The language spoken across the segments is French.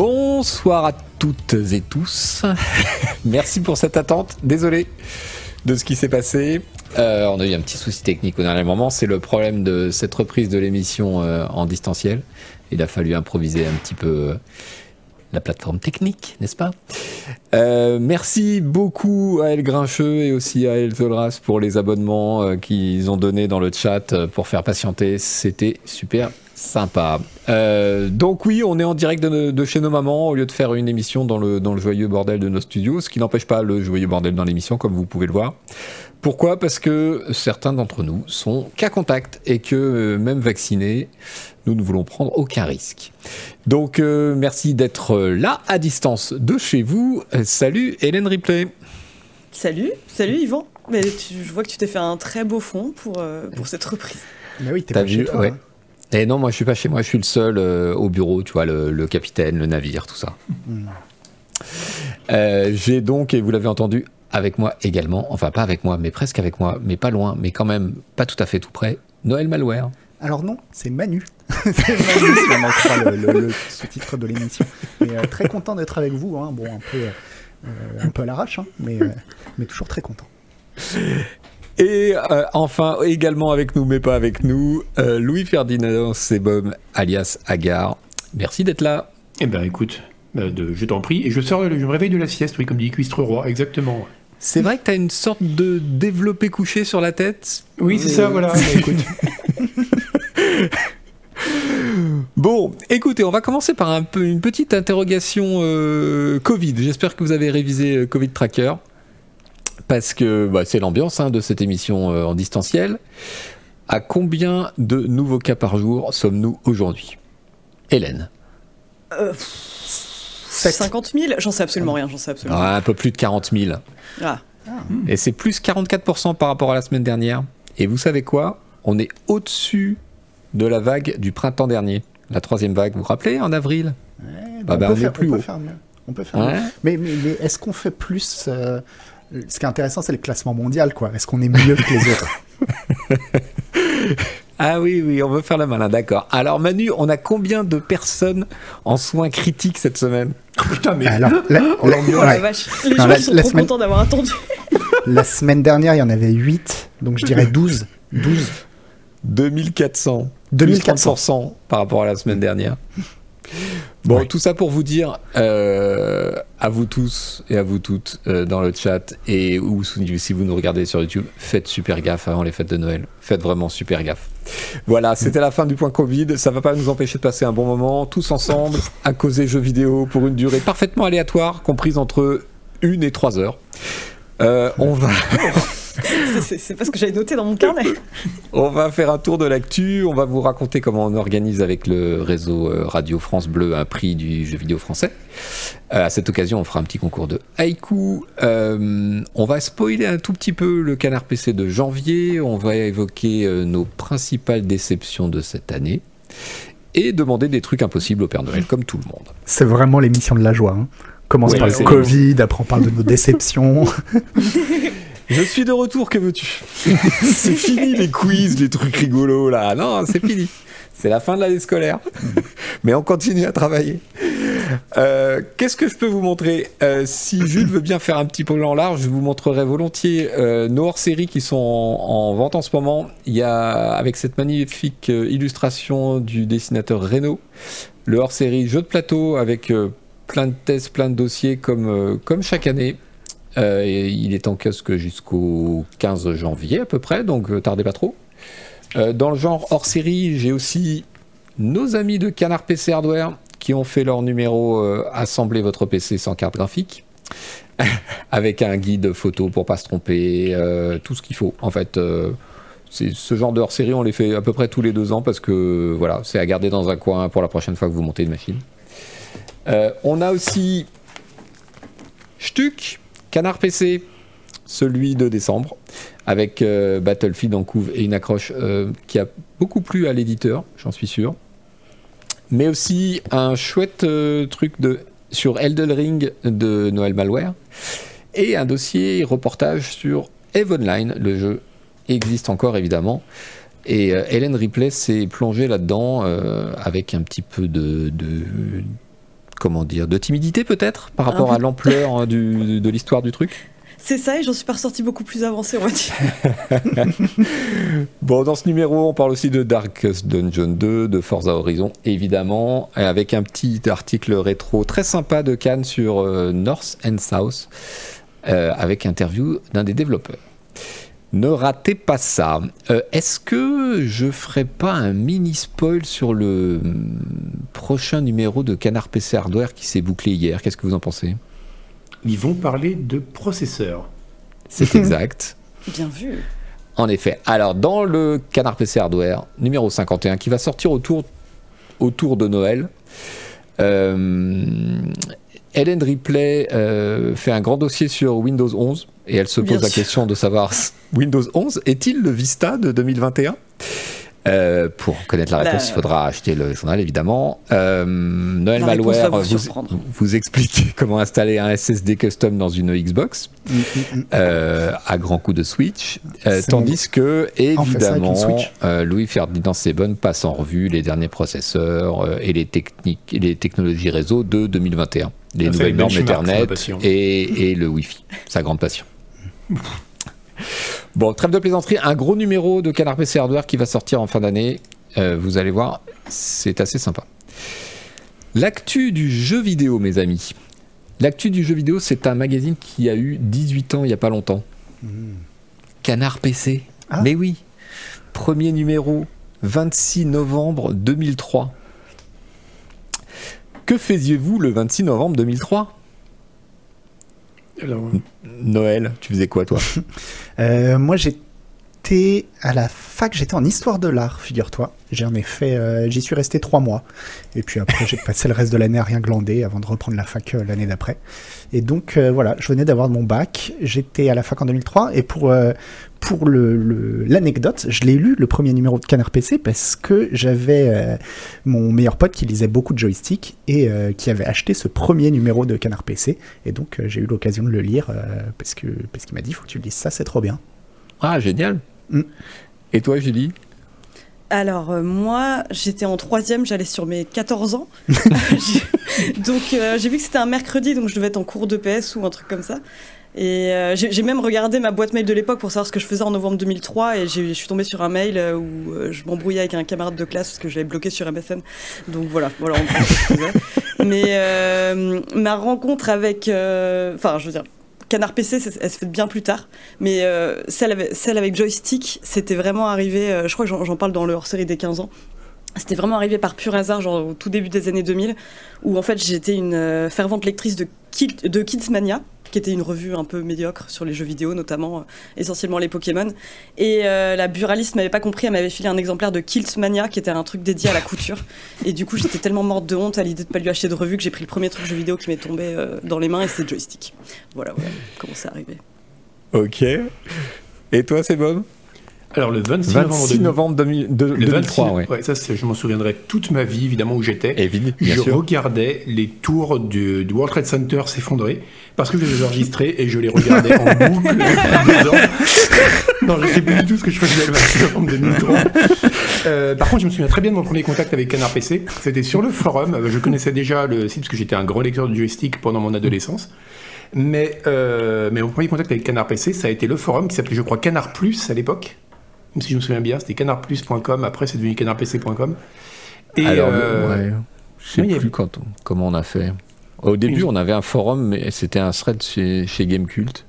Bonsoir à toutes et tous. Merci pour cette attente. Désolé de ce qui s'est passé. Euh, on a eu un petit souci technique au dernier moment. C'est le problème de cette reprise de l'émission euh, en distanciel. Il a fallu improviser un petit peu euh, la plateforme technique, n'est-ce pas? Merci beaucoup à El Grincheux et aussi à El Zolras pour les abonnements qu'ils ont donnés dans le chat pour faire patienter. C'était super sympa. Euh, donc oui, on est en direct de, de chez nos mamans au lieu de faire une émission dans le, dans le joyeux bordel de nos studios, ce qui n'empêche pas le joyeux bordel dans l'émission, comme vous pouvez le voir. Pourquoi? Parce que certains d'entre nous sont cas contact et que euh, même vaccinés, nous ne voulons prendre aucun risque. Donc euh, merci d'être là à distance de chez vous. Salut Hélène Ripley. Salut, salut Yvan. Mais tu- je vois que tu t'es fait un très beau fond pour, euh, pour cette reprise. Mais oui, t'es pas chez vu toi. Ouais. hein. Et non, moi je suis pas chez moi, je suis le seul euh, au bureau, tu vois, le, le capitaine, le navire, tout ça. Euh, J'ai donc, et vous l'avez entendu, avec moi également, enfin pas avec moi, mais presque avec moi, mais pas loin, mais quand même pas tout à fait tout près, Noël Malware. Alors non, c'est Manu. c'est Manu, si on en croit le, le- le sous-titre de l'émission. Mais euh, très content d'être avec vous. hein. Bon, un peu, euh, un peu à l'arrache, hein, mais, mais toujours très content. Et euh, enfin, également avec nous, mais pas avec nous, euh, Louis Ferdinand Sebum, alias Agar. Merci d'être là. Eh ben écoute, euh, de- je t'en prie, et je sors, je me réveille de la sieste, oui, comme dit Cuistre Roi, exactement. C'est vrai que tu as une sorte de développé couché sur la tête? Oui, c'est ça, voilà. écoute, Bon, écoutez, on va commencer par un peu, une petite interrogation euh, Covid. J'espère que vous avez révisé Covid Tracker. Parce que bah, c'est l'ambiance hein, de cette émission euh, en distanciel. À combien de nouveaux cas par jour sommes-nous aujourd'hui? Hélène Euh, 50 000 J'en sais absolument rien, j'en sais absolument. Ah, Un peu plus de 40 000. Ah, Et c'est plus 44% par rapport à la semaine dernière. Et vous savez quoi? On est au-dessus de la vague du printemps dernier. La troisième vague, vous vous rappelez, en avril? Ouais, Bah, bah, on, on peut est faire, plus on peut haut. faire mieux. On peut faire Ouais. mieux. Mais, mais, mais est-ce qu'on fait plus euh, Ce qui est intéressant, c'est le classement mondial, quoi. Est-ce qu'on est mieux que les autres? Ah oui, oui, on veut faire la malin, d'accord. Alors Manu, on a combien de personnes en soins critiques cette semaine? Putain, mais. Alors, la, la- oh la ouais, vache. Les Non, gens la- sont la trop semaine- contents d'avoir attendu. la semaine dernière, il y en avait 8, donc je dirais 12. 12. 2400. 2400. 30% par rapport à la semaine dernière. Bon, tout ça pour vous dire euh, à vous tous et à vous toutes euh, dans le chat et ou si si vous nous regardez sur YouTube, faites super gaffe avant les fêtes de Noël. Faites vraiment super gaffe. Voilà, c'était la fin du point Covid. Ça va pas nous empêcher de passer un bon moment tous ensemble à causer jeux vidéo pour une durée parfaitement aléatoire, comprise entre une et trois heures. Euh, on va C'est- pas ce que j'avais noté dans mon carnet. On va faire un tour de l'actu, on va vous raconter comment on organise avec le réseau euh, Radio France Bleu un prix du jeu vidéo français. Euh, à cette occasion, on fera un petit concours de haïku. Euh, on va spoiler un tout petit peu le canard PC de janvier, on va évoquer euh, nos principales déceptions de cette année et demander des trucs impossibles au Père Noël comme tout le monde. C'est vraiment l'émission de la joie. Hein. Commence Ouais, par le Covid, après on parle de nos déceptions. Je suis de retour, que veux-tu? C'est fini les quiz, les trucs rigolos là. Non, c'est fini. C'est la fin de l'année scolaire. Mais on continue à travailler. Euh, Qu'est-ce que je peux vous montrer? Euh, Si Jules veut bien faire un petit peu en large, je vous montrerai volontiers euh, nos hors-séries qui sont en, en vente en ce moment. Il y a, avec cette magnifique illustration du dessinateur Reno, le hors-série jeu de plateau avec plein de tests, plein de dossiers comme chaque année. Euh, il est en kiosque jusqu'au 15 janvier à peu près, donc euh, tardez pas trop. Euh, dans le genre hors série, j'ai aussi nos amis de Canard PC Hardware qui ont fait leur numéro euh, Assembler votre PC sans carte graphique. Avec un guide photo pour pas se tromper, tout ce qu'il faut. En fait, ce genre de hors série, on les fait à peu près tous les deux ans parce que voilà, c'est à garder dans un coin pour la prochaine fois que vous montez une machine. On a aussi Stuck, Canard PC, celui de décembre, avec euh, Battlefield en couve et une accroche euh, qui a beaucoup plu à l'éditeur, j'en suis sûr. Mais aussi un chouette euh, truc de, sur Elden Ring de Noël Malware. Et un dossier reportage sur Eve Online, le jeu existe encore évidemment. Et Hélène Ripley s'est plongée là-dedans avec un petit peu de comment dire, de timidité peut-être par rapport à l'ampleur du- de l'histoire du truc? C'est ça, et j'en suis pas ressorti beaucoup plus avancé, on va dire. Bon, dans ce numéro, on parle aussi de Darkest Dungeon 2, de Forza Horizon, évidemment, avec un petit article rétro très sympa de Cannes sur euh, North and South, euh, avec interview d'un des développeurs. Ne ratez pas ça. Euh, Est-ce que je ferai pas un mini spoil sur le hum, prochain numéro de Canard PC Hardware qui s'est bouclé hier? Qu'est-ce que vous en pensez? Ils vont parler de processeurs. C'est exact. Bien vu. En effet. Alors, dans le Canard PC Hardware, numéro 51, qui va sortir autour, autour de Noël, euh, Hélène Ripley euh, fait un grand dossier sur Windows 11 et elle se Bien pose la sûr. question de savoir Windows 11 est-il le Vista de 2021 Euh, pour connaître la La- réponse, il faudra acheter le journal évidemment. Euh, Noël Malware vous vous, vous explique comment installer un SSD custom dans une Xbox Mm, mm, mm. euh, à grands coups de Switch, tandis que évidemment Louis Ferdinand Sebonne passe en revue les derniers processeurs et les techniques les technologies réseau de 2021, les nouvelles les normes passion. et, et le Wi-Fi, sa grande passion. Bon, trêve de plaisanterie, un gros numéro de Canard PC Hardware qui va sortir en fin d'année. Euh, vous allez voir, c'est assez sympa. L'actu du jeu vidéo, mes amis. L'actu du jeu vidéo, c'est un magazine qui a eu 18 ans il n'y a pas longtemps. Canard PC. Ah. Mais oui. Premier numéro, 26 novembre 2003. Que faisiez-vous le 26 novembre 2003 Alors, Noël, tu faisais quoi toi? Euh, moi, j'étais à la fac, j'étais en histoire de l'art, figure-toi. J'en ai fait, euh, j'y suis resté trois mois. Et puis après, j'ai passé le reste de l'année à rien glander avant de reprendre la fac euh, l'année d'après. Et donc, euh, voilà, je venais d'avoir mon bac. J'étais à la fac en 2003. Et pour, pour le- le- l'anecdote, je l'ai lu, le premier numéro de Canard PC, parce que j'avais mon meilleur pote qui lisait beaucoup de joysticks et qui avait acheté ce premier numéro de Canard PC. Et donc, j'ai eu l'occasion de le lire parce que parce qu'il m'a dit, faut que tu lises ça, c'est trop bien. Ah, génial. Mm. Et toi, Julie Alors, euh, moi, j'étais en troisième, j'allais sur mes 14 ans. Donc, euh, j'ai vu que c'était un mercredi, donc je devais être en cours de PS ou un truc comme ça. Et euh, j'ai même regardé ma boîte mail de l'époque pour savoir ce que je faisais en novembre 2003 et je suis tombée sur un mail où je m'embrouillais avec un camarade de classe parce que j'avais bloqué sur MSN. Donc voilà, voilà gros ce que je faisais. Mais ma rencontre avec... Enfin, je veux dire, Canard PC, elle se fait bien plus tard. Mais euh, celle, avec, joystick, c'était vraiment arrivé, euh, je crois que j'en- j'en parle dans le hors-série des 15 ans. C'était vraiment arrivé par pur hasard, genre au tout début des années 2000, où en fait j'étais une euh, fervente lectrice de, Kid- de Kidsmania, qui était une revue un peu médiocre sur les jeux vidéo, notamment euh, essentiellement les Pokémon. Et euh, la buraliste m'avait pas compris, elle m'avait filé un exemplaire de Kiltmania, qui était un truc dédié à la couture. Et du coup, j'étais tellement morte de honte à l'idée de pas lui acheter de revue que j'ai pris le premier truc jeu vidéo qui m'est tombé euh, dans les mains et c'était joystick. Voilà, voilà comment c'est arrivé. Ok. Et toi, c'est Bob alors le 26, 26 novembre, novembre 2000 de- le 2003, 26 ouais. ouais, ça je m'en souviendrai toute ma vie, évidemment, où j'étais. Évidemment, je sûr. regardais les tours du, du World Trade Center s'effondrer parce que je les enregistrais et je les regardais en boucle depuis deux ans. Non, je sais plus du tout ce que je faisais le 26 novembre 2003. Euh, par contre, je me souviens très bien de mon premier contact avec Canard PC. C'était sur le forum. Euh, Je connaissais déjà le site parce que j'étais un grand lecteur de joystick pendant mon adolescence. Mais, euh, mais mon premier contact avec Canard PC, ça a été le forum qui s'appelait, je crois, Canard Plus à l'époque. Même si je me souviens bien, c'était canardplus.com. Après, c'est devenu canardpc.com. Et Alors, euh, ouais, je sais oui, a- plus quand on- comment on a fait. Au début, on avait un forum, mais c'était un thread chez, chez Gamecult.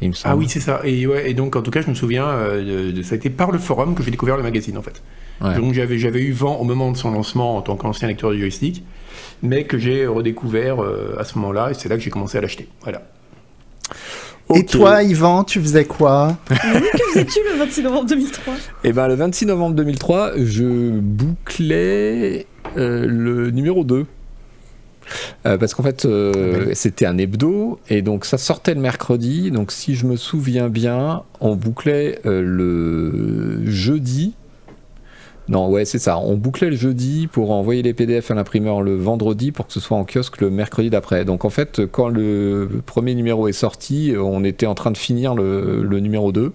Il me semble. Ah oui, c'est ça. Et, ouais, et donc, en tout cas, je me souviens, euh, de, de- ça a été par le forum que j'ai découvert le magazine, en fait. Ouais. Donc, j'avais, j'avais eu vent au moment de son lancement en tant qu'ancien lecteur de joystick, mais que j'ai redécouvert euh, à ce moment-là, et c'est là que j'ai commencé à l'acheter. Voilà. Et toi, Yvan, tu faisais quoi que faisais-tu le 26 novembre 2003 Eh ben, le 26 novembre 2003, je bouclais euh, le numéro 2. Euh, parce qu'en fait, euh, c'était un hebdo, et donc ça sortait le mercredi. Donc, si je me souviens bien, on bouclait euh, le jeudi. Non, ouais, c'est ça. On bouclait le jeudi pour envoyer les PDF à l'imprimeur le vendredi pour que ce soit en kiosque le mercredi d'après. Donc, en fait, quand le premier numéro est sorti, on était en train de finir le, le numéro 2.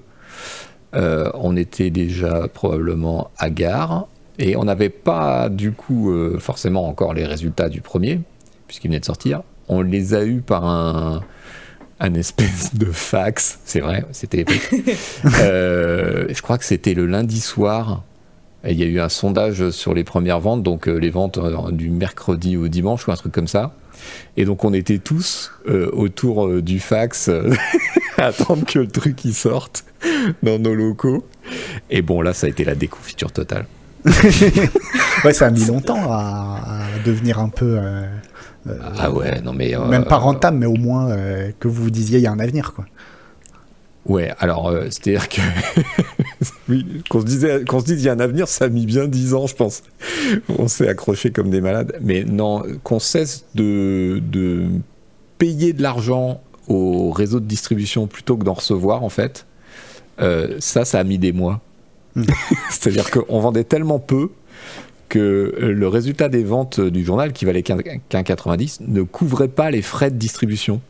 Euh, on était déjà probablement à gare et on n'avait pas du coup euh, forcément encore les résultats du premier. puisqu'il venait de sortir. On les a eus par un, un espèce de fax, c'est vrai, c'était. Euh, je crois que c'était le lundi soir. Et il y a eu un sondage sur les premières ventes, donc euh, les ventes euh, du mercredi au dimanche ou un truc comme ça. Et donc on était tous euh, autour euh, du fax euh, à attendre que le truc y sorte dans nos locaux. Et bon là ça a été la déconfiture totale. ouais, ça a mis longtemps à, à devenir un peu. Ah ouais, non mais... Même pas rentable, mais au moins que vous vous disiez il y a un avenir, quoi. Ouais, alors euh, c'est-à-dire que oui, qu'on se disait, qu'on se dise il y a un avenir, ça a mis bien 10 ans, je pense. On s'est accroché comme des malades, mais non, qu'on cesse de, de payer de l'argent au réseau de distribution plutôt que d'en recevoir, en fait. euh, ça, ça a mis des mois. Mm. c'est-à-dire qu'on vendait tellement peu que le résultat des ventes du journal, qui valait qu'un qu'un 90, ne couvrait pas les frais de distribution.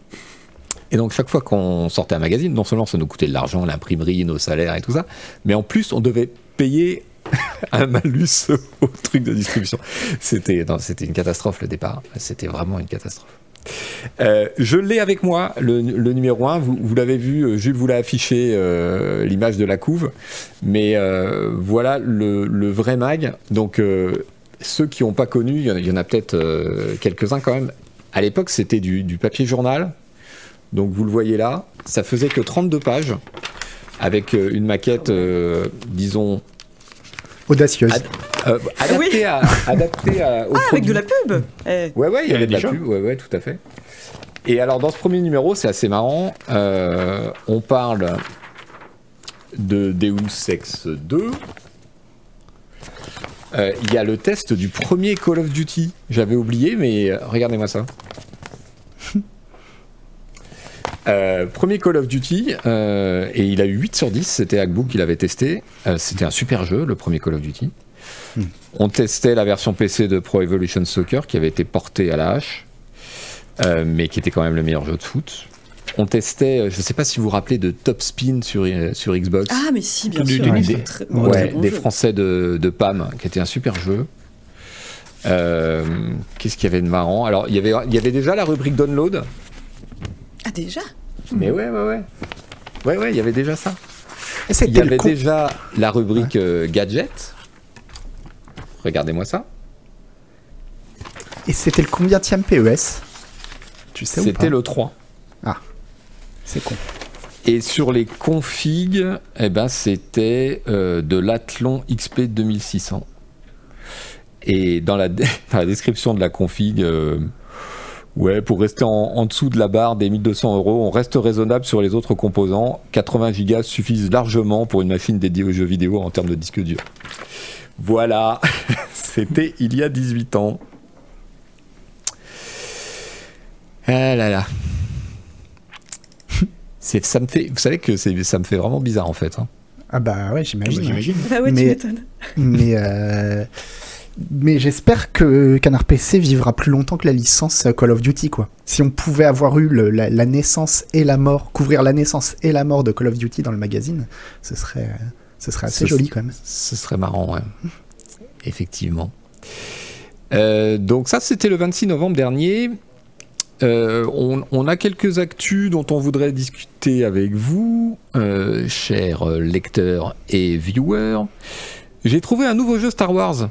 Et donc chaque fois qu'on sortait un magazine, non seulement ça nous coûtait de l'argent, l'imprimerie, nos salaires et tout ça, mais en plus on devait payer un malus au truc de distribution. C'était une catastrophe le départ. C'était vraiment une catastrophe. Euh, je l'ai avec moi, le, numéro 1. Vous, l'avez vu, euh, Jules vous l'a affiché, euh, l'image de la couve. Mais voilà le, vrai mag. Donc, ceux qui n'ont pas connu, il y en a- peut-être quelques-uns quand même. À l'époque, c'était du papier journal. Donc, vous le voyez là. Ça faisait que 32 pages. Avec euh, une maquette, euh, disons, Audacieuse. Ad- euh, adaptée, à, adaptée à, au Ah, avec de la pub Eh, Ouais, ouais, il y avait de la pub, ouais, ouais, tout à fait. Et alors, dans ce premier numéro, c'est assez marrant. euh, on parle de Deus Ex 2. Euh, Il y a le test du premier Call of Duty. J'avais oublié, mais regardez-moi ça. Euh, premier Call of Duty, euh, et il a eu 8 sur 10, c'était Agbook qui l'avait testé. Euh, c'était un super jeu, le premier Call of Duty. On testait la version PC de Pro Evolution Soccer qui avait été portée à la hache, euh, mais qui était quand même le meilleur jeu de foot. On testait, je ne sais pas si vous vous rappelez de Top Spin sur, sur Xbox. Ah, mais si, bien Du- sûr. du- ouais, des- c'est très- bon, ouais, très bon des. Français de, de PAM, qui était un super jeu. Euh, Qu'est-ce qu'il y avait de marrant? Alors, il y avait, il y avait déjà la rubrique download. Ah, déjà? Mais ouais, ouais, ouais. Ouais, ouais, il y avait déjà ça. Il y avait déjà la rubrique euh, gadget. Regardez-moi ça. Et c'était le combienième PES Tu sais C'était le 3. C'est con. Et sur les configs, eh ben, c'était euh, de l'Athlon XP 2600. Et dans la, dans la description de la config, euh, ouais, pour rester en, en dessous de la barre des 1200 euros, on reste raisonnable sur les autres composants. 80 gigas suffisent largement pour une machine dédiée aux jeux vidéo en termes de disque dur. Voilà, c'était il y a 18 ans. Ah là là. Ça me fait, vous savez que c'est, ça me fait vraiment bizarre en fait. hein. Ah bah ouais, j'imagine. J'imagine. Bah ouais, Mais- tu m'étonnes. mais euh, mais j'espère que Canard PC vivra plus longtemps que la licence Call of Duty quoi. Si on pouvait avoir eu le- la, la naissance et la mort, couvrir la naissance et la mort de Call of Duty dans le magazine, ce serait ce serait assez Ce- joli quand même. Ce serait marrant, ouais. Effectivement. Euh, donc ça, c'était le 26 novembre dernier. Euh, on, on a quelques actus dont on voudrait discuter avec vous, euh, chers lecteurs et viewers. J'ai trouvé un nouveau jeu Star Wars.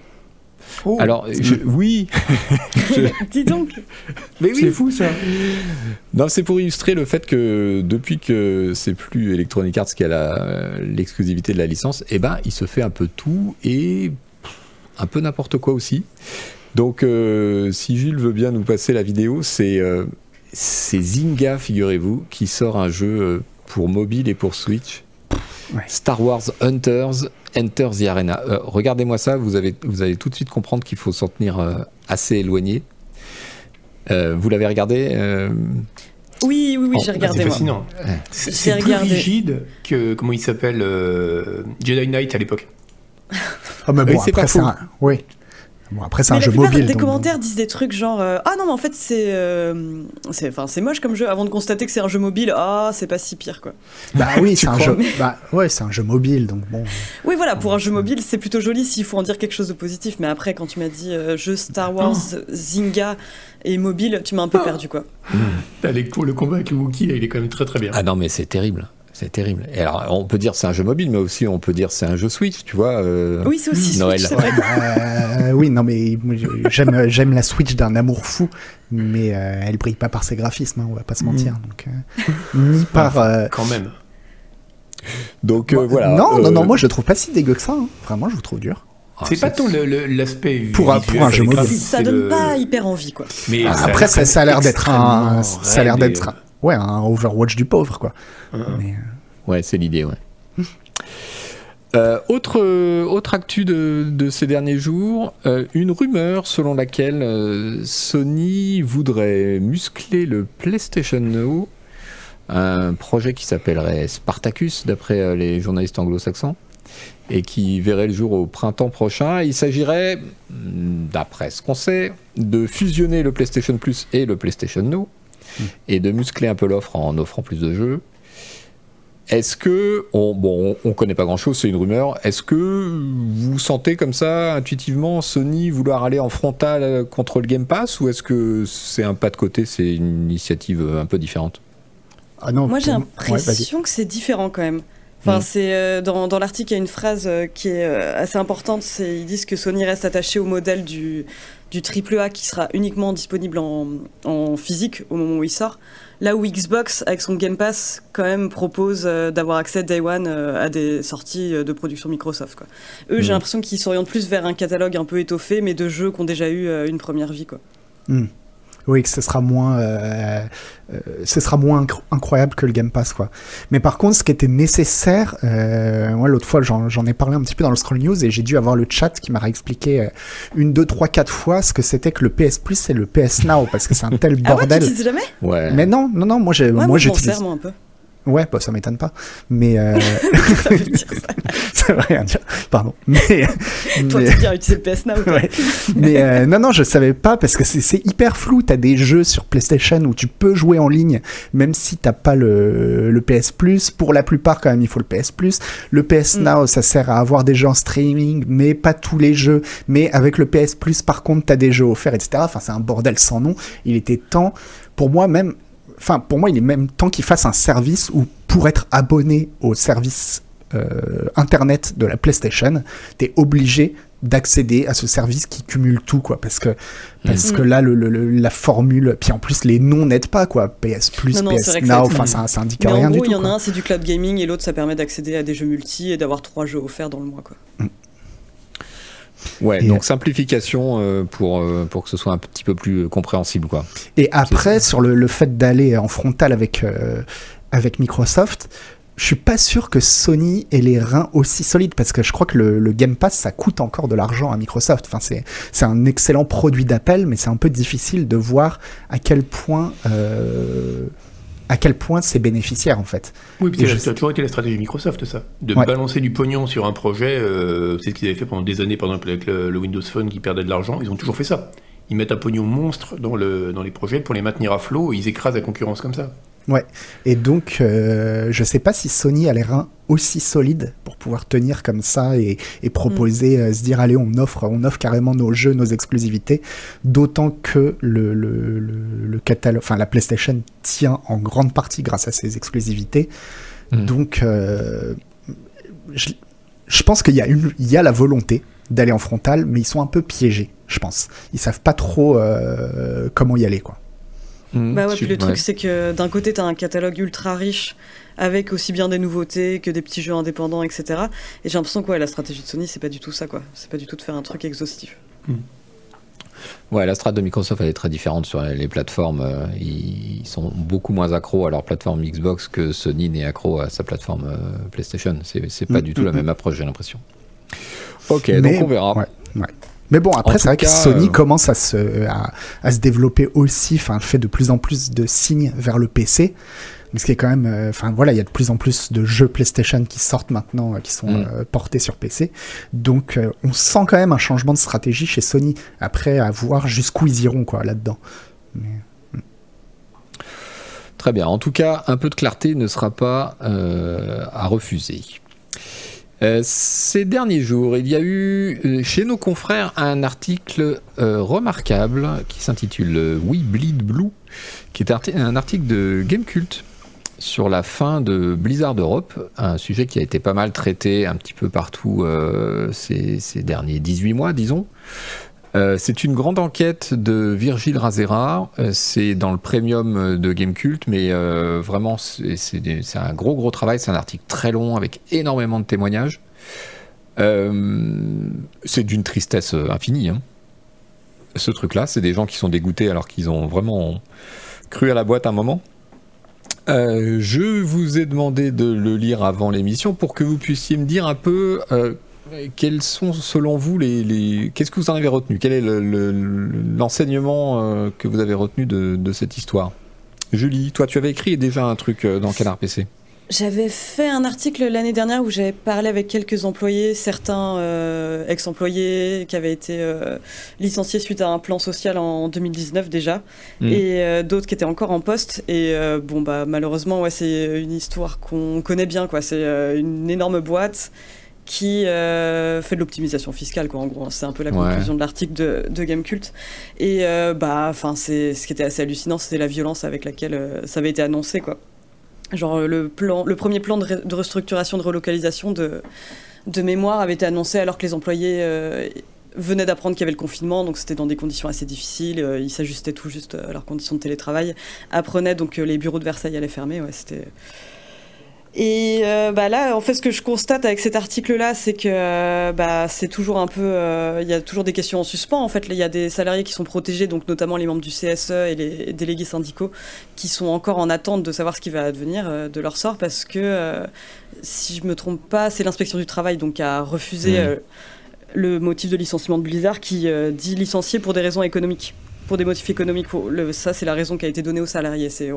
Oh, Alors, je- oui, Dis donc. mais c'est fou ça. Non, c'est pour illustrer le fait que depuis que c'est plus Electronic Arts qui a l'exclusivité de la licence, eh ben, il se fait un peu tout et un peu n'importe quoi aussi. Donc, euh, si Gilles veut bien nous passer la vidéo, c'est euh, c'est Zynga, figurez-vous, qui sort un jeu euh, pour mobile et pour Switch. Ouais. Star Wars Hunters Enter the Arena. Euh, Regardez-moi ça, vous, avez, vous allez tout de suite comprendre qu'il faut s'en tenir euh, assez éloigné. Euh, vous l'avez regardé euh, Oui, oui, oui, Oh, j'ai Ah, regardé c'est fascinant. C'est plus regardé. rigide que comment il s'appelle euh, Jedi Knight à l'époque. Oh mais Oui, bon c'est pas faux. un... oui. Bon, après, c'est Mais un jeu mobile. des donc- commentaires disent des trucs genre euh, ah non mais en fait c'est euh, c'est enfin c'est moche comme jeu avant de constater que c'est un jeu mobile ah c'est pas si pire quoi. Bah oui, c'est un jeu. Bah ouais, c'est un jeu mobile, donc bon. Oui voilà pour un jeu mobile c'est plutôt joli s'il faut en dire quelque chose de positif mais après quand tu m'as dit euh, jeu Star Wars Zynga et mobile tu m'as un peu perdu quoi. Le combat avec le Wookiee, il est quand même très très bien. Ah non, mais c'est terrible. C'est terrible. Et alors, on peut dire c'est un jeu mobile, mais aussi on peut dire c'est un jeu Switch, tu vois. euh, Oui c'est aussi Noël. Switch, c'est vrai. Euh, oui, non, mais j'aime j'aime la Switch d'un amour fou, mais euh, elle brille pas par ses graphismes, hein, on va pas se mentir. Donc, euh, ni par. euh, Quand même. Donc euh, voilà. non, non, euh, non, moi je le trouve pas si dégueu que ça. hein. Vraiment, je vous trouve dur. ah, c'est pas tant l'aspect Pour un- visuel, pour un jeu mobile. Ça donne le- pas hyper envie quoi. Mais Ah, ça Après, ça, ça a l'air d'être un, ça a l'air d'être, un- ouais, un Overwatch du pauvre, quoi. Mais, euh, Ouais, c'est l'idée, ouais. Euh, autre, euh, autre actu de, de ces derniers jours, euh, une rumeur selon laquelle euh, Sony voudrait muscler le PlayStation Now, un projet qui s'appellerait Spartacus d'après euh, les journalistes anglo-saxons, et qui verrait le jour au printemps prochain. Il s'agirait, d'après ce qu'on sait, de fusionner le PlayStation Plus et le PlayStation Now, et de muscler un peu l'offre en offrant plus de jeux. Est-ce que, on, bon, on connaît pas grand-chose, c'est une rumeur. Est-ce que vous sentez comme ça, intuitivement, Sony vouloir aller en frontal contre le Game Pass, ou est-ce que c'est un pas de côté, c'est une initiative un peu différente? Ah non, Moi, j'ai ouais, l'impression que c'est différent quand même. Enfin, Mm. c'est euh, dans, dans l'article, il y a une phrase euh, qui est euh, assez importante. C'est ils disent que Sony reste attaché au modèle du du triple A qui sera uniquement disponible en, en physique au moment où il sort. Là où Xbox, avec son Game Pass, quand même propose euh, d'avoir accès Day One euh, à des sorties euh, de production Microsoft. Quoi. Eux, j'ai Mm. l'impression qu'ils s'orientent plus vers un catalogue un peu étoffé, mais de jeux qui ont déjà eu une première vie. Quoi. Oui, que ce sera moins, euh, euh, ce sera moins incro- incroyable que le Game Pass, quoi. Mais par contre, ce qui était nécessaire, euh, moi l'autre fois j'en ai parlé un petit peu dans le Scroll News et j'ai dû avoir le chat qui m'a réexpliqué euh, une, deux, trois, quatre fois ce que c'était que le PS Plus et le PS Now parce que c'est un tel Ah ouais, tu bordel. jamais? Ouais. Mais non, non, non, moi j'ai, Ouais, moi, j'utilise. sers, moi, un peu. Ouais, bah, ça m'étonne pas. Mais euh, ça veut dire ça. ça veut rien dire. Pardon. Mais, Toi, mais- tu viens utiliser le PS Now. Ouais. Mais euh, non, non, je savais pas parce que c'est- c'est hyper flou. T'as des jeux sur PlayStation où tu peux jouer en ligne, même si t'as pas le, le PS Plus. Pour la plupart, quand même, il faut le PS Plus. Le PS Mm. Now, ça sert à avoir des jeux en streaming, mais pas tous les jeux. Mais avec le PS Plus, par contre, t'as des jeux offerts, etc. Enfin, c'est un bordel sans nom. Il était temps, pour moi même. Enfin, pour moi, il est même temps qu'ils fassent un service où, pour être abonné au service euh, internet de la PlayStation, t'es obligé d'accéder à ce service qui cumule tout, quoi. Parce que, parce Mhm. que là, le, le- le- la formule, puis en plus, les noms n'aident pas, quoi. PS Plus, Non, non, c'est PS Now, enfin, ça, ça indique Mais rien en du gros, tout. il y en a un, c'est du cloud gaming, et l'autre, ça permet d'accéder à des jeux multi et d'avoir trois jeux offerts dans le mois. Quoi. Ouais, Et- donc simplification euh, pour, euh, pour que ce soit un petit peu plus euh, compréhensible, quoi. Et après, sur le, le fait d'aller en frontal avec, euh, avec Microsoft, je suis pas sûr que Sony ait les reins aussi solides parce que je crois que le, le Game Pass, ça coûte encore de l'argent à Microsoft. Enfin, c'est, c'est un excellent produit d'appel, mais c'est un peu difficile de voir à quel point, euh, à quel point c'est bénéficiaire en fait. Oui, puis ça a toujours été la stratégie Microsoft, ça. De Ouais. balancer du pognon sur un projet, euh, c'est ce qu'ils avaient fait pendant des années, par exemple avec le, le Windows Phone qui perdait de l'argent, ils ont toujours fait ça. Ils mettent un pognon monstre dans, le, dans les projets pour les maintenir à flot, et ils écrasent la concurrence comme ça. Et donc, euh, je sais pas si Sony a les reins aussi solides pour pouvoir tenir comme ça et, et proposer, euh, se dire allez, on offre, on offre carrément nos jeux, nos exclusivités. D'autant que le, le, le, le catalogue, enfin la PlayStation tient en grande partie grâce à ses exclusivités. Mhm. Donc, euh, je, je pense qu'il y a une, il y a la volonté d'aller en frontal, mais ils sont un peu piégés, je pense. Ils savent pas trop euh, comment y aller, quoi. Mmh, Bah ouais, puis le ouais. truc, c'est que d'un côté, t'as un catalogue ultra riche avec aussi bien des nouveautés que des petits jeux indépendants, etc. Et j'ai l'impression que ouais, la stratégie de Sony, c'est pas du tout ça, quoi. C'est pas du tout de faire un truc exhaustif. Ouais, la strate de Microsoft elle est très différente sur les plateformes. euh, Ils sont beaucoup moins accros à leur plateforme Xbox que Sony n'est accro à sa plateforme euh, PlayStation. C'est c'est pas Mm, du tout la même approche, j'ai l'impression. Ok, Mais- donc on verra. ouais, ouais. Mais bon, après, c'est vrai cas, que Sony euh, commence à se, à, à se développer aussi, enfin, fait de plus en plus de signes vers le PC. Ce qui est quand même, euh, enfin voilà, il y a de plus en plus de jeux PlayStation qui sortent maintenant, euh, qui sont Mm. portés sur PC. Donc, on sent quand même un changement de stratégie chez Sony. Après, à voir jusqu'où ils iront, quoi, là-dedans. Mais- Très bien. En tout cas, un peu de clarté ne sera pas à refuser. Euh, ces derniers jours, il y a eu euh, chez nos confrères un article euh, remarquable qui s'intitule We Bleed Blue, qui est un article de Gamecult sur la fin de Blizzard Europe, un sujet qui a été pas mal traité un petit peu partout ces, ces derniers 18 mois, disons. Euh, c'est une grande enquête de Virgile Razera. Euh, c'est dans le premium de Gamecult, mais euh, vraiment, c'est un gros, gros travail. C'est un article très long avec énormément de témoignages. Euh, c'est d'une tristesse euh, infinie. hein. Ce truc-là, c'est des gens qui sont dégoûtés alors qu'ils ont vraiment cru à la boîte un moment. Euh, je vous ai demandé de le lire avant l'émission pour que vous puissiez me dire un peu euh, quels sont selon vous les, les- qu'est-ce que vous en avez retenu? Quel est le- le- le- l'enseignement euh, que vous avez retenu de, de cette histoire? Julie, toi tu avais écrit déjà un truc euh, dans Canard PC. J'avais fait un article l'année dernière où j'avais parlé avec quelques employés, certains euh, ex-employés qui avaient été euh, licenciés suite à un plan social en 2019 déjà, Mm. et euh, d'autres qui étaient encore en poste. Et bon, bah malheureusement, ouais, c'est une histoire qu'on connaît bien, quoi. C'est une énorme boîte qui euh, fait de l'optimisation fiscale, quoi. En gros, c'est un peu la Ouais. conclusion de l'article de, de Gamecult. Et euh, bah, enfin, c'est ce qui était assez hallucinant, c'était la violence avec laquelle euh, ça avait été annoncé, quoi. Genre le plan, le premier plan de, re- de restructuration, de relocalisation de, de mémoire avait été annoncé alors que les employés venaient d'apprendre qu'il y avait le confinement, donc c'était dans des conditions assez difficiles. ils s'ajustaient tout juste à leurs conditions de télétravail. Apprenaient donc que les bureaux de Versailles allaient fermer. Ouais, c'était. Et euh, bah là, en fait, ce que je constate avec cet article-là, c'est que euh, bah, c'est toujours un peu, euh, il y a toujours des questions en suspens. En fait, il y a des salariés qui sont protégés, donc notamment les membres du CSE et les délégués syndicaux, qui sont encore en attente de savoir ce qui va advenir de leur sort, parce que si je me trompe pas, c'est l'inspection du travail donc qui a refusé le motif de licenciement de Blizzard, qui dit licencier pour des raisons économiques. Pour des motifs économiques, le- ça c'est la raison qui a été donnée aux salariés. C'est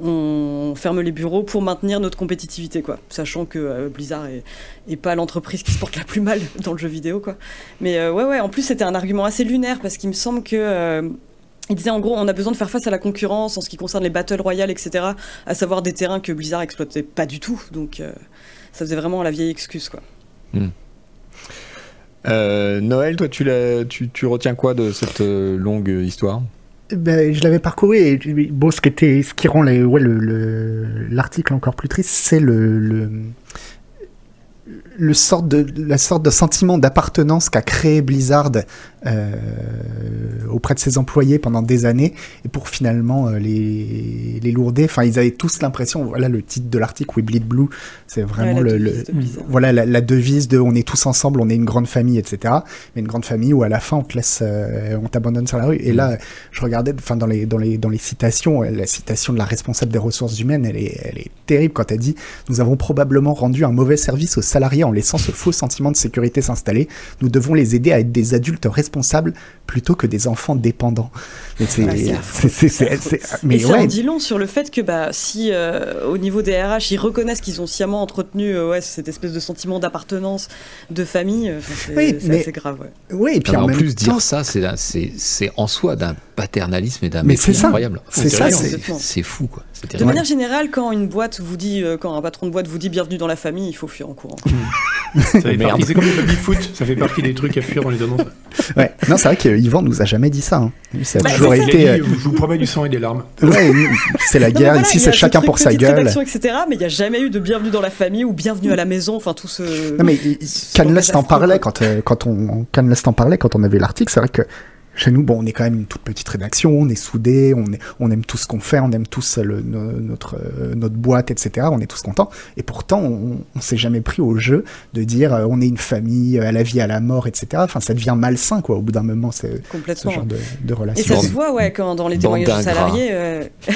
on, ferme les bureaux pour maintenir notre compétitivité, quoi. Sachant que euh, Blizzard est, pas l'entreprise qui se porte la plus mal dans le jeu vidéo, quoi. Mais euh, ouais, ouais. En plus, c'était un argument assez lunaire parce qu'il me semble que euh, il disait en gros, on a besoin de faire face à la concurrence en ce qui concerne les battle royale, etc. À savoir des terrains que Blizzard exploitait pas du tout. Donc, ça faisait vraiment la vieille excuse, quoi. Euh, Noël, toi tu, retiens quoi de cette euh, longue histoire? Ben, je l'avais parcouru et bon, ce qui, rend l'article encore plus triste, c'est le, de, la sorte de sentiment d'appartenance qu'a créé Blizzard auprès de ses employés pendant des années et pour finalement euh, les, les lourder. Enfin, ils avaient tous l'impression, voilà le titre de l'article, We Bleed Blue, c'est vraiment Ouais, le, le- devise Blizzard. voilà la, la devise de on est tous ensemble, on est une grande famille, etc. Mais une grande famille où à la fin on te laisse, euh, on t'abandonne sur la rue. Et là, je regardais, enfin dans les dans les dans les citations, euh, la citation de la responsable des ressources humaines, elle est elle est terrible quand elle dit nous avons probablement rendu un mauvais service aux salariés en laissant ce faux sentiment de sécurité s'installer. Nous devons les aider à être des adultes responsables plutôt que des enfants dépendants. Mais c'est c'est affreux. c'est- c'est- c'est- c'est- mais et ça en dit long sur le fait que bah, si euh, au niveau des RH, ils reconnaissent qu'ils ont sciemment entretenu euh, ouais, cette espèce de sentiment d'appartenance, de famille, euh, enfin, c'est Oui, c'est mais- assez grave. Ouais. oui, et puis en, en même plus, temps, dire ça, c'est un- c'est c'est en soi d'un paternalisme et d'un Mais c'est incroyable. C'est ça, c'est- fou quoi. De manière générale, quand une boîte vous dit, euh, quand un patron de boîte vous dit bienvenue dans la famille, il faut fuir en courant. Ça fait Merde. partie- C'est comme le baby foot, ça fait partie des trucs à fuir dans les annonces. ouais. Non, c'est vrai qu'Yvan nous a jamais dit ça. hein. Ça a Bah, toujours été. euh, je vous promets du sang et des larmes. Ouais, c'est la guerre. voilà, Ici, c'est chacun pour sa gueule. etc. Mais il n'y a jamais eu de bienvenue dans la famille ou bienvenue à la maison. Enfin, tout ce. Non mais Canless t'en parlait quand euh, quand on t'en parlait quand on avait l'article. C'est vrai que chez nous, bon, on est quand même une toute petite rédaction, on est soudés, on est on aime tout ce qu'on fait, on aime tous le, no- notre euh, notre boîte, etc. On est tous contents. Et pourtant, on, on s'est jamais pris au jeu de dire euh, on est une famille euh, à la vie, à la mort, etc. Enfin, ça devient malsain quoi. Au bout d'un moment, c'est ce genre de, de Et relation. ça se voit, ouais, quand dans les témoignages salariés. euh,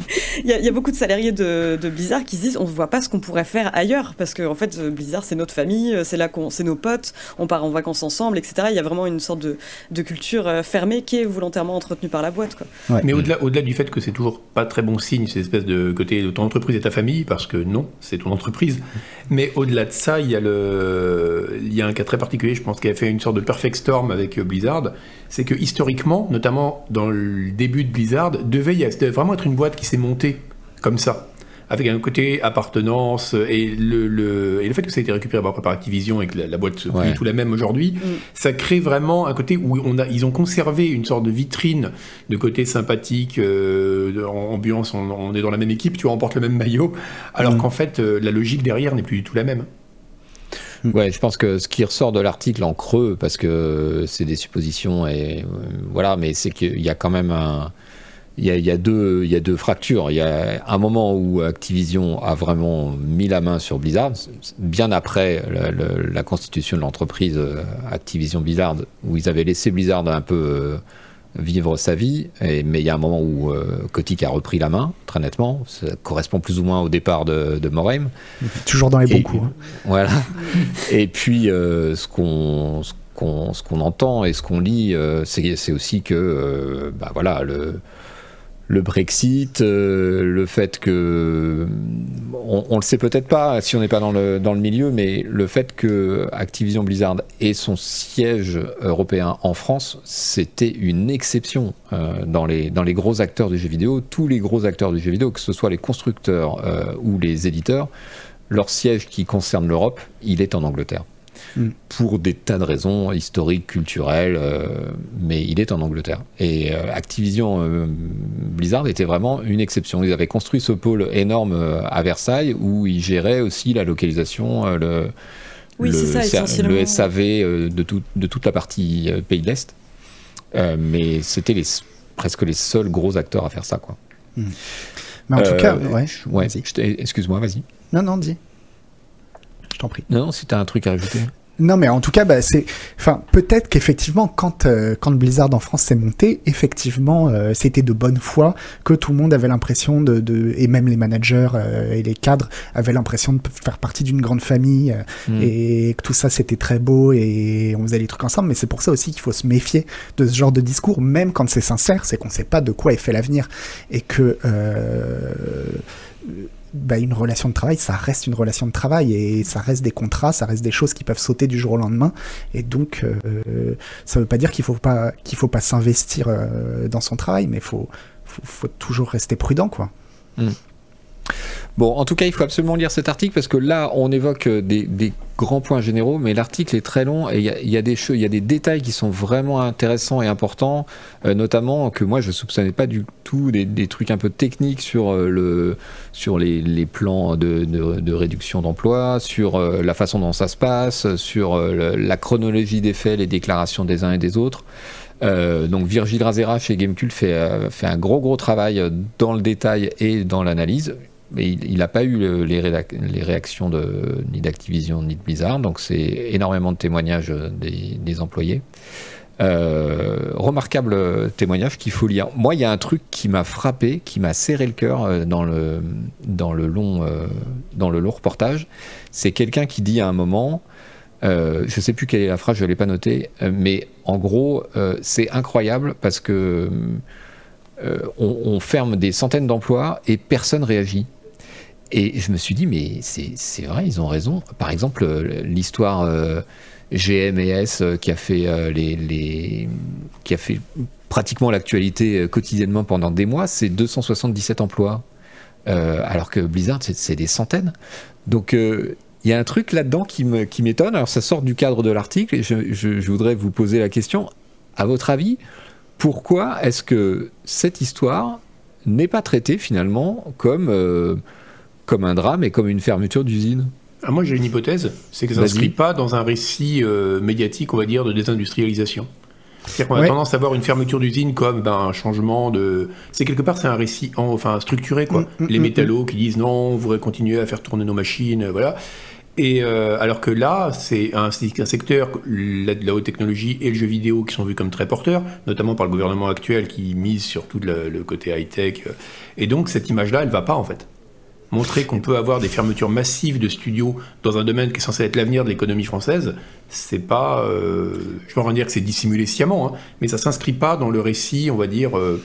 Il y, a- il y a beaucoup de salariés de, de Blizzard qui se disent on ne voit pas ce qu'on pourrait faire ailleurs parce que en fait euh, Blizzard c'est notre famille, euh, c'est là qu'on c'est nos potes, on part en vacances ensemble, etc. Il y a vraiment une sorte de, de culture euh, fermée qui est volontairement entretenue par la boîte. Quoi. Ouais. Mais au-delà, au-delà du fait que c'est toujours pas très bon signe, cette espèce de côté de ton entreprise et ta famille, parce que non, c'est ton entreprise. Mais au-delà de ça, il y a le, il y a un cas très particulier, je pense, qui a fait une sorte de perfect storm avec Blizzard. C'est que historiquement, notamment dans le début de Blizzard, devait, y a- devait vraiment être une boîte qui s'est montée comme ça. Avec un côté appartenance et le, le- et le fait que ça a été récupéré par, Activision et que la, la boîte n'est Ouais. tout la même aujourd'hui, ça crée vraiment un côté où on a, ils ont conservé une sorte de vitrine de côté sympathique, euh, ambiance, on, on est dans la même équipe, tu vois, on porte le même maillot, alors Mm. qu'en fait, euh, la logique derrière n'est plus du tout la même. Ouais, je pense que ce qui ressort de l'article en creux, parce que c'est des suppositions et euh, voilà, mais c'est qu'il y a quand même un, il y a, il y a deux, il y a deux fractures. Il y a un moment où Activision a vraiment mis la main sur Blizzard, bien après la, la- la constitution de l'entreprise euh, Activision Blizzard, où ils avaient laissé Blizzard un peu euh, vivre sa vie, et, mais il y a un moment où euh, Kotick a repris la main, très nettement. Ça correspond plus ou moins au départ de, de. Toujours dans les bons Et- coups. hein. Voilà. Et puis, euh, ce qu'on ce qu'on ce qu'on entend et ce qu'on lit, euh, c'est aussi que, bah voilà, le le Brexit, euh, le fait que on, on le sait peut-être pas si on n'est pas dans le dans le milieu, mais le fait que Activision Blizzard ait son siège européen en France, c'était une exception euh, dans les dans les gros acteurs du jeu vidéo. Tous les gros acteurs du jeu vidéo, que ce soit les constructeurs euh, ou les éditeurs, leur siège qui concerne l'Europe, il est en Angleterre. Mm. Pour des tas de raisons historiques, culturelles, euh, mais il est en Angleterre. Et euh, Activision euh, Blizzard était vraiment une exception. Ils avaient construit ce pôle énorme à Versailles où ils géraient aussi la localisation, euh, le, Oui, le, c'est ça, ser- essentiellement. le SAV euh, de, tout- de toute la partie euh, pays de l'Est. Euh, mais c'était les, presque les seuls gros acteurs à faire ça. Quoi. Mais en tout cas, ouais. excuse-moi, vas-y. Non, non, dis. Je t'en prie. Non, non, si t'as un truc à ajouter. Non, mais en tout cas, bah, c'est, enfin, peut-être qu'effectivement, quand euh, quand Blizzard en France s'est monté, effectivement, euh, c'était de bonne foi que tout le monde avait l'impression de, de et même les managers euh, et les cadres avaient l'impression de faire partie d'une grande famille euh, Mm. et que tout ça c'était très beau et on faisait les trucs ensemble. Mais c'est pour ça aussi qu'il faut se méfier de ce genre de discours, même quand c'est sincère, c'est qu'on sait pas de quoi est fait l'avenir et que euh, bah, une relation de travail, ça reste une relation de travail et ça reste des contrats, ça reste des choses qui peuvent sauter du jour au lendemain. Et donc, euh, ça veut pas dire qu'il faut pas qu'il faut pas s'investir euh, dans son travail, mais faut, faut faut toujours rester prudent, quoi. Bon, en tout cas, il faut absolument lire cet article parce que là, on évoque euh, des, grands points généraux, mais l'article est très long et il y a, des détails qui sont vraiment intéressants et importants, euh, notamment que moi je soupçonnais pas du tout des, trucs un peu techniques sur euh, le sur les, plans de, réduction d'emploi, sur la façon dont ça se passe, sur la chronologie des faits, les déclarations des uns et des autres. Donc Virgile Razera chez Gamecult fait, un gros gros travail dans le détail et dans l'analyse. Mais il n'a pas eu le- les, réactions de, ni d'Activision ni de Blizzard, donc c'est énormément de témoignages des, employés. Euh, remarquable témoignage qu'il faut lire. Moi, il y a un truc qui m'a frappé, qui m'a serré le cœur euh, dans le, long, euh, dans le long reportage. C'est quelqu'un qui dit à un moment, je sais plus quelle est la phrase, je l'ai pas notée, mais en gros, c'est incroyable parce que euh, on, on ferme des centaines d'emplois et personne réagit. Et je me suis dit, mais c'est vrai, ils ont raison. Par exemple, euh, l'histoire euh, GMS euh, qui a fait euh, les, qui a fait pratiquement l'actualité quotidiennement pendant des mois, c'est 277 emplois, alors que Blizzard c'est- des centaines. Donc il y a un truc là-dedans qui me- qui m'étonne. Alors ça sort du cadre de l'article et je, je- je voudrais vous poser la question. À votre avis, pourquoi est-ce que cette histoire n'est pas traitée finalement comme, comme un drame et comme une fermeture d'usine Ah, moi, j'ai une hypothèse, c'est que ça ne s'inscrit pas dans un récit euh, médiatique, on va dire, de désindustrialisation. C'est-à-dire qu'on a Ouais. tendance à voir une fermeture d'usine comme ben, un changement de. C'est quelque part, c'est un récit en- enfin, structuré, quoi. Mm, mm, Les mm, métallos qui disent non, on voudrait continuer à faire tourner nos machines, euh, voilà. Et euh, alors que là, c'est un, secteur, la, la haute technologie et le jeu vidéo, qui sont vus comme très porteurs, notamment par le gouvernement actuel qui mise sur tout le, le côté high-tech. Et donc, cette image-là, elle va pas, en fait. Montrer qu'on peut avoir des fermetures massives de studios dans un domaine qui est censé être l'avenir de l'économie française, c'est pas. Euh, je vais pas dire que c'est dissimulé sciemment, hein, mais ça s'inscrit pas dans le récit, on va dire. euh,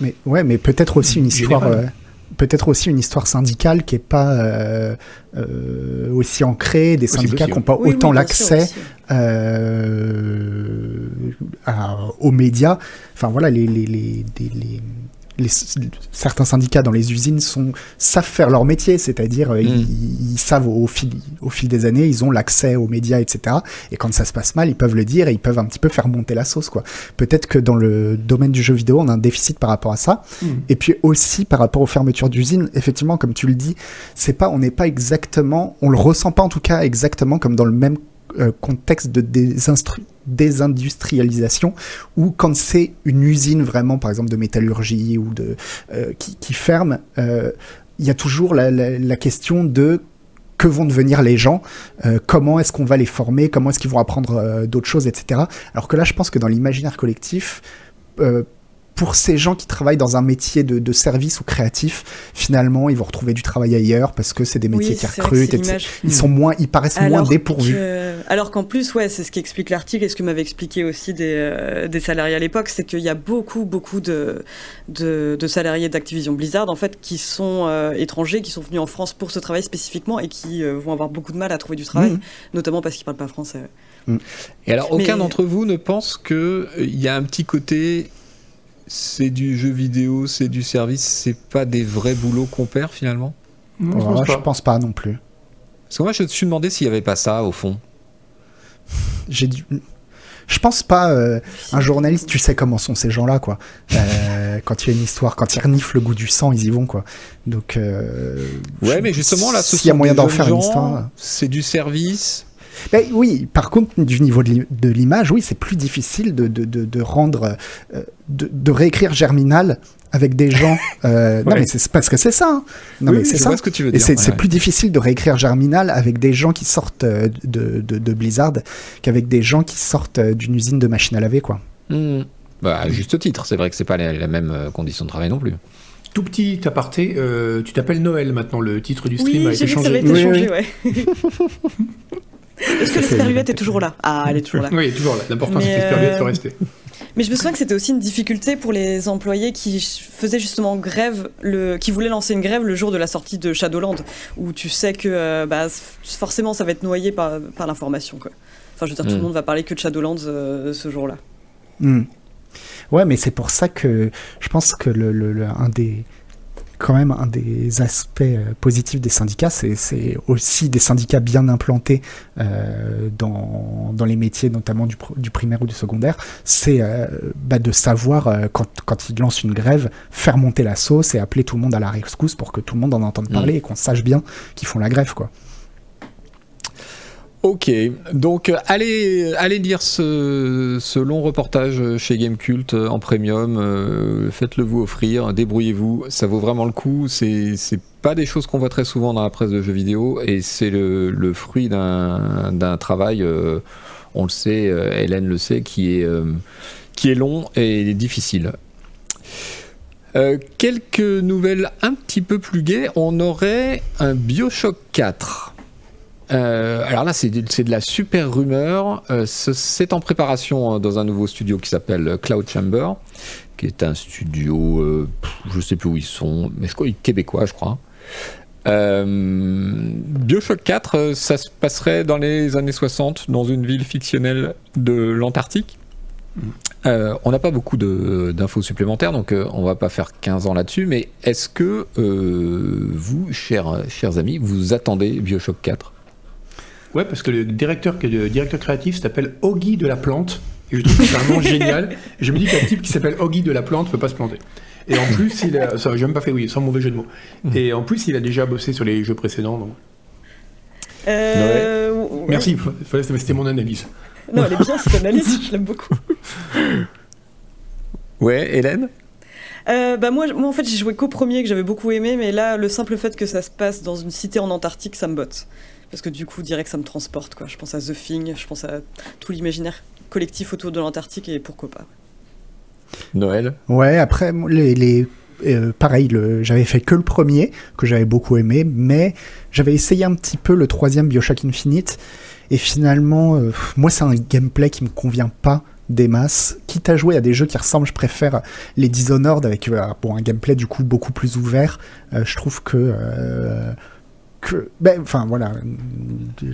Mais ouais, mais peut-être aussi une histoire, euh, peut-être aussi une histoire syndicale qui est pas euh, euh, aussi ancrée, des syndicats qui n'ont pas Oui, autant l'accès euh, aux médias. Enfin voilà, les, les, les, les- les- certains syndicats dans les usines sont, savent faire leur métier, c'est-à-dire euh, Mm. ils, ils savent au fil, au fil des années, ils ont l'accès aux médias, etc. Et quand ça se passe mal, ils peuvent le dire et ils peuvent un petit peu faire monter la sauce. quoi. Peut-être que dans le domaine du jeu vidéo, on a un déficit par rapport à ça. Et puis aussi par rapport aux fermetures d'usines, effectivement, comme tu le dis, c'est pas, on n'est pas exactement, on le ressent pas en tout cas exactement comme dans le même contexte de désindustrialisation où quand c'est une usine vraiment, par exemple de métallurgie ou de euh, qui, ferme, euh, il y a toujours la, question de que vont devenir les gens, euh, comment est-ce qu'on va les former, comment est-ce qu'ils vont apprendre euh, d'autres choses, etc. Alors que là, je pense que dans l'imaginaire collectif, euh, pour ces gens qui travaillent dans un métier de, de service ou créatif, finalement, ils vont retrouver du travail ailleurs parce que c'est des métiers Oui, qui recrutent. l'image. Ils sont moins, ils paraissent moins dépourvus. que- alors qu'en plus, ouais, c'est ce qui explique l'article et ce que m'avait expliqué aussi des, euh, des salariés à l'époque, c'est qu'il y a beaucoup, beaucoup de, de, de salariés d'Activision Blizzard en fait qui sont euh, étrangers, qui sont venus en France pour ce travail spécifiquement et qui euh, vont avoir beaucoup de mal à trouver du travail, Mhm. notamment parce qu'ils parlent pas français. Et alors, aucun Mais- d'entre vous ne pense qu'il y a un petit côté. C'est du jeu vidéo, c'est du service, c'est pas des vrais boulots qu'on perd finalement non, je pense je pas. pense pas non plus. Parce que moi, je me suis demandé s'il y avait pas ça au fond. J'ai dû- Je pense pas. euh, un journaliste, tu sais comment sont ces gens-là, quoi. Euh, quand il y a une histoire, quand ils reniflent le goût du sang, ils y vont, quoi. Donc. euh, Ouais, je- mais justement, là, ce s'il y a moyen d'en faire une histoire. C'est du service. Ben oui, par contre, du niveau de l'i- de l'image, oui, c'est plus difficile de, de, de, de rendre, euh, de, de réécrire Germinal avec des gens. euh, Non, mais c'est parce que c'est ça. hein. Non, Oui, mais c'est ça. vois ce que tu veux dire. c'est ouais, c'est ouais. plus difficile de réécrire Germinal avec des gens qui sortent euh, de, de, de Blizzard qu'avec des gens qui sortent d'une usine de machines à laver, quoi. Hmm. Bah, à juste titre, c'est vrai que c'est pas la, la même condition de travail non plus. Tout petit aparté, euh, tu t'appelles Noël maintenant, le titre du stream Oui, a été vu que ça avait changé. été Oui, changé, ouais. Est-ce que l'esperluette est toujours là? Ah, elle est toujours là. Oui, toujours là. L'important, c'est que l'esperluette euh, peut rester. Mais je me souviens que c'était aussi une difficulté pour les employés qui faisaient justement grève, le, qui voulaient lancer une grève le jour de la sortie de Shadowland, où tu sais que euh, bah, forcément ça va être noyé par, par l'information. Quoi. Enfin, je veux dire, tout Mm. le monde va parler que de Shadowlands euh, ce jour-là. Hmm. Ouais, mais c'est pour ça que je pense que le, le- le- un des quand même un des aspects euh, positifs des syndicats, c'est aussi des syndicats bien implantés euh, dans, dans les métiers, notamment du, du primaire ou du secondaire, c'est euh, bah, de savoir, euh, quand, quand ils lancent une grève, faire monter la sauce et appeler tout le monde à la rescousse pour que tout le monde en entende parler et qu'on sache bien qu'ils font la grève. quoi. Ok, donc euh, allez, allez lire ce, long reportage chez Gamecult euh, en premium, euh, faites-le vous offrir, débrouillez-vous, ça vaut vraiment le coup, c'est pas des choses qu'on voit très souvent dans la presse de jeux vidéo et c'est le, fruit d'un travail, on le sait, Hélène le sait, qui est, qui est long et difficile. Quelques nouvelles un petit peu plus gaies, on aurait un Bioshock 4. Euh, alors là, c'est de, la super rumeur. Euh, ce- c'est en préparation euh, dans un nouveau studio qui s'appelle Cloud Chamber, qui est un studio, euh, je sais plus où ils sont, mais je crois québécois, je crois. Euh, Bioshock 4, euh, ça se passerait dans les années 60 dans une ville fictionnelle de l'Antarctique. Euh, on n'a pas beaucoup d'infos supplémentaires, donc euh, on va pas faire 15 ans là-dessus, mais est-ce que euh, vous, chers, chers amis, vous attendez Bioshock 4 Ouais, parce que le directeur, le directeur créatif s'appelle Oggy de la Plante. Et je trouve que c'est un nom génial. Et je me dis qu'un type qui s'appelle Oggy de la Plante peut pas se planter. Et en plus, il a. Ça, j'ai même pas fait, oui, sans mauvais jeu de mots. Et en plus, il a déjà bossé sur les jeux précédents. Donc... Euh, ouais. Merci, c'était mon analyse. Non, elle est bien cette analyse, je l'aime beaucoup. Ouais, Hélène? Euh, bah moi, moi, en fait, j'ai joué qu'au premier que j'avais beaucoup aimé, mais là, le simple fait que ça se passe dans une cité en Antarctique, ça me botte. Parce que du coup, direct, ça me transporte. Quoi. Je pense à The Thing, je pense à tout l'imaginaire collectif autour de l'Antarctique et pourquoi pas. Noël Ouais, après, les, les euh, pareil, le, j'avais fait que le premier, que j'avais beaucoup aimé, mais j'avais essayé un petit peu le troisième Bioshock Infinite, et finalement, euh, moi, c'est un gameplay qui me convient pas des masses. Quitte à jouer à des jeux qui ressemblent, je préfère les Dishonored avec euh, bon, un gameplay du coup beaucoup plus ouvert. Euh, je trouve que euh, que, ben, enfin voilà,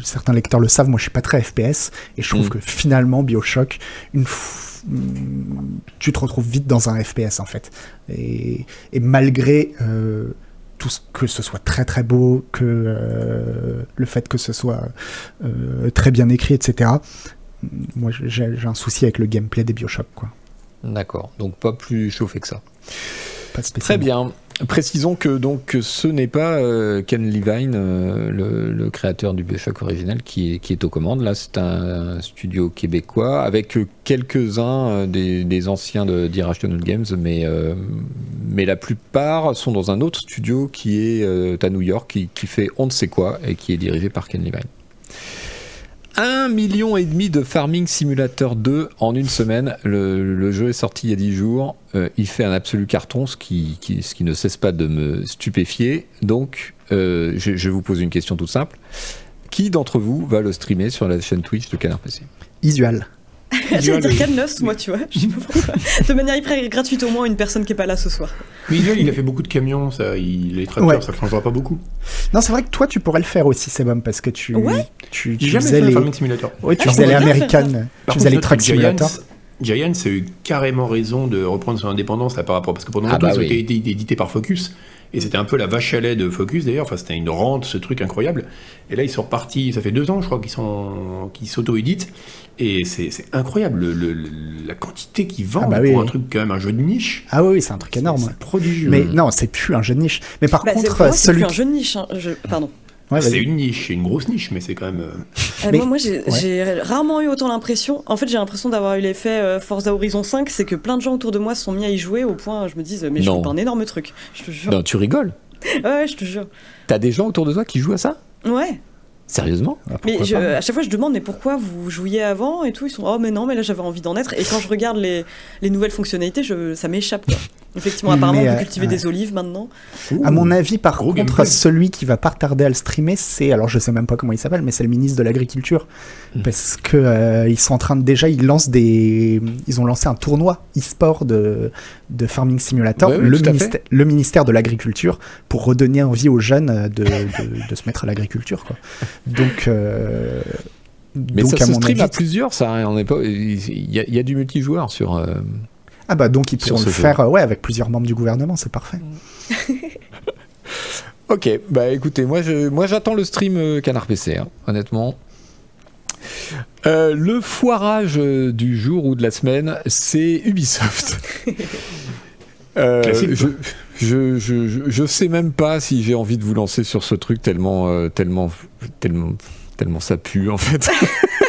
certains lecteurs le savent, moi je suis pas très FPS et je trouve Mm. que finalement Bioshock, une f- tu te retrouves vite dans un FPS en fait. Et, et malgré euh, tout ce, que ce soit très très beau, que euh, le fait que ce soit euh, très bien écrit, etc. Moi j'ai un souci avec le gameplay des Bioshock. D'accord, donc pas plus chauffé que ça. Pas Très bien. Précisons que donc ce n'est pas euh, Ken Levine, euh, le, créateur du Bioshock original, qui est, aux commandes. Là, c'est un studio québécois avec quelques-uns euh, des, anciens de d'Irrational Games, mais, mais la plupart sont dans un autre studio qui est à New York, qui fait on ne sait quoi et qui est dirigé par Ken Levine. Un million et demi de Farming Simulator 2 en une semaine. Le, le jeu est sorti il y a 10 jours. Euh, il fait un absolu carton, ce qui, qui- ce qui ne cesse pas de me stupéfier. Donc, euh, je, je vous pose une question toute simple. Qui d'entre vous va le streamer sur la chaîne Twitch de Canard PC Isual. J'allais dire Cannost, moi, tu vois? Je sais pas pourquoi. De manière hyper gratuite, au moins, une personne qui est pas là ce soir. Mais il a fait beaucoup de camions, ça, il, les tracteurs, Ouais. ça changera pas beaucoup. Non, c'est vrai que toi tu pourrais le faire aussi, Sebum, parce que tu Ouais. tu, tu jamais faisais fait les Farming Simulator. ouais, tu Alors, faisais les Par tu faisais les Giants, simulator. Giants a eu carrément raison de reprendre son indépendance là, par rapport parce que pendant Ah longtemps bah ils oui. été été édités par Focus et c'était un peu la vache à lait de Focus d'ailleurs. Enfin c'était une rente ce truc incroyable. Et là ils sont repartis. Ça fait deux ans je crois qu'ils sont qu'ils s'auto-éditent et c'est incroyable le- le- le- la quantité qu'ils vendent Ah bah pour oui. un truc quand même un jeu de niche. Ah oui, c'est un truc énorme. C'est- prodigieux. Mais non, c'est plus un jeu de niche. Mais par Bah, contre, c'est celui plus un jeu de niche. hein. Je- Pardon. Ouais, c'est une niche, c'est une grosse niche, mais c'est quand même. euh, Euh, Mais- moi, moi j'ai ouais. rarement eu autant l'impression. En fait, j'ai l'impression d'avoir eu l'effet euh, Forza Horizon 5, c'est que plein de gens autour de moi se sont mis à y jouer au point, je me dis, mais je loupe un énorme truc. Je te jure. Non, tu rigoles. Ouais, je te jure. T'as des gens autour de toi qui jouent à ça? Ouais. Sérieusement? Ah, Mais je- à chaque fois, je demande, mais pourquoi vous jouiez avant et tout? Ils sont, oh, mais non, mais là, j'avais envie d'en être. Et quand je regarde les, les nouvelles fonctionnalités, je, ça m'échappe. Effectivement, apparemment, mais, on peut euh, cultiver ouais. des olives maintenant. À mon avis, par contre, celui qui va pas tarder à le streamer, c'est alors je sais même pas comment il s'appelle, mais c'est le ministre de l'Agriculture, Mm. parce que euh, ils sont en train de déjà, ils lancent des, ils ont lancé un tournoi e-sport de de Farming Simulator, Ouais, ouais, le, ministère, le ministère de l'Agriculture, pour redonner envie aux jeunes euh, de, de, de se mettre à l'agriculture, quoi. Donc, euh, Mais donc ça à se mon stream avis, à plusieurs, ça. hein, on est pas. Il y, a- il y a du multijoueur sur. Ah bah donc ils pourront le jeu. faire, euh, ouais, avec plusieurs membres du gouvernement, c'est parfait. Ok, bah écoutez, moi je, moi j'attends le stream euh, Canard PC, hein, honnêtement. Euh, le foirage du jour ou de la semaine, c'est Ubisoft. Euh, Classique, je, je, je, je, je sais même pas si j'ai envie de vous lancer sur ce truc tellement, euh, tellement, tellement, tellement ça pue en fait.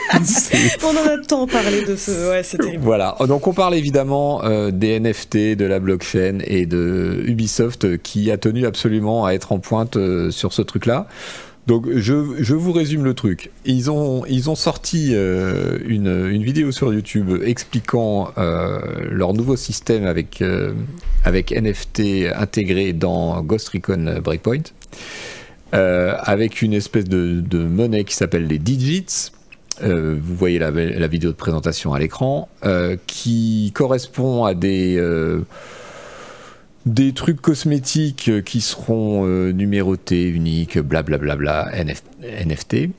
On en a tant parlé de ce. Ouais, c'est terrible. Voilà, donc on parle évidemment euh, des NFT, de la blockchain et de Ubisoft euh, qui a tenu absolument à être en pointe euh, sur ce truc-là. Donc je, je vous résume le truc. Ils ont, ils ont sorti euh, une, une vidéo sur YouTube expliquant euh, leur nouveau système avec, euh, avec NFT intégré dans Ghost Recon Breakpoint, avec une espèce de, de monnaie qui s'appelle les Digits. Euh, vous voyez la, vidéo de présentation à l'écran, euh, qui correspond à des, euh, des trucs cosmétiques qui seront numérotés, uniques, blablabla, NF NFT.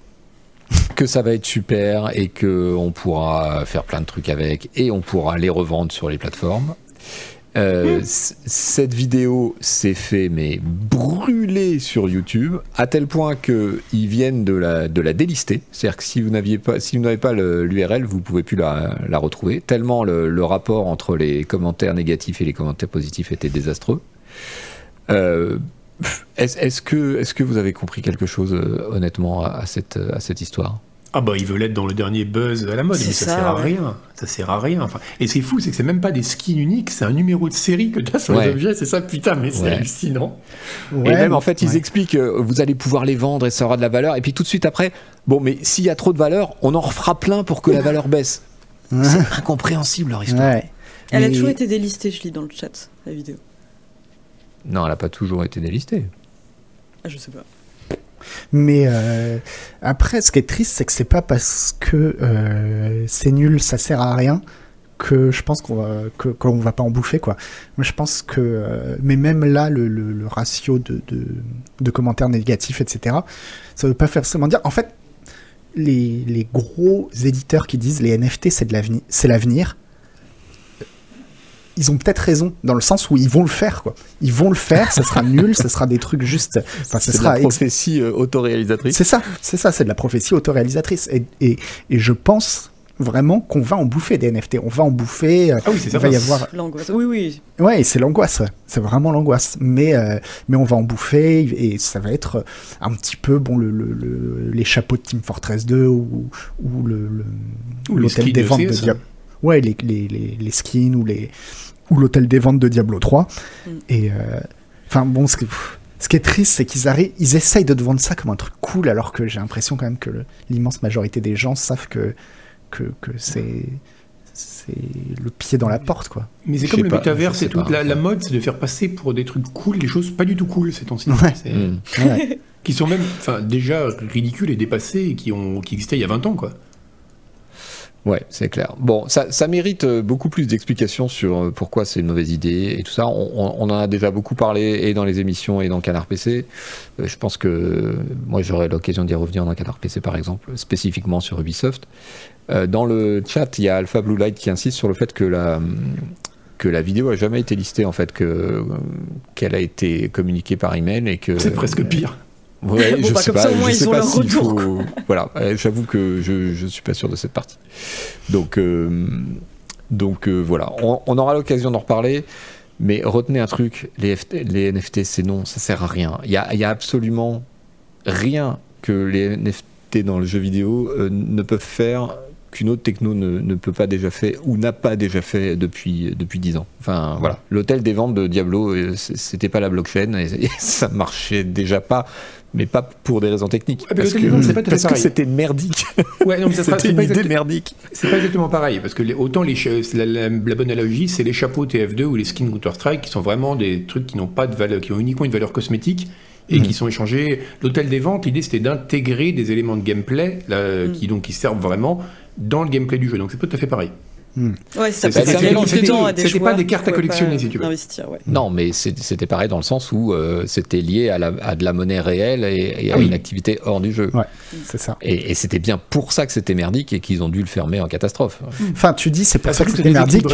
Que ça va être super et que on pourra faire plein de trucs avec et on pourra les revendre sur les plateformes. Euh, c- cette vidéo s'est fait mais brûler sur YouTube à tel point que ils viennent de la de la délister. C'est-à-dire que si vous n'aviez pas si vous n'avez pas l'URL, vous pouvez plus la, la retrouver. Tellement le, le rapport entre les commentaires négatifs et les commentaires positifs était désastreux. Euh, est-ce que est-ce que vous avez compris quelque chose euh, honnêtement à, à cette à cette histoire? Ah bah il veut l'être dans le dernier buzz à la mode, mais ça, ça, sert à rien. Ça sert à rien. Enfin, et c'est fou, c'est que c'est même pas des skins uniques, c'est un numéro de série que tu as sur Ouais. les objets. C'est ça, putain, mais c'est Ouais. hallucinant. Ouais, et même en fait, ils expliquent euh, vous allez pouvoir les vendre et ça aura de la valeur. Et puis tout de suite après, bon, mais s'il y a trop de valeur, on en refera plein pour que la valeur baisse. C'est incompréhensible leur histoire. Ouais. Elle a toujours été délistée, je lis dans le chat, la vidéo. Non, elle n'a pas toujours été délistée. Ah, je sais pas. Mais euh, après, ce qui est triste, c'est que c'est pas parce que euh, c'est nul, ça sert à rien que je pense qu'on va va pas en bouffer quoi. Je pense que euh, mais même là, le, le- ratio de, de, commentaires négatifs, etc. Ça veut pas forcément dire. En fait, les, les gros éditeurs qui disent les NFT c'est l'avenir. Ils ont peut-être raison dans le sens où ils vont le faire quoi. Ils vont le faire, ça sera nul, ça sera des trucs juste. Enfin, ce C'est de sera la prophétie euh, autoréalisatrice. c'est ça, c'est ça, c'est de la prophétie autoréalisatrice. Et, et, et je pense vraiment qu'on va en bouffer des NFT. On va en bouffer. euh, Ah oui, c'est il ça. va y avoir. L'angoisse. Oui, oui. Ouais, et c'est l'angoisse. C'est vraiment l'angoisse. Mais, euh, mais on va en bouffer et ça va être un petit peu bon le, le- le- les chapeaux de Team Fortress 2 ou, ou le, le- Ou les l'hôtel skins des de ventes de. Diablo. Ouais, les, les, les, les skins ou les ou l'hôtel des ventes de Diablo 3. Mm. Et euh, enfin bon, ce, ce qui est triste, c'est qu'ils arrivent, ils essayent de te vendre ça comme un truc cool, alors que j'ai l'impression quand même que l'immense majorité des gens savent que que, que c'est c'est le pied dans la porte quoi. Mais c'est comme le métavers, c'est tout. pas. La, la mode, c'est de faire passer pour des trucs cool des choses pas du tout cool ces temps-ci. Ouais. C'est- Mm. Ouais. Qui sont même enfin, déjà ridicules et dépassés et qui, ont, qui existaient il y a 20 ans, quoi. Ouais, c'est clair. Bon, ça, ça mérite euh, beaucoup plus d'explications sur euh, pourquoi c'est une mauvaise idée et tout ça. On, en a déjà beaucoup parlé et dans les émissions et dans Canard PC. Euh, je pense que moi j'aurai l'occasion d'y revenir dans Canard PC par exemple, spécifiquement sur Ubisoft. Dans le chat, il y a Alpha Blue Light qui insiste sur le fait que la que la vidéo a jamais été listée en fait, que qu'elle a été communiquée par email et que C'est presque pire. Ouais, Bon, je bah, sais comme pas, ça, au moins, ils ont leur retour, faut- Voilà, j'avoue que je, je suis pas sûr de cette partie. Donc, euh, donc euh, voilà, on, on aura l'occasion d'en reparler. Mais retenez un truc, les, FT les NFT, c'est non, ça sert à rien. Il y a, y a absolument rien que les NFT dans le jeu vidéo euh, ne peuvent faire qu'une autre techno ne, ne peut pas déjà fait ou n'a pas déjà fait depuis depuis 10 ans. Enfin voilà, l'hôtel des ventes de Diablo, c'était pas la blockchain et, et ça marchait déjà pas, mais pas pour des raisons techniques. Ah, parce l'hôtel que c'était merdique. Ouais, non, mais C'était c'est une pas, idée merdique. c'est pas exactement pareil, parce que les- autant les, la, la- la bonne analogie, c'est les chapeaux TF2 ou les skins Counter-Strike qui sont vraiment des trucs qui n'ont pas de valeur, qui ont uniquement une valeur cosmétique et qui sont échangés. L'hôtel des ventes, l'idée c'était d'intégrer des éléments de gameplay là, Mhm. qui donc qui servent vraiment dans le gameplay du jeu. Donc c'est pas tout à fait pareil. Ouais, ça C'était- peut pas des qui cartes à collectionner, si tu veux. Investir, ouais. Non, mais c'était pareil dans le sens où euh, c'était lié à, la- à de la monnaie réelle et, et à oui. une activité hors du jeu. Ouais. C'est ça. Et, et c'était bien pour ça que c'était merdique et qu'ils ont dû le fermer en catastrophe. Enfin, tu dis c'est pour ça que c'était merdique.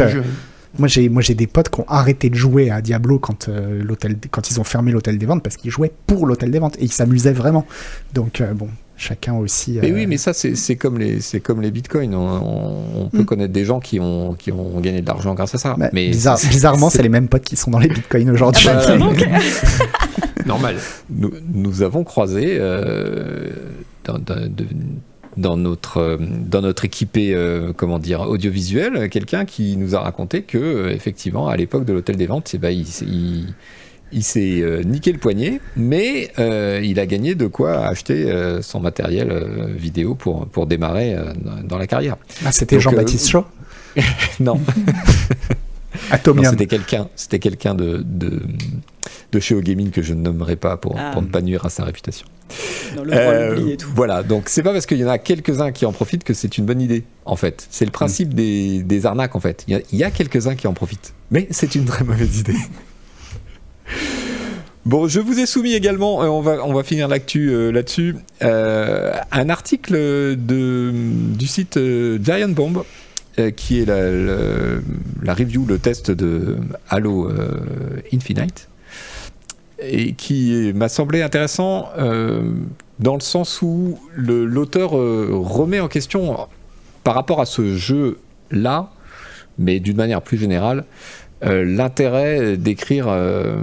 Moi j'ai moi j'ai des potes qui ont arrêté de jouer à Diablo quand euh, l'hôtel quand ils ont fermé l'hôtel des ventes parce qu'ils jouaient pour l'hôtel des ventes et ils s'amusaient vraiment. Donc euh, bon, chacun aussi. Mais euh, oui, mais ça, c'est c'est comme les, c'est comme les bitcoins. On, peut Mm. connaître des gens qui ont, qui ont gagné de l'argent grâce à ça. bah, mais bizarre- bizarrement, c'est les mêmes potes qui sont dans les bitcoins aujourd'hui. Ah bah, dis donc. Normal. nous, nous avons croisé euh, dans, dans- de- dans notre, euh, dans notre équipé euh, comment dire, audiovisuel, quelqu'un qui nous a raconté que, euh, effectivement, à l'époque de l'hôtel des ventes, eh ben, il, il- il s'est euh, niqué le poignet, mais euh, il a gagné de quoi acheter euh, son matériel euh, vidéo pour, pour démarrer euh, dans, la carrière. Ah, c'était Jean-Baptiste euh, Chaud, Non, non, Atomium. c'était quelqu'un, c'était quelqu'un de, de, de chez Gaming que je ne nommerai pas pour, Ah. pour ne pas nuire à sa réputation. Non, le Euh, tout. Voilà, donc c'est pas parce qu'il y en a quelques-uns qui en profitent que c'est une bonne idée, en fait. C'est le principe des, des arnaques, en fait. Il y a, il y a quelques-uns qui en profitent, mais c'est une très mauvaise idée. Bon, je vous ai soumis également, euh, on, va, on va finir l'actu euh, là-dessus, euh, un article de, du site Giant Bomb, qui est la, la- la review, le test de Halo Infinite, et qui m'a semblé intéressant dans le sens où l'auteur remet en question, par rapport à ce jeu-là, mais d'une manière plus générale, l'intérêt d'écrire euh,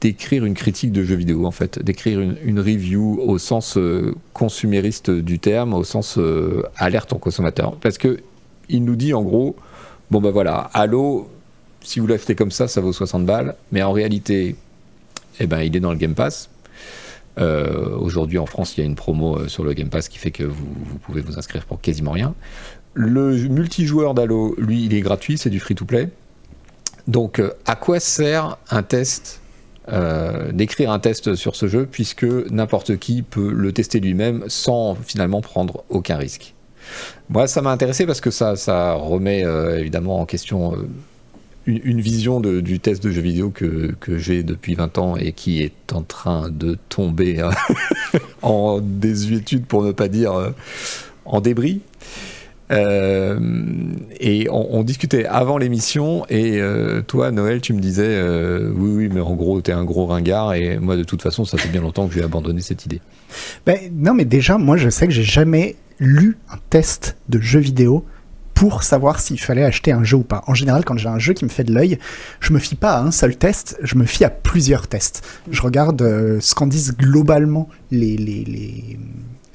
d'écrire une critique de jeux vidéo en fait, d'écrire une, review au sens euh, consumériste du terme, au sens euh, alerte en consommateur, parce que il nous dit en gros, bon ben voilà, Halo, si vous l'achetez comme ça, ça vaut 60 balles, mais en réalité, eh ben il est dans le Game Pass. Euh, Aujourd'hui en France, il y a une promo euh, sur le Game Pass qui fait que vous, vous pouvez vous inscrire pour quasiment rien. Le multijoueur d'Halo, lui, il est gratuit, c'est du free-to-play. Donc, euh, à quoi sert un test, euh, d'écrire un test sur ce jeu, puisque n'importe qui peut le tester lui-même sans finalement prendre aucun risque? Moi, ça m'a intéressé parce que ça, remet euh, évidemment en question une, vision du test de jeu vidéo que, j'ai depuis 20 ans et qui est en train de tomber hein, en désuétude, pour ne pas dire en débris. Euh, et on, discutait avant l'émission et euh, toi Noël tu me disais euh, oui oui mais en gros t'es un gros ringard et moi de toute façon ça fait bien longtemps que j'ai abandonné cette idée. Ben, non, mais déjà, moi, je sais que j'ai jamais lu un test de jeu vidéo pour savoir s'il fallait acheter un jeu ou pas. En général, quand j'ai un jeu qui me fait de l'œil, je me fie pas à un seul test, je me fie à plusieurs tests. Je regarde euh, ce qu'en disent globalement les, les, les,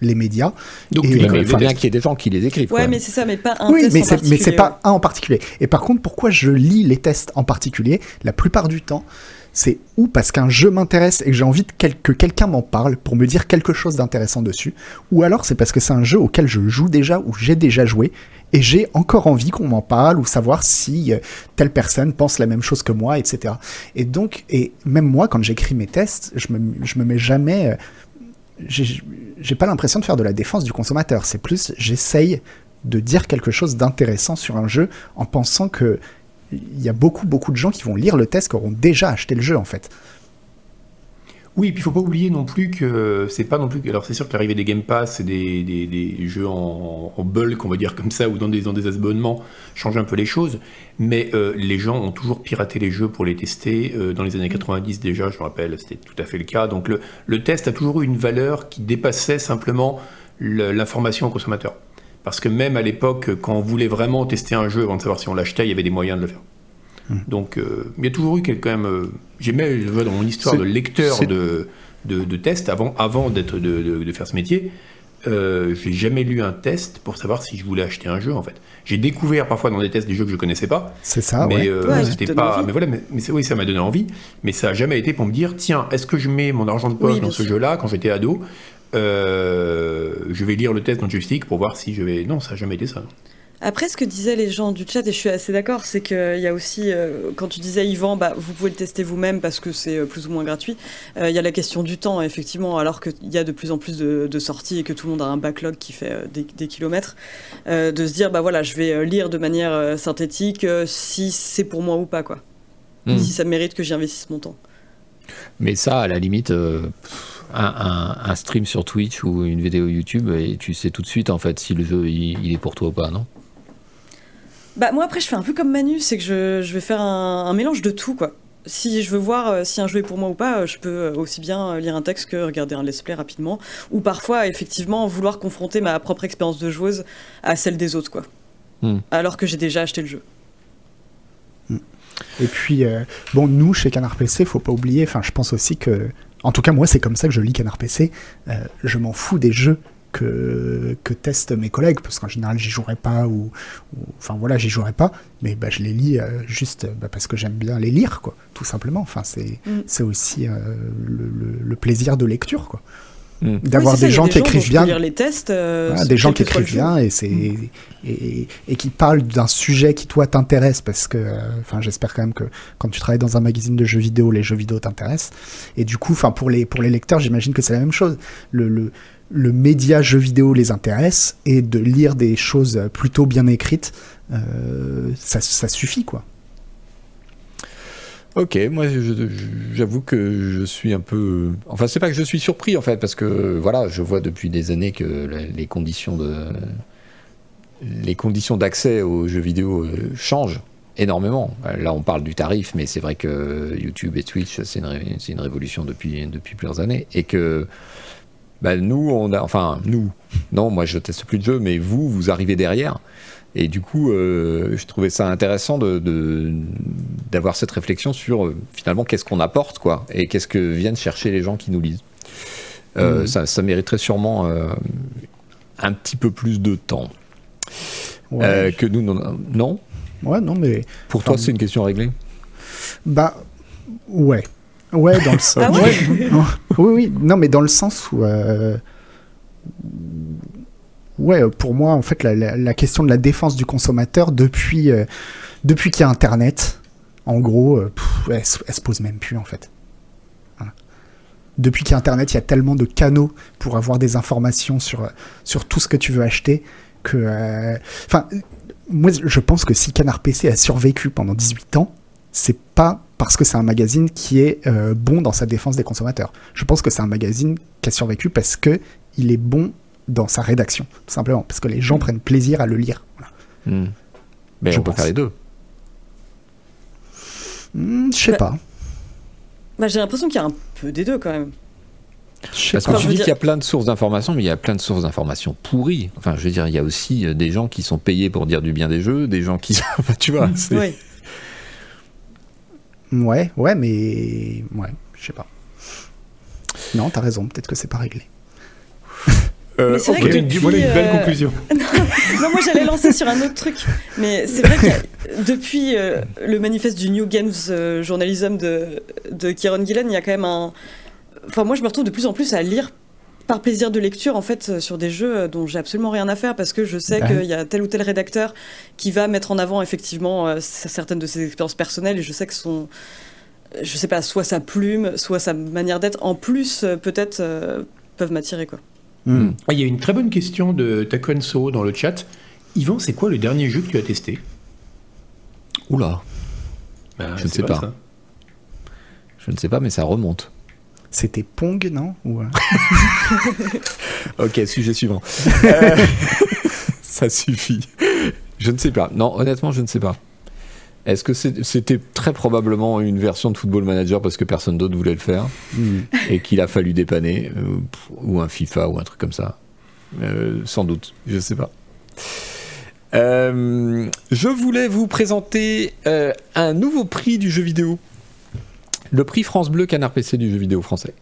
les médias. Donc, Et, euh, il faut bien qu'il y ait des gens qui les écrivent. Ouais, quoi. mais c'est ça, mais pas un oui, test mais en c'est, mais c'est particulier, pas un en particulier. Et par contre, pourquoi je lis les tests en particulier La plupart du temps, c'est ou parce qu'un jeu m'intéresse et que j'ai envie de quel- que quelqu'un m'en parle pour me dire quelque chose d'intéressant dessus, ou alors c'est parce que c'est un jeu auquel je joue déjà ou j'ai déjà joué et j'ai encore envie qu'on m'en parle ou savoir si euh, telle personne pense la même chose que moi, etc. Et donc, et même moi, quand j'écris mes tests, je me, je me mets jamais. J'ai pas l'impression de faire de la défense du consommateur. C'est plus, j'essaye de dire quelque chose d'intéressant sur un jeu en pensant que il y a beaucoup beaucoup de gens qui vont lire le test qui auront déjà acheté le jeu en fait. Oui, puis il faut pas oublier non plus que c'est pas non plus. Alors c'est sûr que l'arrivée des Game Pass et des, des, des jeux en, en bulk, on va dire comme ça, ou dans des, dans des abonnements, change un peu les choses. Mais euh, les gens ont toujours piraté les jeux pour les tester. Euh, dans les années 90 déjà, je me rappelle, c'était tout à fait le cas. Donc le, le test a toujours eu une valeur qui dépassait simplement le- l'information au consommateur. Parce que même à l'époque, quand on voulait vraiment tester un jeu avant de savoir si on l'achetait, il y avait des moyens de le faire. Donc, euh, il y a toujours eu quand même. euh, J'aimais, je vois, dans mon histoire de lecteur de, de, de test, avant, avant d'être de, de- de faire ce métier, euh, j'ai jamais lu un test pour savoir si je voulais acheter un jeu, en fait. J'ai découvert parfois dans des tests des jeux que je connaissais pas, C'est ça. mais ouais. euh, Ouais, c'était pas. envie. Mais voilà, mais, oui, ça m'a donné envie, mais ça a jamais été pour me dire tiens, est-ce que je mets mon argent de poche Oui, dans ce jeu-là quand j'étais ado euh, Je vais lire le test dans le joystick pour voir si je vais. Non, ça a jamais été ça. Après, ce que disaient les gens du chat, et je suis assez d'accord, c'est qu'il y a aussi, euh, quand tu disais Yvan, bah, vous pouvez le tester vous-même parce que c'est euh, plus ou moins gratuit. Euh, Il y a la question du temps, effectivement, alors qu'il y a de plus en plus de, de sorties et que tout le monde a un backlog qui fait euh, des, des kilomètres, euh, de se dire, bah voilà, je vais euh, lire de manière euh, synthétique euh, si c'est pour moi ou pas, quoi. Hmm. Si ça mérite que j'y investisse mon temps. Mais ça, à la limite, euh, un, un- un stream sur Twitch ou une vidéo YouTube, et tu sais tout de suite en fait si le jeu il, il est pour toi ou pas, non? Bah moi après je fais un peu comme Manu, c'est que je, je vais faire un, un mélange de tout quoi. Si je veux voir euh, si un jeu est pour moi ou pas, euh, je peux euh, aussi bien lire un texte que regarder un let's play rapidement, ou parfois effectivement vouloir confronter ma propre expérience de joueuse à celle des autres quoi. Hmm. Alors que j'ai déjà acheté le jeu. Et puis, euh, bon, nous, chez Canard PC, faut pas oublier, enfin, je pense aussi que, en tout cas, moi, c'est comme ça que je lis Canard PC, euh, je m'en fous des jeux que, que testent mes collègues, parce qu'en général, j'y jouerai pas, ou, ou- enfin, voilà, j'y jouerai pas, mais bah, je les lis euh, juste bah, parce que j'aime bien les lire, quoi, tout simplement. Enfin, c'est Mm. c'est aussi euh, le, le- le plaisir de lecture, quoi. Hmm. D'avoir Oui, c'est ça, des gens qui écrivent bien, lire les tests. euh, voilà, des gens qui écrivent bien et c'est et, et qui parlent d'un sujet qui toi t'intéresse parce que euh, enfin j'espère quand même que quand tu travailles dans un magazine de jeux vidéo les jeux vidéo t'intéressent et du coup enfin pour les pour les lecteurs j'imagine que c'est la même chose le, le le média jeux vidéo les intéresse et de lire des choses plutôt bien écrites euh, ça, suffit quoi Ok, moi j'avoue que je suis un peu. Enfin, c'est pas que je suis surpris en fait, parce que voilà, je vois depuis des années que les conditions de conditions d'accès aux jeux vidéo euh, changent énormément. Là, on parle du tarif, mais c'est vrai que YouTube et Twitch, c'est une, une révolution depuis depuis plusieurs années, et que bah, nous, on a, enfin nous, non, moi je teste plus de jeux, mais vous, vous arrivez derrière. Et du coup, euh, je trouvais ça intéressant de, de- d'avoir cette réflexion sur euh, finalement qu'est-ce qu'on apporte, quoi, et qu'est-ce que viennent chercher les gens qui nous lisent. Euh, Mhm. ça, ça mériterait sûrement un petit peu plus de temps Ouais, que nous. Non, non? Ouais, non, mais. Pour toi, c'est une question réglée Bah, ouais. Ouais, dans le sens. Ah ouais Oui, oui, non, mais dans le sens où. euh, Ouais, pour moi, en fait, la, la- la question de la défense du consommateur depuis, euh, depuis qu'il y a Internet, en gros, euh, pff, elle, elle se pose même plus, en fait. Voilà. Depuis qu'il y a Internet, il y a tellement de canaux pour avoir des informations sur, sur tout ce que tu veux acheter que. euh, Enfin, moi, je pense que si Canard PC a survécu pendant 18 ans, c'est pas parce que c'est un magazine qui est euh, bon dans sa défense des consommateurs. Je pense que c'est un magazine qui a survécu parce que il est bon dans sa rédaction, tout simplement, parce que les gens prennent plaisir à le lire. Voilà. Hmm. Mais Je on peut pense. faire les deux. Hmm, je sais Bah, pas. Bah, j'ai l'impression qu'il y a un peu des deux quand même. Je sais Parce que tu dis dire- qu'il y a plein de sources d'informations, mais il y a plein de sources d'informations pourries. Enfin, je veux dire, il y a aussi euh, des gens qui sont payés pour dire du bien des jeux, des gens qui. Tu vois, c'est- Oui. Ouais, ouais, mais ouais, je sais pas. Non, t'as raison. Peut-être que c'est pas réglé. Euh, Mais c'est vrai ok. que Voilà une, voilà une belle euh, conclusion. Non, moi j'allais lancer sur un autre truc, mais c'est vrai que depuis euh, le manifeste du New Games euh, Journalism de, de Kieron Gillen, il y a quand même un. Enfin, moi je me retrouve de plus en plus à lire par plaisir de lecture en fait euh, sur des jeux euh, dont j'ai absolument rien à faire parce que je sais Bah qu'il y a tel ou tel rédacteur qui va mettre en avant effectivement euh, certaines de ses expériences personnelles et je sais que son je sais pas soit sa plume soit sa manière d'être en plus euh, peut-être euh, peuvent m'attirer quoi Hmm. Ah, Il y a une très bonne question de Takuenso dans le chat. Yvan, c'est quoi le dernier jeu que tu as testé? Oula, Bah, Je ne sais pas. ça. je ne sais pas, mais ça remonte. C'était Pong, non Ou, euh, Ok, sujet suivant. Euh, ça suffit. Je ne sais pas. Non, honnêtement, je ne sais pas. Est-ce que c'était très probablement une version de Football Manager parce que personne d'autre voulait le faire hmm. et qu'il a fallu dépanner euh, ou un FIFA ou un truc comme ça Sans doute, je ne sais pas. Je voulais vous présenter un nouveau prix du jeu vidéo. Le prix France Bleu Canard PC du jeu vidéo français.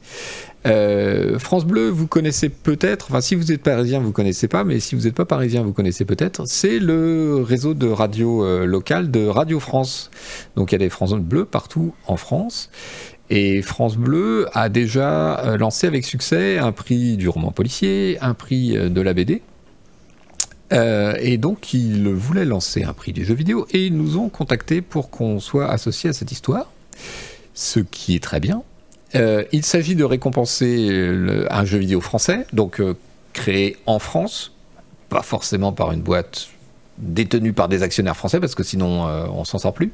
Euh, France Bleu, vous connaissez peut-être, enfin si vous êtes parisien, vous connaissez pas, mais si vous n'êtes pas parisien, vous connaissez peut-être. C'est le réseau de radio euh, locale de Radio France. Donc il y a des France Bleu partout en France. Et France Bleu a déjà euh, lancé avec succès un prix du roman policier, un prix euh, de la BD. Et donc, ils voulaient lancer un prix du jeu vidéo et ils nous ont contactés pour qu'on soit associé à cette histoire, ce qui est très bien. Euh, il s'agit de récompenser euh, un jeu vidéo français, donc euh, créé en France, pas forcément par une boîte détenue par des actionnaires français, parce que sinon euh, on s'en sort plus.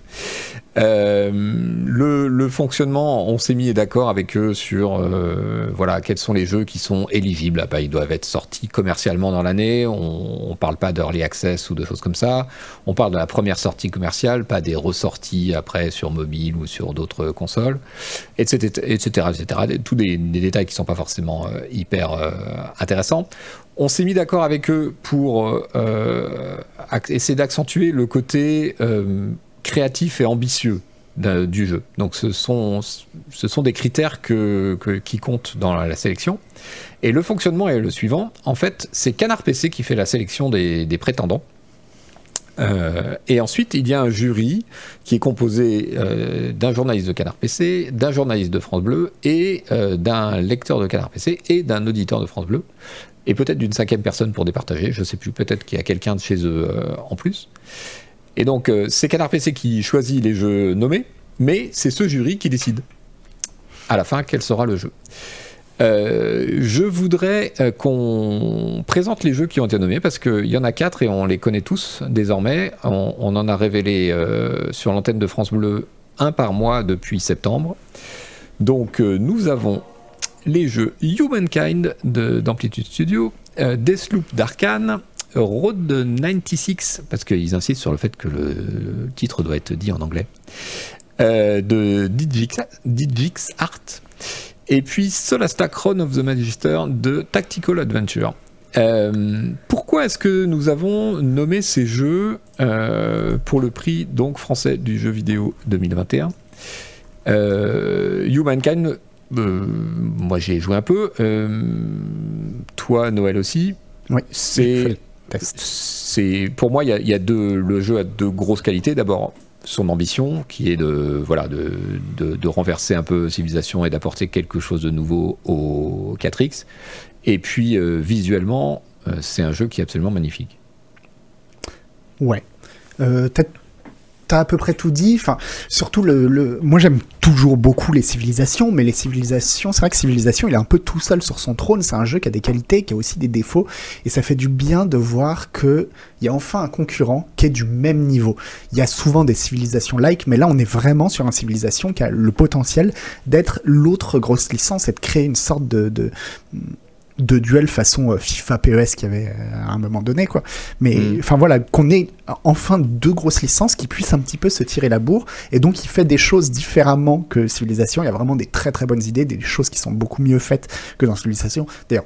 Euh, le, fonctionnement, on s'est mis d'accord avec eux sur euh, voilà quels sont les jeux qui sont éligibles. Ah bah, ils doivent être sortis commercialement dans l'année. On, on parle pas d'early access ou de choses comme ça. On parle de la première sortie commerciale, pas des ressorties après sur mobile ou sur d'autres consoles, etc., etc., etc. Tous des, des détails qui sont pas forcément euh, hyper intéressants. On s'est mis d'accord avec eux pour euh, ac- essayer d'accentuer le côté euh, créatif et ambitieux du jeu. Donc ce sont, des critères qui comptent dans la, sélection. Et le fonctionnement est le suivant. En fait, c'est Canard PC qui fait la sélection des, prétendants. Euh, et ensuite, il y a un jury qui est composé euh, d'un journaliste de Canard PC, d'un journaliste de France Bleu et euh, d'un lecteur de Canard PC et d'un auditeur de France Bleu et peut-être d'une cinquième personne pour départager. Je sais plus, peut-être qu'il y a quelqu'un de chez eux euh, en plus. Et donc, euh, c'est Canard PC qui choisit les jeux nommés, mais c'est ce jury qui décide à la fin quel sera le jeu. Euh, je voudrais qu'on présente les jeux qui ont été nommés parce qu'il y en a quatre et on les connaît tous désormais. On, en a révélé sur l'antenne de France Bleu un par mois depuis septembre. Donc nous avons les jeux Humankind de- d'Amplitude Studio, euh, Deathloop d'Arkane, Road 96, parce qu'ils insistent sur le fait que le titre doit être dit en anglais, euh, de Digix, Art, et puis Solasta Crown of the Magister de Tactical Adventure. Euh, pourquoi est-ce que nous avons nommé ces jeux euh, pour le prix donc français du jeu vidéo 2021 euh, Humankind, euh, moi j'ai joué un peu. euh, toi, Noël aussi. Oui, C'est, c'est pour moi, il y a, y a deux, le jeu a deux grosses qualités. D'abord, son ambition, qui est de voilà de, de, de renverser un peu civilisation et d'apporter quelque chose de nouveau au 4X. Et puis euh, visuellement, c'est un jeu qui est absolument magnifique. Ouais. Euh, t'as- T'as à peu près tout dit. Enfin, surtout le, moi j'aime toujours beaucoup les civilisations, mais les civilisations, c'est vrai que civilisation, il est un peu tout seul sur son trône. C'est un jeu qui a des qualités, qui a aussi des défauts, et ça fait du bien de voir que il y a enfin un concurrent qui est du même niveau. Il y a souvent des civilisations like, mais là on est vraiment sur une civilisation qui a le potentiel d'être l'autre grosse licence et de créer une sorte de de duel façon euh, FIFA PES qu'il y avait euh, à un moment donné quoi. Mais Mm. enfin voilà qu'on ait enfin deux grosses licences qui puissent un petit peu se tirer la bourre. Et donc il fait des choses différemment que Civilisation il y a vraiment des très très bonnes idées des choses qui sont beaucoup mieux faites que dans Civilisation d'ailleurs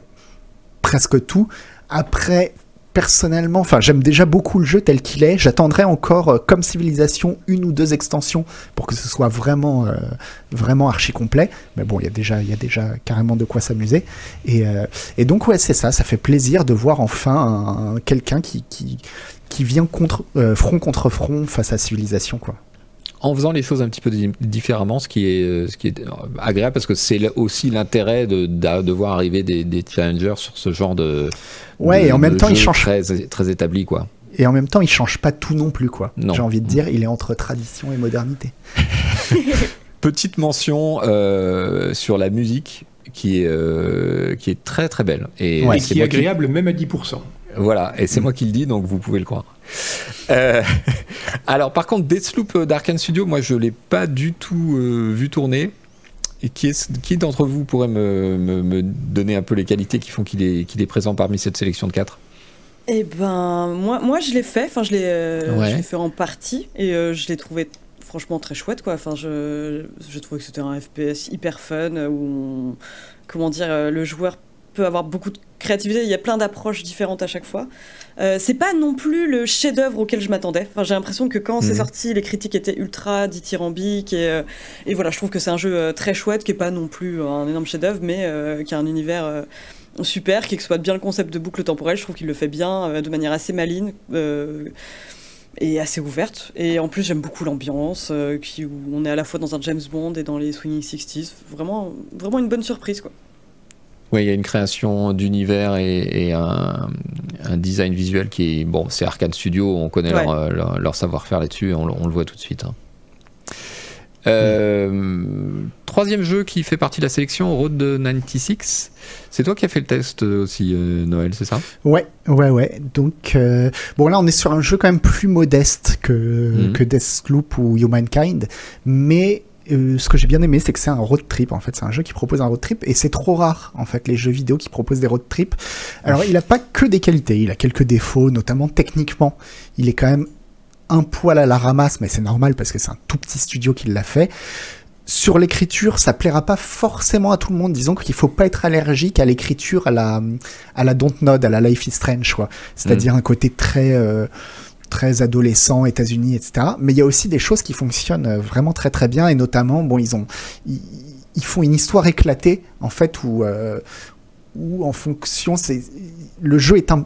presque tout. Après personnellement enfin j'aime déjà beaucoup le jeu tel qu'il est. J'attendrai encore euh, comme Civilisation une ou deux extensions pour que ce soit vraiment euh, vraiment archi complet. Mais bon il y a déjà il y a déjà carrément de quoi s'amuser. Et, euh, et donc ouais c'est ça. Ça fait plaisir de voir enfin un- quelqu'un qui, qui qui vient contre euh, front contre front face à civilisation quoi En faisant les choses un petit peu di- différemment, ce qui est, euh, ce qui est euh, agréable parce que c'est aussi l'intérêt de, de voir arriver des, des challengers sur ce genre de. Ouais, de- et en même temps, il jeu change. Très, très établi, quoi. et en même temps il change pas tout non plus quoi Non. j'ai envie de dire il est entre tradition et modernité Petite mention euh, sur la musique qui est, euh, qui est très très belle. Et Ouais. Et c'est qui est qui- agréable même à 10%. Voilà, et c'est moi qui le dis, donc vous pouvez le croire. Euh, alors, par contre, Deathloop d'Arkane Studio, moi, je l'ai pas du tout euh, vu tourner. Et qui, est, qui d'entre vous pourrait me, me- me donner un peu les qualités qui font qu'il est, qu'il est présent parmi cette sélection de 4 Eh ben, moi, moi je l'ai fait, enfin, je l'ai euh, Ouais. je l'ai fait en partie, et euh, je l'ai trouvé franchement très chouette, quoi. Enfin, je, je trouvais que c'était un FPS hyper fun, euh, où, on- comment dire, euh, le joueur peut avoir beaucoup de créativité, il y a plein d'approches différentes à chaque fois. Euh, c'est pas non plus le chef-d'œuvre auquel je m'attendais. Enfin, j'ai l'impression que quand c'est Mhm. sorti, les critiques étaient ultra dithyrambiques, et, euh, et voilà, je trouve que c'est un jeu euh, très chouette, qui est pas non plus un énorme chef-d'œuvre, mais euh, qui a un univers... euh, super, qui exploite bien le concept de boucle temporelle. Je trouve qu'il le fait bien, euh, de manière assez maligne euh, et assez ouverte. Et en plus, j'aime beaucoup l'ambiance, euh, qui, où on est à la fois dans un James Bond et dans les Swinging 60s. Vraiment, vraiment une bonne surprise, quoi. Oui, il y a une création d'univers et, et un, un design visuel qui est. Bon, c'est Arkane Studio, on connaît Ouais. leur, euh, leur- leur savoir-faire là-dessus, on, le- on le voit tout de suite. hein. Euh, Troisième jeu qui fait partie de la sélection, Road 96. C'est toi qui as fait le test aussi, euh, Noël, c'est ça? Ouais, ouais, ouais. Donc, euh, bon, là, on est sur un jeu quand même plus modeste que, Mhm. que Deathloop ou Humankind. Mais euh, ce que j'ai bien aimé, c'est que c'est un road trip. En fait, c'est un jeu qui propose un road trip. Et c'est trop rare, en fait, les jeux vidéo qui proposent des road trips. Alors, il a pas que des qualités. Il a quelques défauts, notamment techniquement. Il est quand même un poil à la ramasse, mais c'est normal parce que c'est un tout petit studio qui l'a fait. Sur l'écriture, ça plaira pas forcément à tout le monde. Disons qu'il faut pas être allergique à l'écriture, à la, à la Dontnod, à la Life is Strange, quoi. C'est-à-dire un côté très, euh, très adolescent, États-Unis, etc. Mais il y a aussi des choses qui fonctionnent euh, vraiment très très bien, et notamment, bon, ils ont, ils, font une histoire éclatée, en fait, où, euh, où en fonction, c'est le jeu est un,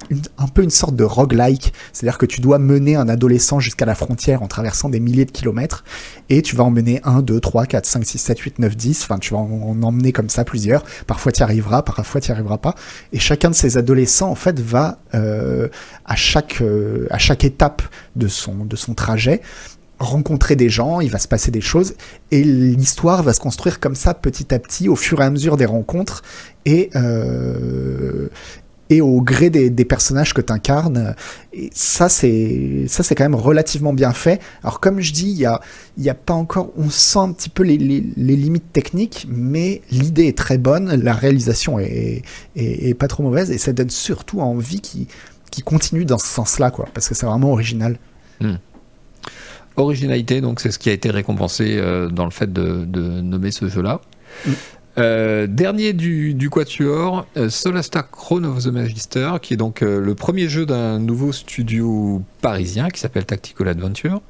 peu une sorte de roguelike, c'est-à-dire que tu dois mener un adolescent jusqu'à la frontière en traversant des milliers de kilomètres, et tu vas en mener 1, 2, 3, 4, 5, 6, 7, 8, 9, 10, enfin tu vas en, en emmener comme ça plusieurs, parfois tu y arriveras, parfois tu y arriveras pas, et chacun de ces adolescents en fait va euh, à, chaque, euh, à chaque étape de son, de son trajet rencontrer des gens, il va se passer des choses, et l'histoire va se construire comme ça petit à petit au fur et à mesure des rencontres, et, euh, et au gré des, des personnages que tu incarnes. Et ça, c'est ça c'est quand même relativement bien fait. Alors comme je dis, il y a, il y a pas encore, on sent un petit peu les, les, les limites techniques, mais l'idée est très bonne, la réalisation est, est, est pas trop mauvaise, et ça donne surtout envie qui qui continue dans ce sens-là, quoi, parce que c'est vraiment original. Originalité, donc c'est ce qui a été récompensé euh, dans le fait de, de nommer ce jeu-là. Mm. Euh, dernier du, du Quatuor, euh, Solastar Crown of the Magister, qui est donc euh, le premier jeu d'un nouveau studio parisien qui s'appelle Tactical Adventure,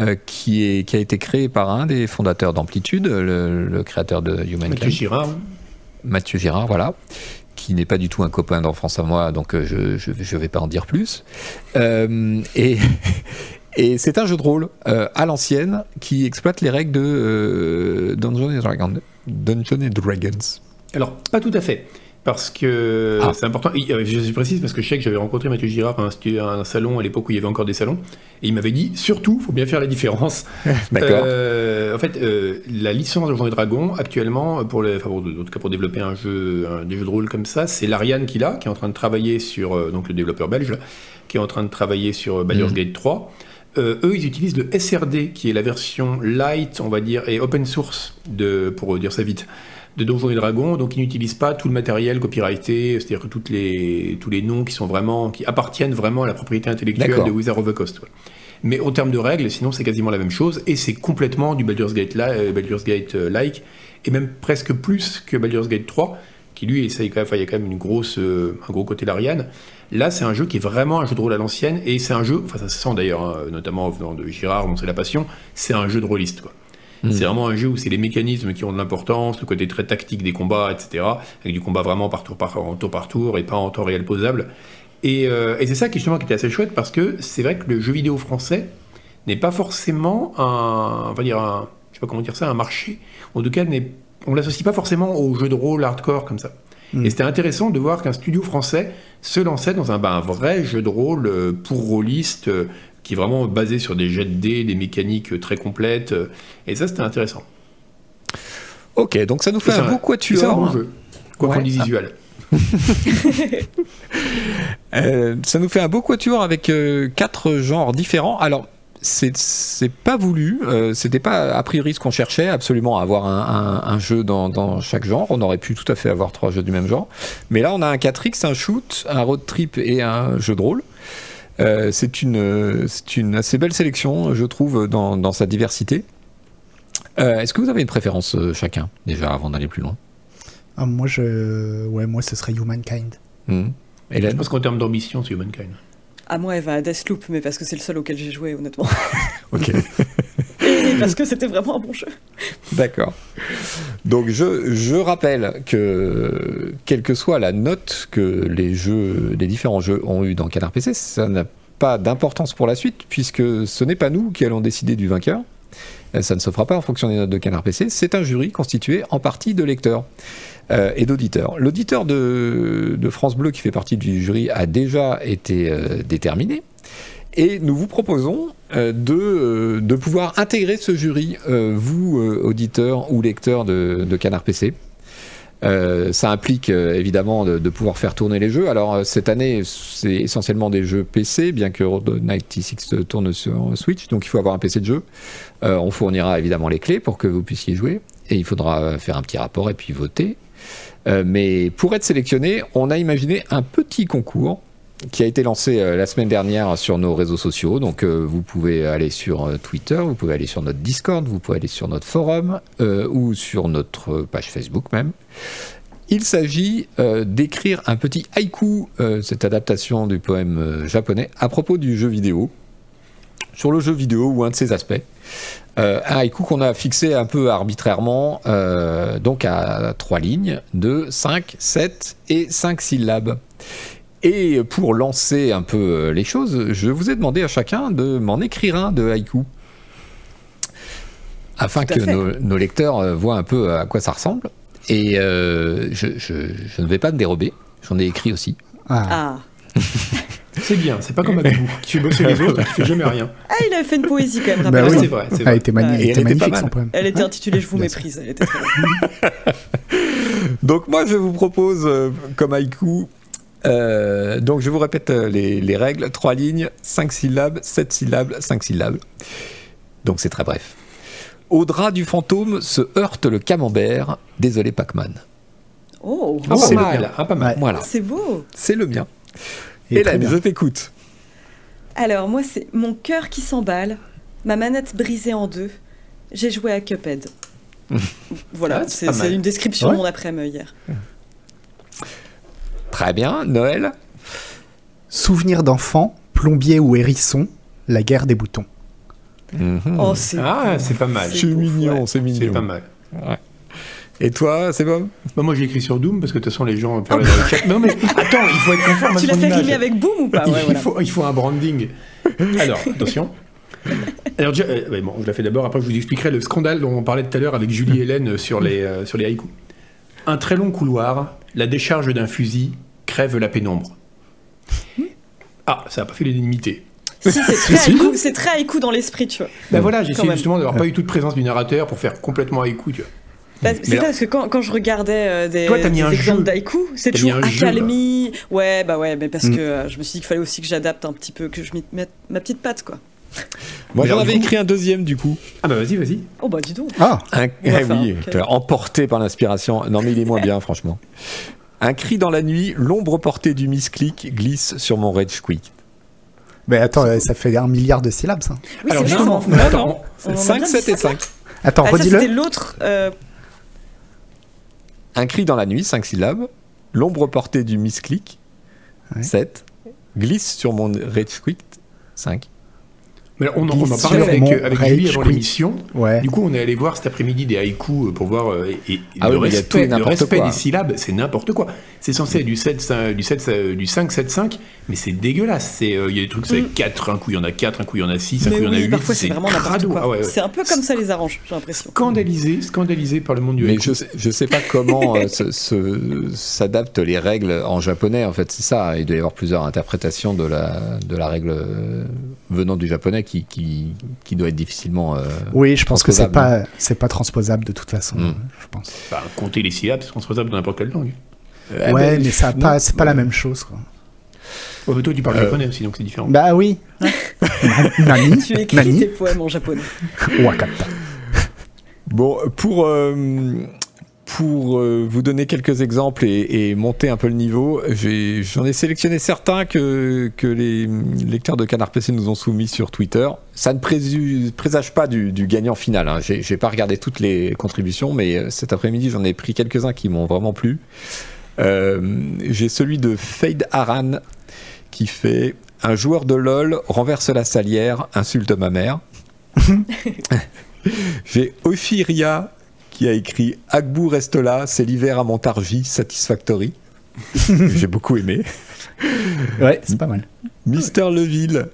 euh, qui, est, qui a été créé par un des fondateurs d'Amplitude, le, le créateur de Humankind. Mathieu Girard. Mathieu Girard, voilà, qui n'est pas du tout un copain d'enfance à moi, donc je ne vais pas en dire plus. Euh, et et c'est un jeu de rôle euh, à l'ancienne qui exploite les règles de euh, Dungeons and Dragons. Dungeons and Dragons. Alors, pas tout à fait. Parce que Ah. c'est important. Et, euh, Je suis précise parce que je sais que j'avais rencontré Mathieu Girard à un, stu- à un salon à l'époque où il y avait encore des salons. Et il m'avait dit surtout, faut bien faire la différence. D'accord. Euh, en fait, euh, la licence de Donjons et Dragons, actuellement, pour les, enfin, pour- en tout cas pour développer un jeu, un- des jeux de rôle comme ça, c'est l'Ariane qui l'a, qui est en train de travailler sur, donc le développeur belge, là, qui est en train de travailler sur Baldur's Mhm. Gate 3. Euh, eux, ils utilisent le SRD, qui est la version light, on va dire, et open source, de, pour dire ça vite, de Donjons et Dragons. Donc, ils n'utilisent pas tout le matériel copyrighté, c'est-à-dire que toutes les, tous les noms qui sont vraiment, qui appartiennent vraiment à la propriété intellectuelle de Wizard of the Coast. Mais en termes de règles, sinon c'est quasiment la même chose, et c'est complètement du Baldur's Gate, la- euh, Baldur's Gate euh, like, et même presque plus que Baldur's Gate 3, qui lui essaye quand même, enfin, il y a quand même une grosse, euh, un gros côté l'Ariane. Là, c'est un jeu qui est vraiment un jeu de rôle à l'ancienne, et c'est un jeu, enfin ça se sent d'ailleurs, hein, notamment venant de Girard, dont c'est la passion, c'est un jeu de rôliste. Quoi. Mm. C'est vraiment un jeu où c'est les mécanismes qui ont de l'importance, le côté très tactique des combats, etc. Avec du combat vraiment par tour par, en tour par tour et pas en temps réel posable. Et, euh, et c'est ça qui justement qui était assez chouette parce que c'est vrai que le jeu vidéo français n'est pas forcément un, on va dire un, je sais pas comment dire ça, un marché. En tout cas, on l'associe pas forcément au jeu de rôle hardcore comme ça. Mm. Et c'était intéressant de voir qu'un studio français se lançait dans un, bah, un vrai jeu de rôle euh, pour rôlistes, euh, qui est vraiment basé sur des jets de dés, des mécaniques euh, très complètes. et ça, c'était intéressant. Ok, donc ça nous fait un beau Et c'est un bon Quatuor. jeu, quoi Ouais. qu'on dise visuel. Euh, ça nous fait un beau quatuor avec euh, quatre genres différents. Alors, c'est pas voulu, euh, c'était pas a priori ce qu'on cherchait, absolument avoir un, un- un jeu dans, dans chaque genre. On aurait pu tout à fait avoir trois jeux du même genre. Mais là, on a un 4X, un shoot, un road trip et un jeu de rôle. Euh, c'est une, c'est une assez belle sélection, je trouve, dans, dans sa diversité. Euh, Est-ce que vous avez une préférence euh, chacun, déjà, avant d'aller plus loin? Ah, moi, je... ouais, moi, ce serait Humankind. Hmm. Je pense qu'en termes d'ambition, c'est Humankind. À moi, elle va à Deathloop, mais parce que c'est le seul auquel j'ai joué, honnêtement. Ok. Et parce que c'était vraiment un bon jeu. D'accord. Donc je, je rappelle que quelle que soit la note que les jeux, les différents jeux ont eu dans Canard PC, ça n'a pas d'importance pour la suite puisque ce n'est pas nous qui allons décider du vainqueur. Euh, Ça ne se fera pas en fonction des notes de Canard PC. C'est un jury constitué en partie de lecteurs euh, et d'auditeurs. L'auditeur de, France Bleu qui fait partie du jury a déjà été euh, déterminé. Et nous vous proposons de, pouvoir intégrer ce jury, vous, auditeurs ou lecteurs de Canard PC. Euh, ça implique euh, évidemment de, pouvoir faire tourner les jeux. Alors euh, cette année, c'est essentiellement des jeux PC, bien que Road 96 tourne sur Switch, donc il faut avoir un PC de jeu. On fournira évidemment les clés pour que vous puissiez jouer, et il faudra faire un petit rapport et puis voter. Mais pour être sélectionné, on a imaginé un petit concours qui a été lancé la semaine dernière sur nos réseaux sociaux. Donc vous pouvez aller sur Twitter, vous pouvez aller sur notre Discord, vous pouvez aller sur notre forum ou sur notre page Facebook même. Il s'agit euh, d'écrire un petit haïku, euh, cette adaptation du poème euh, japonais, à propos du jeu vidéo, sur le jeu vidéo ou un de ses aspects. Un haïku qu'on a fixé un peu arbitrairement, donc à trois lignes de 5, 7 et 5 syllabes. Et pour lancer un peu les choses, je vous ai demandé à chacun de m'en écrire un de haïku. Afin que nos, nos lecteurs voient un peu à quoi ça ressemble. Et euh, je, je- je ne vais pas me dérober. J'en ai écrit aussi. Ah, Ah. C'est bien, c'est pas comme Abibou, qui fait bosser les autres qui fait jamais rien. ah, il avait fait une poésie quand même, oui. C'est vrai, elle vrai. était, mani- Ouais. elle était magnifique mal. son poème. Elle était intitulée Je vous Bien méprise. Elle était très bien. Donc moi je vous propose euh, comme haïku, euh, donc je vous répète les, les règles, 3 lignes, 5 syllabes, 7 syllabes, 5 syllabes. Donc c'est très bref. Au drap du fantôme se heurte le camembert, désolé Pac-Man. Oh, Ah, pas C'est le mal, mien. ah, pas mal. Voilà, c'est beau. c'est le mien. Et bien. je t'écoute. Alors, moi, c'est mon cœur qui s'emballe, ma manette brisée en deux. J'ai joué à Cuphead. Voilà, Ah, c'est une description Ouais. de mon après-midi hier. Très bien. Noël? Souvenir d'enfant, plombier ou hérisson, la guerre des boutons. Mhm. Oh, c'est Ah, c'est pas mal. C'est mignon, ouais. c'est mignon. C'est pas mal. Et toi, c'est bon Bah, moi, j'ai écrit sur Doom parce que de toute façon, les gens parlaient dans le chat. Non, mais attends, il faut être conforme à Tu l'as fait rimer avec Boom ou pas? Il, Ouais, il voilà. faut, il faut un branding. Alors, attention. Alors, déjà, euh, ouais, bon, je la fais d'abord, après je vous expliquerai le scandale dont on parlait tout à l'heure avec Julie Hélène sur les, euh, sur les haïkus. Un très long couloir, la décharge d'un fusil crève la pénombre. Ah, ça n'a pas fait l'unanimité. Si, c'est très haïku, très haïku dans l'esprit, tu vois. Ben voilà, j'essaie justement d'avoir pas eu toute présence du narrateur pour faire complètement haïku, tu vois. Bah, c'est ça, parce que quand, quand je regardais euh, des, Toi, des exemples d'haïku, c'est toujours accalmie. Ouais, bah ouais, mais parce Mm. que euh, je me suis dit qu'il fallait aussi que j'adapte un petit peu, que je mette ma petite patte, quoi. Moi, j'en avais écrit un deuxième du coup. Ah bah vas-y, vas-y. Oh bah dis donc. Ah, Un... Eh faire oui, un- ok. tu vois, emporté par l'inspiration. Non, mais il est moins bien, franchement. Un cri dans la nuit, l'ombre portée du misclick glisse sur mon rage quick. Mais attends, euh, ça fait un milliard de syllabes, ça. Oui, Alors, c'est justement, marrant. attends, On en a 5, bien 7 dit et ça. 5. Attends, Ah, ça, c'était redis-le. l'autre. euh, Un cri dans la nuit, 5 syllabes. L'ombre portée du misclick, Ouais. 7. Glisse sur mon quick, 5. Mais on, en- on en parlait avec, avec Julie avant l'émission. Ouais. Du coup, on est allé voir cet après-midi des haïkus pour voir. euh, et, et Ah le oui, tout respect, le respect quoi. des syllabes, c'est n'importe quoi. C'est censé être du 7, cin- du 7, euh, du 5, 7, 5, mais c'est dégueulasse. Euh, Il y a des trucs, c'est Mm. 4, un coup il y en a 4, un coup il y en a 6, un Mais coup il y en a oui, 8. parfois c'est vraiment n'importe quoi. Ah ouais, ouais. C'est un peu comme ça les arrange, j'ai l'impression. Scandalisé, scandalisé par le monde du Mais haïku. je sais, je sais pas comment s'adaptent les règles en japonais. En fait, c'est ça. Il doit y avoir plusieurs interprétations de la, de la règle venant du japonais qui, qui, qui doit être difficilement. euh, Oui, je pense que c'est transposable. pas, c'est pas transposable de toute façon, Mm. je pense. Bah, compter les syllabes, c'est transposable dans n'importe quelle langue. eh ouais, ben, mais ça pas, c'est pas ouais. la même chose, quoi. Ouais, mais toi, tu parles Euh, japonais aussi, donc c'est différent. Bah oui. Nani, Tu écris Nani, tes poèmes en japonais. Wakata. Bon, pour, euh, pour euh, vous donner quelques exemples et, et monter un peu le niveau, j'en ai, sélectionné certains que, que les lecteurs de Canard PC nous ont soumis sur Twitter. Ça ne présu- présage pas du, du gagnant final. Hein. J'ai j'ai pas regardé toutes les contributions, mais euh, cet après-midi, j'en ai pris quelques-uns qui m'ont vraiment plu. Euh, j'ai celui de Fade Aran qui fait Un joueur de LoL renverse la salière, insulte ma mère. J'ai Ophiria qui a écrit Agbou reste là, c'est l'hiver à Montargis, satisfactory. J'ai beaucoup aimé. Ouais, c'est pas mal. Mister Leville,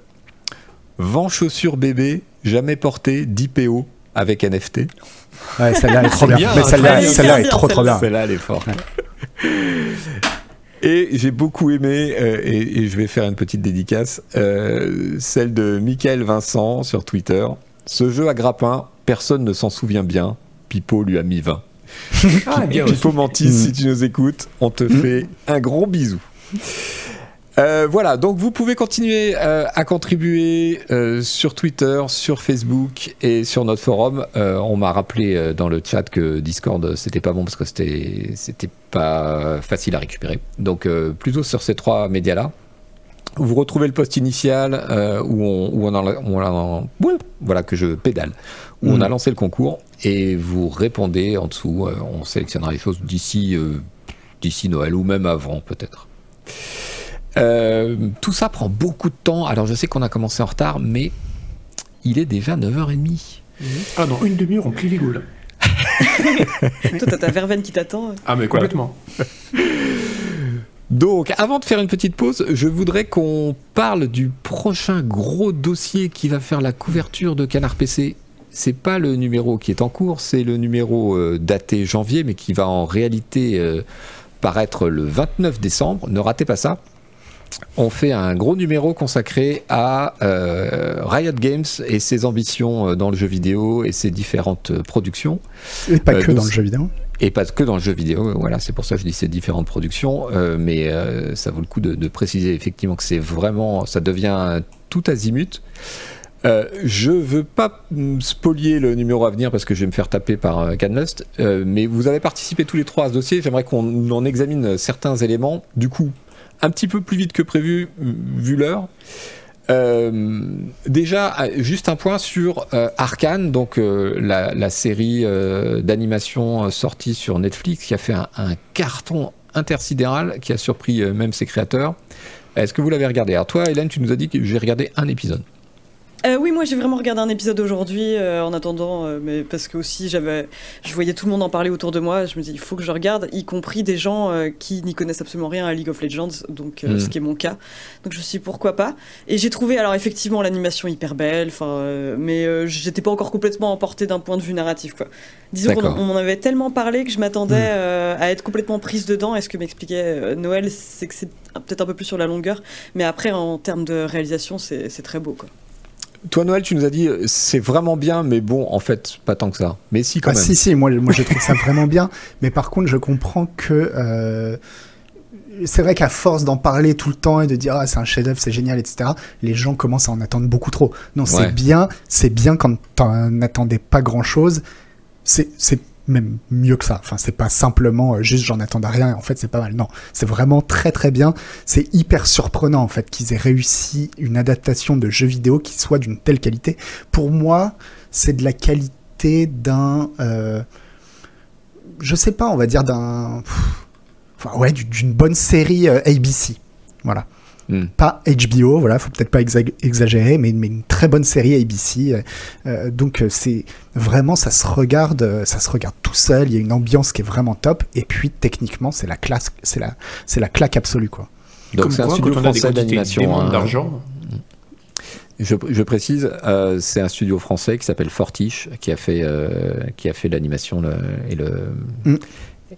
Vent chaussure bébé, jamais porté, 10 PO avec NFT. Ouais, celle-là est trop bien. bien, Mais celle-là, est trop trop bien. Celle-là, elle est forte. Et j'ai beaucoup aimé, euh, et, et je vais faire une petite dédicace, euh, celle de Michael Vincent sur Twitter. Ce jeu à grappin, personne ne s'en souvient bien. Pipo lui a mis 20. Ah, bien. Pipo Mantis, Mm. si tu nous écoutes, on te fait un gros bisou. Euh, voilà, donc vous pouvez continuer euh, à contribuer euh, sur Twitter, sur Facebook et sur notre forum. On m'a rappelé dans le chat que Discord c'était pas bon parce que c'était c'était pas facile à récupérer. Donc plutôt sur ces trois médias là. Vous retrouvez le post initial où on, où voilà que je pédale, où on Mhm. a lancé le concours et vous répondez en dessous. euh, on sélectionnera les choses d'ici euh, d'ici Noël ou même avant peut-être. Euh, tout ça prend beaucoup de temps. Alors je sais qu'on a commencé en retard, mais il est déjà 9h30. Ah, dans une demi-heure, on plie les gaules. Toi, t'as ta verveine qui t'attend. Ah, mais complètement. Donc, avant de faire une petite pause, je voudrais qu'on parle du prochain gros dossier qui va faire la couverture de Canard PC. C'est pas le numéro qui est en cours, c'est le numéro euh, daté janvier, mais qui va en réalité euh, paraître le 29 décembre. Ne ratez pas ça. On fait un gros numéro consacré à euh, Riot Games et ses ambitions dans le jeu vidéo et ses différentes productions. Et pas que dans le jeu vidéo. Et pas que dans le jeu vidéo, voilà, c'est pour ça que je dis ces différentes productions, mais ça vaut le coup de, de préciser effectivement que c'est vraiment, ça devient tout azimut. Euh, je veux pas spolier le numéro à venir parce que je vais me faire taper par euh, Canlust, euh, mais vous avez participé tous les trois à ce dossier, j'aimerais qu'on en examine certains éléments, du coup, un petit peu plus vite que prévu, vu l'heure. Déjà, juste un point sur Arkane, donc la, série d'animation sortie sur Netflix qui a fait un, un carton intersidéral qui a surpris même ses créateurs. Est-ce que vous l'avez regardé? Alors toi, Hélène, tu nous as dit que j'ai regardé un épisode. Euh, oui, moi j'ai vraiment regardé un épisode aujourd'hui euh, en attendant, euh, mais parce que aussi j'avais, je voyais tout le monde en parler autour de moi. Je me dis il faut que je regarde, y compris des gens qui n'y connaissent absolument rien à League of Legends, donc euh, Mm. ce qui est mon cas. Donc je me suis dit pourquoi pas? Et j'ai trouvé alors effectivement l'animation hyper belle, enfin, mais j'étais pas encore complètement emportée d'un point de vue narratif quoi. Disons qu'on m'en avait tellement parlé que je m'attendais Mm. à être complètement prise dedans. Et ce que m'expliquait Noël, c'est que c'est peut-être un peu plus sur la longueur, mais après en termes de réalisation, c'est c'est très beau quoi. Toi, Noël, tu nous as dit euh, c'est vraiment bien, mais bon, en fait, pas tant que ça. Mais si, quand Ah, même. si, si, moi, moi je trouve ça vraiment bien. Mais par contre, je comprends que. euh, c'est vrai qu'à force d'en parler tout le temps et de dire ah, c'est un chef-d'œuvre, c'est génial, etc., les gens commencent à en attendre beaucoup trop. Non, Ouais. c'est bien, c'est bien quand t'en attendais pas grand-chose. C'est même mieux que ça. Enfin, c'est pas simplement euh, juste j'en attendais rien en fait c'est pas mal. Non, c'est vraiment très très bien. C'est hyper surprenant en fait qu'ils aient réussi une adaptation de jeu vidéo qui soit d'une telle qualité. Pour moi, c'est de la qualité d'un, euh, je sais pas, on va dire d'un, enfin ouais, du- d'une bonne série euh, ABC. Voilà. Hmm. Pas HBO, voilà, faut peut-être pas exa- exagérer, mais, mais une très bonne série ABC. euh, euh, donc euh, c'est vraiment, ça se regarde, ça se regarde tout seul. Il y a une ambiance qui est vraiment top. Et puis techniquement, c'est la classe, c'est la, c'est la claque absolue quoi. Donc c'est un studio quand français d'animation. hein. d'argent, Je, je précise, euh, c'est un studio français qui s'appelle Fortiche, qui a fait, euh, qui a fait l'animation le- et, le, Mm.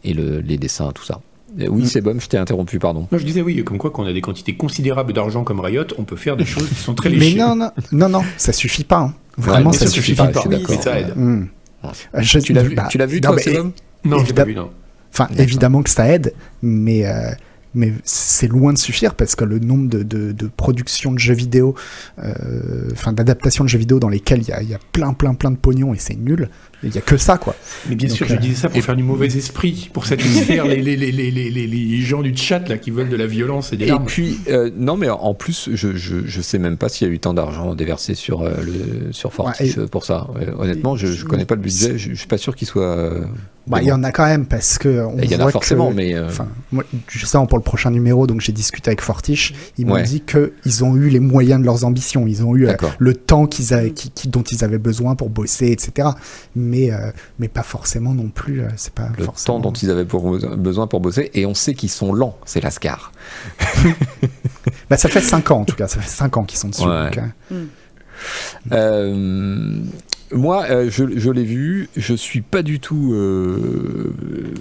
et le, les dessins, tout ça. Euh, Oui, c'est bon, je t'ai interrompu, pardon. Non, je disais oui, comme quoi, quand on a des quantités considérables d'argent comme Riot, on peut faire des choses qui sont très Mais léchées. non, non, non, non, ça suffit pas. hein. Vraiment, ça suffit ça pas. suffit pas. je suis Oui, d'accord. mais ça aide. Hmm. Ouais. Je- Tu l'as vu, bah, tu l'as vu non, toi, mais- Non, je l'ai pas Évidemment. vu, non. Enfin, évidemment que ça aide, mais, euh, mais c'est loin de suffire parce que le nombre de, de, de productions de jeux vidéo, euh, enfin d'adaptations de jeux vidéo dans lesquelles il y a, il y a plein, plein, plein de pognon et c'est nul, il y a que ça, quoi. Mais bien Donc, sûr, je euh, disais ça pour faire du mauvais esprit, pour satisfaire les, les, les, les, les, les- les gens du chat là, qui veulent de la violence et des Et larmes. puis, euh, non, mais en plus, je, je, je sais même pas s'il y a eu tant d'argent déversé sur, euh, le, sur Fortiche Ouais, euh, pour ça. Honnêtement, je, je connais pas le budget, je, je suis pas sûr qu'il soit. euh, Bah, il y en a quand même parce que. on Il y en a forcément, que- mais. euh, moi, justement pour le prochain numéro, donc j'ai discuté avec Fortiche, ils m'ont Ouais. dit que ils ont eu les moyens de leurs ambitions, ils ont eu euh, le temps qu'ils qui- dont ils avaient besoin pour bosser, etc. Mais, euh, mais pas forcément non plus. euh, c'est pas le forcément. temps dont ils avaient pour- besoin pour bosser, et on sait qu'ils sont lents, c'est Lascar. Bah, ça fait 5 ans en tout cas, ça fait 5 ans qu'ils sont dessus. Ouais. donc, euh, Euh, moi, euh, je, je l'ai vu. Je suis pas du tout euh,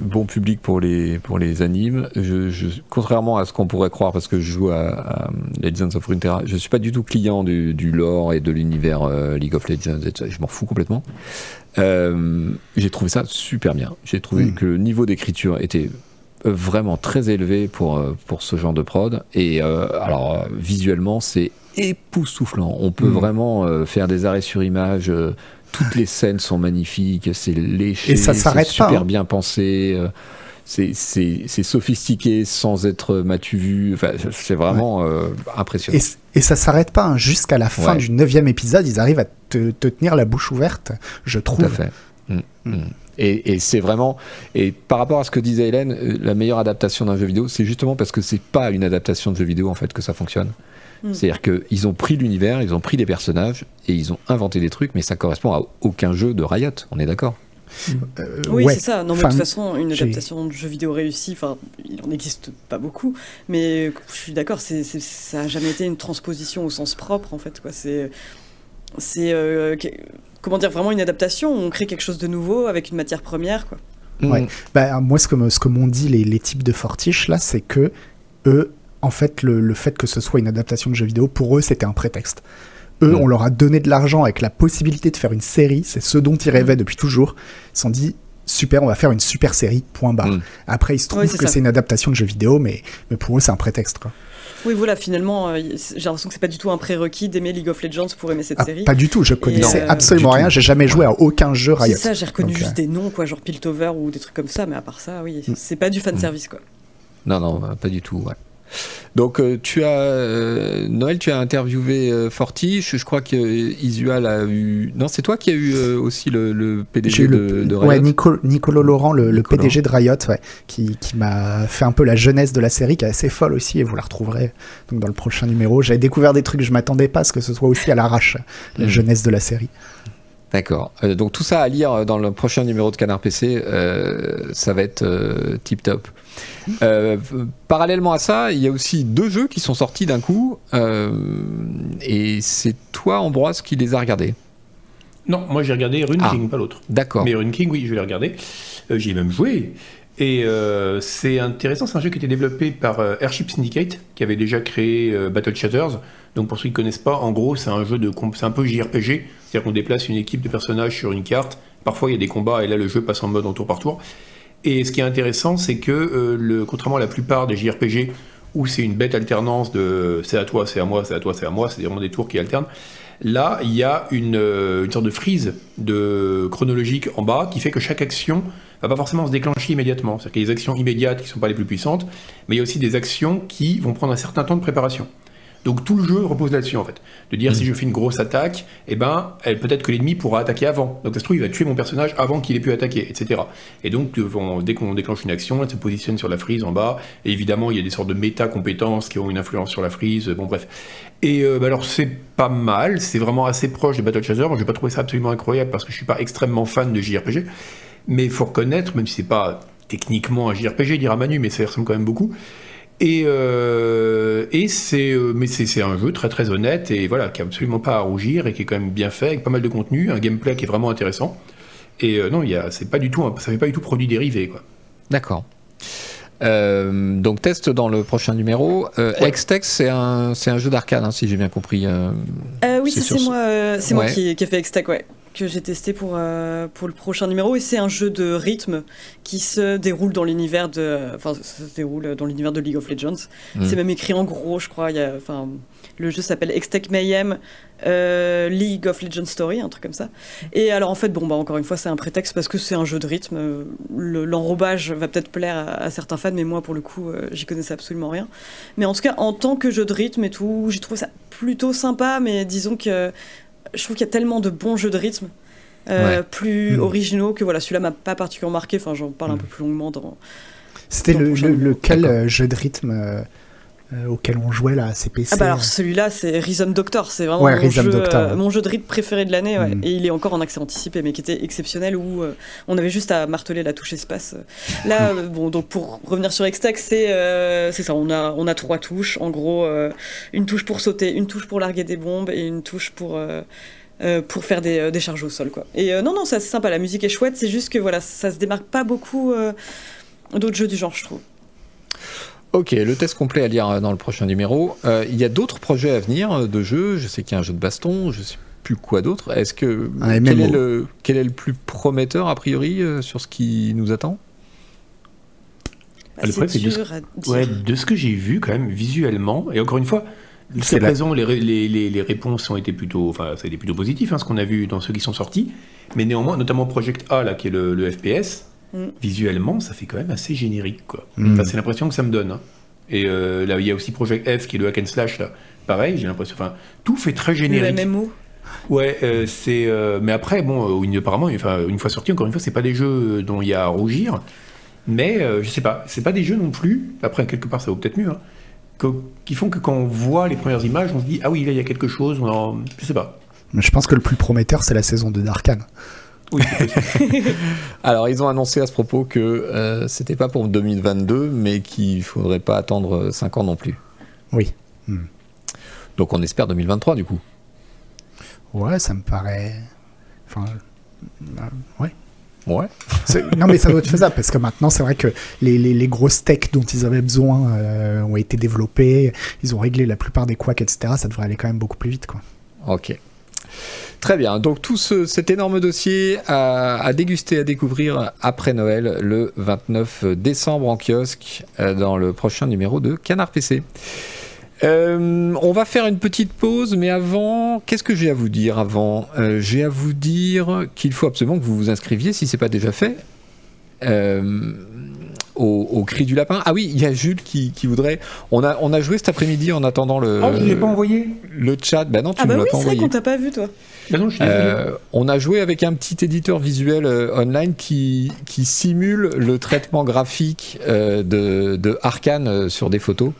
bon public pour les pour les animes. Je, je- contrairement à ce qu'on pourrait croire, parce que je joue à, à Legends of Runeterra, je suis pas du tout client du, du lore et de l'univers euh, League of Legends. et tout ça. Je m'en fous complètement. Euh, J'ai trouvé ça super bien. J'ai trouvé Mm. que le niveau d'écriture était euh, vraiment très élevé pour, euh, pour ce genre de prod. Et euh, alors, visuellement, c'est époustouflant. On peut Mm. vraiment euh, faire des arrêts sur image. toutes les scènes sont magnifiques, c'est léché, Et ça c'est s'arrête pas, super hein. bien pensé. C'est- sophistiqué sans être matu vu. Enfin, c'est vraiment euh, impressionnant. Et, et ça s'arrête pas, hein. jusqu'à la fin Ouais. du neuvième épisode, ils arrivent à te, te tenir la bouche ouverte, je Tout à trouve. fait. Mm, mm. Et, et c'est vraiment. Et par rapport à ce que disait Hélène, euh, la meilleure adaptation d'un jeu vidéo, c'est justement parce que c'est pas une adaptation de jeu vidéo en fait que ça fonctionne. Mm. C'est-à-dire qu'ils ont pris l'univers, ils ont pris les personnages et ils ont inventé des trucs, mais ça correspond à aucun jeu de Riot. On est d'accord Euh, Oui, ouais. c'est ça. Non, mais Enfin, de toute façon, une adaptation de jeu vidéo réussie, enfin, il en existe pas beaucoup, mais je suis d'accord, c'est, c'est- ça a jamais été une transposition au sens propre, en fait. Quoi. C'est, c'est euh, que- comment dire, vraiment une adaptation. On crée quelque chose de nouveau avec une matière première, quoi. Ouais. Mm. Bah, moi, ce que, me- ce que m'ont dit les, les types de Fortiche, là, c'est que eux, en fait, le, le fait que ce soit une adaptation de jeu vidéo, pour eux, c'était un prétexte. Eux, on leur a donné de l'argent avec la possibilité de faire une série, c'est ce dont ils rêvaient depuis toujours. Ils se sont dit, super, on va faire une super série, point barre. Mm. Après, il se trouve c'est que c'est une adaptation de jeu vidéo, mais, mais pour eux, c'est un prétexte. Quoi. Oui, voilà, finalement, euh, j'ai l'impression que c'est pas du tout un prérequis d'aimer League of Legends pour aimer cette Ah, série. pas du tout, je connaissais euh, absolument rien, j'ai jamais joué à aucun jeu C'est Riot. ça, j'ai reconnu Donc, juste euh, des noms, quoi, genre Piltover ou des trucs comme ça, mais à part ça, oui, Mm. c'est pas du fanservice, quoi. Non, non, pas du tout. ouais. Donc euh, tu as euh, Noël, tu as interviewé euh, Forti. Je, je crois que Isual a eu. Non, c'est toi qui as eu euh, aussi le, PDG de, le, de ouais, Riot. Nico- Nicolo Laurent, le. PDG de Riot, ouais, qui, qui m'a fait un peu la jeunesse de la série, qui est assez folle aussi, et vous la retrouverez donc dans le prochain numéro. J'avais découvert des trucs, je m'attendais pas à ce que ce soit aussi à l'arrache, la Mm. jeunesse de la série. D'accord. Euh, donc tout ça à lire dans le prochain numéro de Canard PC, euh, ça va être euh, tip top. Euh, parallèlement à ça, il y a aussi deux jeux qui sont sortis d'un coup, euh, et c'est toi Ambroise qui les a regardés. Non, moi j'ai regardé Rune Ah. King, pas l'autre. D'accord. Mais Rune King, oui, je regarder. Euh, J'y ai même joué. Et euh, c'est intéressant, c'est un jeu qui été développé par euh, Airship Syndicate, qui avait déjà créé euh, Battle Shatters. Donc pour ceux qui ne connaissent pas, en gros, c'est un jeu de c'est un peu JRPG, c'est-à-dire qu'on déplace une équipe de personnages sur une carte. Parfois il y a des combats et là le jeu passe en mode en tour par tour. Et ce qui est intéressant, c'est que euh, contrairement à la plupart des JRPG où c'est une bête alternance de c'est à toi, c'est à moi, c'est à toi, c'est à moi, c'est vraiment des tours qui alternent. Là, il y a une, euh, sorte de frise de chronologique en bas qui fait que chaque action va pas forcément se déclencher immédiatement. C'est-à-dire qu'il y a des actions immédiates qui sont pas les plus puissantes, mais il y a aussi des actions qui vont prendre un certain temps de préparation. Donc tout le jeu repose là-dessus en fait. De dire si je fais une grosse attaque, eh ben peut-être que l'ennemi pourra attaquer avant. Donc ça se trouve il va tuer mon personnage avant qu'il ait pu attaquer, etc. Et donc on- dès qu'on déclenche une action, elle se positionne sur la frise en bas. Et évidemment il y a des sortes de méta compétences qui ont une influence sur la frise. Bon bref. Et euh, bah, alors c'est pas mal, c'est vraiment assez proche de Battle Chaser. J'ai pas trouvé ça absolument incroyable parce que je suis pas extrêmement fan de JRPG. Mais il faut reconnaître, même si c'est pas techniquement un JRPG, dira Manu, mais ça ressemble quand même beaucoup. Et, euh, et c'est, euh, mais c'est, c'est un jeu très très honnête et voilà, qui a absolument pas à rougir et qui est quand même bien fait, avec pas mal de contenu, un gameplay qui est vraiment intéressant. Et euh, non, il y a, c'est pas du tout, un- ça fait pas du tout produit dérivé quoi. D'accord. Euh, donc test dans le prochain numéro. Euh, Ouais. Hextech, c'est un, c'est un jeu d'arcade, hein, si j'ai bien compris. euh. Euh, oui, C'est moi, euh, c'est moi qui, qui ai fait Extac, ouais, que j'ai testé pour, euh, pour le prochain numéro. Et c'est un jeu de rythme qui se déroule dans l'univers de, enfin, ça se déroule dans l'univers de League of Legends. Mm. C'est même écrit en gros, je crois. Il y a, enfin, le jeu s'appelle Extec Mayhem euh, League of Legends Story, un truc comme ça. Et alors en fait, bon bah encore une fois, c'est un prétexte parce que c'est un jeu de rythme. Le- L'enrobage va peut-être plaire à, à certains fans, mais moi pour le coup, euh, j'y connaissais absolument rien. Mais en tout cas, en tant que jeu de rythme et tout, j'ai trouvé ça plutôt sympa. Mais disons que je trouve qu'il y a tellement de bons jeux de rythme. euh, Ouais. plus Mm. originaux que voilà celui-là m'a pas particulièrement marqué enfin j'en parle un Mm. peu plus longuement dans C'était le, le lequel euh, jeu de rythme euh, auquel on jouait là, CPC Ah bah alors celui-là c'est Rhythm Doctor, c'est vraiment Ouais, mon, jeu, Doctor, euh, ouais. mon jeu de rythme préféré de l'année ouais. Mm. et il est encore en accès anticipé mais qui était exceptionnel où euh, on avait juste à marteler la touche espace. Là euh, bon donc pour revenir sur Extac c'est euh, c'est ça on a on a trois touches en gros euh, une touche pour sauter, une touche pour larguer des bombes et une touche pour euh, euh, pour faire des, euh, des charges au sol quoi. Et euh, non non c'est assez sympa la musique est chouette c'est juste que voilà ça se démarque pas beaucoup euh, d'autres jeux du genre je trouve. Ok, le test complet à lire euh, dans le prochain numéro. Euh, il y a d'autres projets à venir euh, de jeux. Je sais qu'il y a un jeu de baston, je sais plus quoi d'autre. Est-ce que Un quel est, le, quel est le plus prometteur a priori euh, sur ce qui nous attend? Bah, Ah, le problème, c'est de dire. Ouais, de ce que j'ai vu quand même visuellement, et encore une fois, jusqu'à présent, les, ré- les, les, les réponses ont été plutôt, enfin, ça a été plutôt positif, hein, ce qu'on a vu dans ceux qui sont sortis. Mais néanmoins, notamment Project A, là, qui est le, le FPS, Mm. visuellement, ça fait quand même assez générique, quoi. Mm. Enfin, c'est l'impression que ça me donne. hein. Et euh, là, il y a aussi Project F, qui est le hack and slash, là. Pareil, j'ai l'impression. Enfin, tout fait très Le générique. MMO. Ouais, euh, c'est. euh, mais après, bon, euh, une- apparemment, enfin, une fois sorti, encore une fois, c'est pas des jeux dont il y a à rougir. Mais euh, je sais pas, c'est pas des jeux non plus. Après, quelque part, ça vaut peut-être mieux. hein, que- qui font que quand on voit les premières images, on se dit ah oui, là, il y a quelque chose. on en- Je sais pas. Je pense que le plus prometteur, c'est la saison 2 d'Arkane. Oui. Alors, ils ont annoncé à ce propos que euh, c'était pas pour 2022, mais qu'il faudrait pas attendre 5 ans non plus. Oui. Donc, on espère 2023 du coup. Ouais, ça me paraît. Enfin. euh, ouais. Ouais. Non, mais ça doit être faisable parce que maintenant, c'est vrai que les, les, les grosses techs dont ils avaient besoin euh, ont été développées. Ils ont réglé la plupart des couacs, etc. Ça devrait aller quand même beaucoup plus vite, quoi. Ok. Très bien. Donc tout ce- cet énorme dossier à, déguster, à découvrir après Noël, le 29 décembre en kiosque, euh, dans le prochain numéro de Canard PC. Euh, on va faire une petite pause, mais avant, qu'est-ce que j'ai à vous dire avant? Euh, J'ai à vous dire qu'il faut absolument que vous vous inscriviez, si c'est pas déjà fait, au, au cri du lapin. Ah oui, il y a Jules qui, qui voudrait. On a, on a joué cet après-midi en attendant le, Oh, je l'ai pas envoyé. le chat. Bah non, tu Ah me bah l'as oui, pas c'est vrai envoyé. qu'on t'a pas vu, toi. Bah non, je. Euh, on a joué avec un petit éditeur visuel euh, online qui, qui simule le traitement graphique euh, de, de Arkane euh, sur des photos.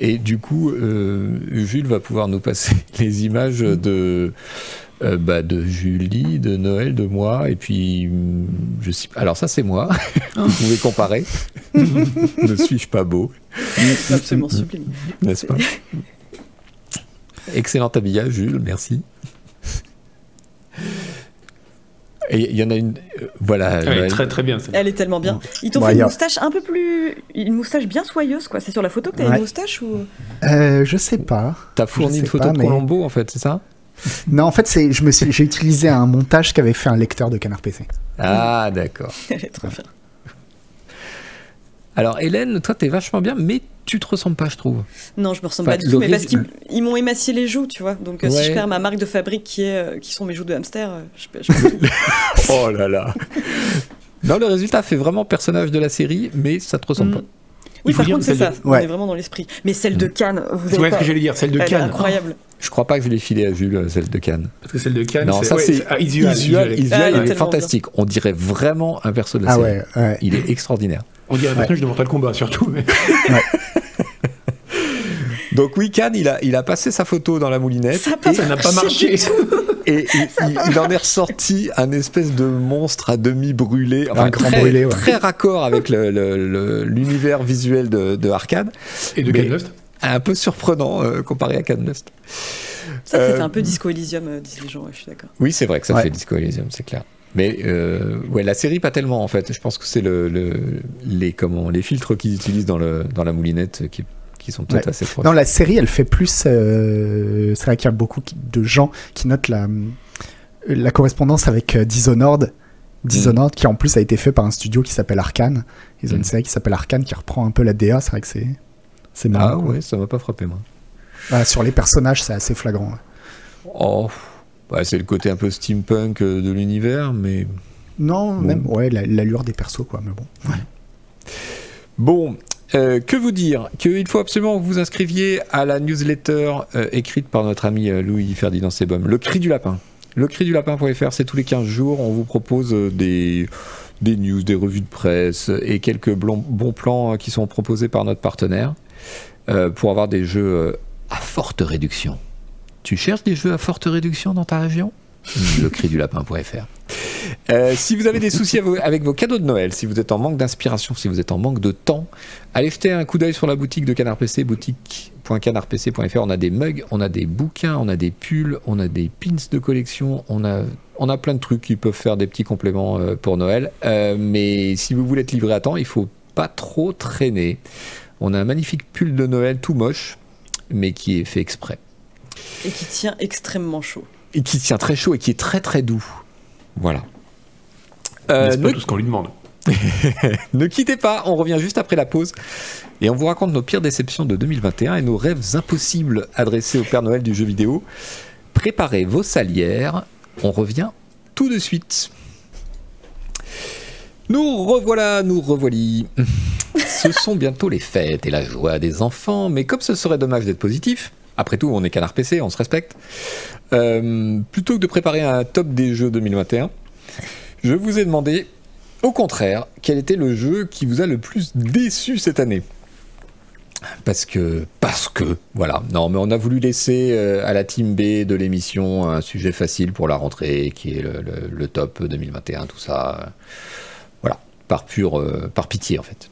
Et du coup, euh, Jules va pouvoir nous passer les images de, euh, bah, de Julie, de Noël, de moi. Et puis, je sais pas. Alors, ça, c'est moi. Vous pouvez comparer. ne suis-je pas beau? C'est absolument sublime. N'est-ce pas? Excellent habillage, Jules, merci. Et il y en a une. euh, voilà. Elle est très très bien. celle-là. Elle est tellement bien. Ils t'ont Bon, fait une moustache un peu plus. Une moustache bien soyeuse, quoi. C'est sur la photo que t'as Ouais. une moustache ou? Euh, je sais pas. T'as fourni une photo pas, de mais- Colombo, en fait, c'est ça? Non, en fait, c'est, je me suis, j'ai utilisé un montage qu'avait fait un lecteur de Canard PC. Ah, d'accord. Elle est trop bien. Alors, Hélène, toi, t'es vachement bien, mais tu te ressembles pas, je trouve. Non, je me ressemble Enfin, pas du tout, mais parce qu'ils ils m'ont émacié les joues, tu vois. Donc euh, si je perds ma marque de fabrique qui, est, euh, qui sont mes joues de hamster, euh, je peux. je Oh là là Non, le résultat fait vraiment personnage de la série, mais ça te ressemble Mm. pas. Oui, Il faut par contre, c'est ça. de- On Ouais. est vraiment dans l'esprit. Mais celle de Cannes, vous C'est avez ouais, ce pas... que j'allais dire, celle de Elle est Cannes. incroyable. Je crois pas que je l'ai filé à Jules, celle de Cannes. Parce que celle de Cannes, non, ça ouais, c'est ah, Isual, Isual, Isual. Isual, Ah, il ouais, est fantastique. On dirait vraiment un perso de la Ah série. ouais, ouais. Il est extraordinaire. On dirait un personnage de Mortal Kombat surtout. mais- Donc oui, Cannes, il a, il a passé sa photo dans la moulinette pas, ça n'a pas marché. Et il, il- il en est ressorti un espèce de monstre à demi brûlé, enfin Un grand très, brûlé, ouais. très raccord avec le- le- le- l'univers visuel de, de Arcade, Et de Lost. un peu surprenant euh, comparé à Cannes Lost. Ça, Euh, c'était un peu Disco Elysium, euh, disent les gens, ouais, je suis d'accord. Oui, c'est vrai que ça Ouais. fait Disco Elysium, c'est clair. Mais euh, ouais, la série pas tellement en fait. Je pense que c'est le, le- les comment les filtres qu'ils utilisent dans le dans la moulinette qui, qui sont peut-être Ouais. assez proches. Non, la série, elle fait plus. euh, c'est vrai qu'il y a beaucoup de gens qui notent la, la correspondance avec euh, Dishonored. Dishonored, qui en plus a été fait par un studio qui s'appelle Arkane. Ils ont Mm. une série qui s'appelle Arkane qui reprend un peu la DA. C'est vrai que c'est. C'est ah marrant. quoi. ouais, ça m'a pas frappé moi. Ah, sur les personnages, c'est assez flagrant. ouais. Oh, ouais, c'est le côté un peu steampunk euh, de l'univers, mais Non, Bon. même ouais, la- l'allure des persos, quoi. Mais bon. Bon, euh, que vous dire Qu'il faut absolument que vous inscriviez à la newsletter euh, écrite par notre ami euh, Louis Ferdinand Sebum, Le Cri du Lapin. Le Cri du Lapin.fr, c'est tous les 15 jours. On vous propose des, news, des revues de presse et quelques bons plans qui sont proposés par notre partenaire pour avoir des jeux à forte réduction. Tu cherches des jeux à forte réduction dans ta région? Le Cri du Lapin.fr. Euh, si vous avez des soucis avec vos cadeaux de Noël, si vous êtes en manque d'inspiration, si vous êtes en manque de temps, allez jeter un coup d'œil sur la boutique de Canard PC, boutique.canardpc.fr. On a des mugs, on a des bouquins, on a des pulls, on a des pins de collection, on a, on a plein de trucs qui peuvent faire des petits compléments euh, pour Noël. Euh, mais si vous voulez être livré à temps, il faut pas trop traîner. On a un magnifique pull de Noël tout moche, mais qui est fait exprès. Et qui tient extrêmement chaud. Et qui tient très chaud et qui est très très doux. Voilà. Euh, pas ne- tout ce qu'on lui demande Ne quittez pas, on revient juste après la pause et on vous raconte nos pires déceptions de 2021 et nos rêves impossibles adressés au Père Noël du jeu vidéo. Préparez vos salières, on revient tout de suite. Nous revoilà, nous revoilis. Ce sont bientôt les fêtes et la joie des enfants, mais comme ce serait dommage d'être positif, après tout on est canard PC, on se respecte, euh, plutôt que de préparer un top des jeux 2021, je vous ai demandé au contraire, quel était le jeu qui vous a le plus déçu cette année? Parce que, parce que, voilà. Non, mais on a voulu laisser euh, à la team B de l'émission un sujet facile pour la rentrée, qui est le, top 2021, tout ça. voilà, par pure, euh, par pitié en fait.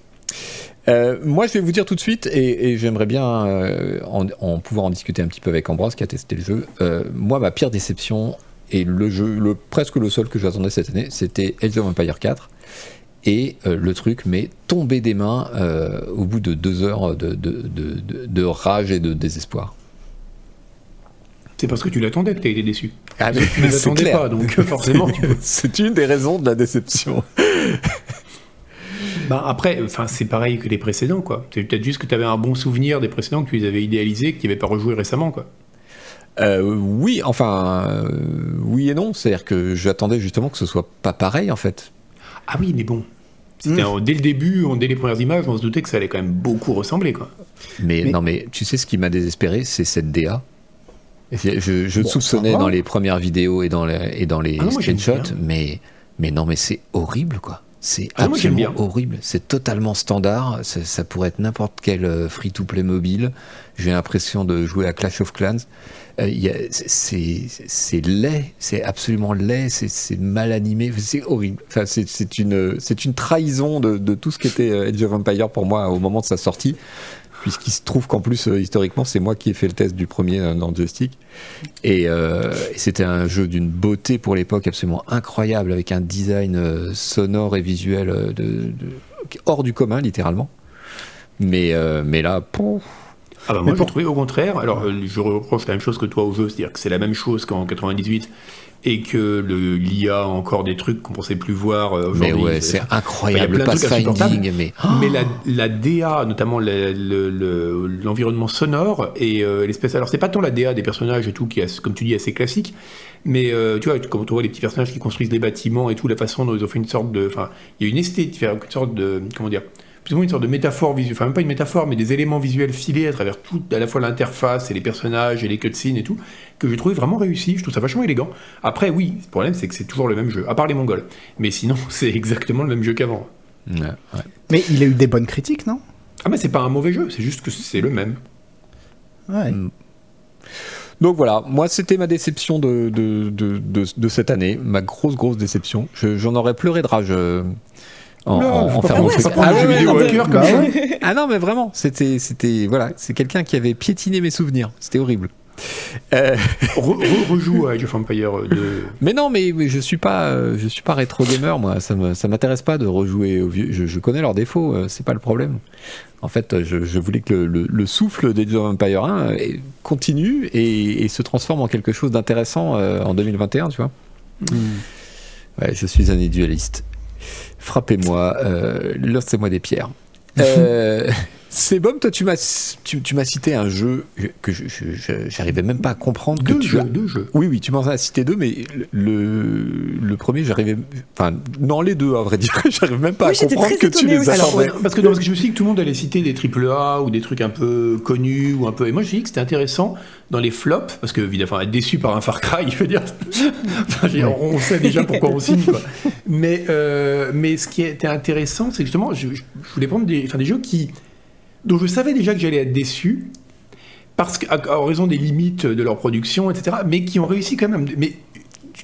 Euh, moi, je vais vous dire tout de suite, et, et j'aimerais bien euh, en, en pouvoir en discuter un petit peu avec Ambroise qui a testé le jeu. Euh, moi, ma pire déception, et le jeu, le, presque le seul que j'attendais cette année, c'était Age of Empire 4. Et le truc m'est tombé des mains au bout de deux heures de, de- de- de- de rage et de désespoir. C'est parce que tu l'attendais que t'as été déçu. Ah, Tu ne l'attendais pas, donc forcément. tu C'est une des raisons de la déception. Bah, après, enfin, c'est pareil que les précédents, quoi. C'est peut-être juste que tu avais un bon souvenir des précédents, que tu les avais idéalisés, que tu n'avais pas rejoué récemment, quoi. Euh, oui, enfin, euh, oui et non. C'est-à-dire que j'attendais justement que ce soit pas pareil en fait. Ah oui, mais bon. Un- dès le début, on- dès les premières images, on se doutait que ça allait quand même beaucoup ressembler. Quoi. Mais, Mais- non, mais tu sais ce qui m'a désespéré, c'est cette DA. Je, je, Bon, soupçonnais dans les premières vidéos et dans les, et dans les Ah non, screenshots, mais, mais non, mais c'est horrible, quoi. C'est Ah, absolument horrible. C'est totalement standard. Ça, pourrait être n'importe quel euh, free-to-play mobile. J'ai l'impression de jouer à Clash of Clans. Euh, c'est laid, c'est absolument laid, c'est- mal animé, c'est horrible. Enfin, c'est une, trahison de, de tout ce qu'était euh, Age of Empire pour moi au moment de sa sortie puisqu'il se trouve qu'en plus, euh, historiquement, c'est moi qui ai fait le test du premier euh, dans le joystick. Et, euh, et c'était un jeu d'une beauté pour l'époque absolument incroyable, avec un design sonore et visuel de, de- hors du commun, littéralement. Mais, euh, mais là, pouf, Ah bah moi, j'ai pour- trouvé au contraire. Alors, je reproche la même chose que toi au jeu, c'est-à-dire que c'est la même chose qu'en 98 et que l'IA a encore des trucs qu'on pensait plus voir euh, mais aujourd'hui. ouais, c'est incroyable, a le pathfinding, mais Mais la, la DA, notamment l'environnement sonore et euh, l'espèce. Alors, c'est pas tant la DA des personnages et tout, qui est, comme tu dis, assez classique, mais euh, tu vois, quand on voit les petits personnages qui construisent des bâtiments et tout, la façon dont ils ont fait une sorte de. Enfin, il y a une esthétique, une sorte de. Comment dire plus ou moins une sorte de métaphore visuelle, enfin même pas une métaphore, mais des éléments visuels filés à travers tout, à la fois l'interface et les personnages et les cutscenes et tout, que j'ai trouvé vraiment réussi. Je trouve ça vachement élégant. Après, oui, le problème c'est que c'est toujours le même jeu, à part les Mongols. Mais sinon, c'est exactement le même jeu qu'avant. ouais, ouais. Mais il a eu des bonnes critiques, non? Ah, mais c'est pas un mauvais jeu, c'est juste que c'est le même. Ouais. Mm. Donc voilà, moi c'était ma déception de, de, de, de, de cette année, ma grosse grosse déception. Je- J'en aurais pleuré de rage euh, en, pas prendre Ah ouais, vidéo ouais, à ouais. cœur Bah comme ça. ouais. Ah non mais vraiment, c'était c'était voilà, c'est quelqu'un qui avait piétiné mes souvenirs. C'était horrible. Euh, Re- re- rejoue à Age of Empire 2. mais non, mais, mais je suis pas, euh, je suis pas rétro gamer moi. Ça me, ça m'intéresse pas de rejouer aux vieux. Je, je connais leurs défauts, euh, c'est pas le problème. En fait, je, je voulais que le, le- le souffle d'Age of Empire 1 euh, continue et, et se transforme en quelque chose d'intéressant en 2021, tu vois. Ouais, je suis un idéaliste. Frappez-moi, euh, lancez-moi des pierres. C'est bon, toi tu m'as tu, tu m'as cité un jeu que je- j'arrivais même pas à comprendre que Deux tu jeux, as deux jeux. oui, oui, tu m'en as cité deux, mais le, le premier, j'arrivais. Enfin, non, les deux, à vrai dire. J'arrive même pas Oui, à comprendre très que tu les aussi. as Alors, parce, que, non, parce que je me suis dit que tout le monde allait citer des AAA ou des trucs un peu connus ou un peu. Et moi, je me suis dit que c'était intéressant dans les flops, parce que évidemment, être déçu par un Far Cry, je veux dire, enfin, je veux dire, on sait déjà pourquoi on signe. Quoi. Mais, euh, mais ce qui était intéressant, c'est que justement, je, je voulais prendre des, enfin, des jeux qui, dont je savais déjà que j'allais être déçu. Parce qu'à raison des limites de leur production, etc., mais qui ont réussi quand même. Mais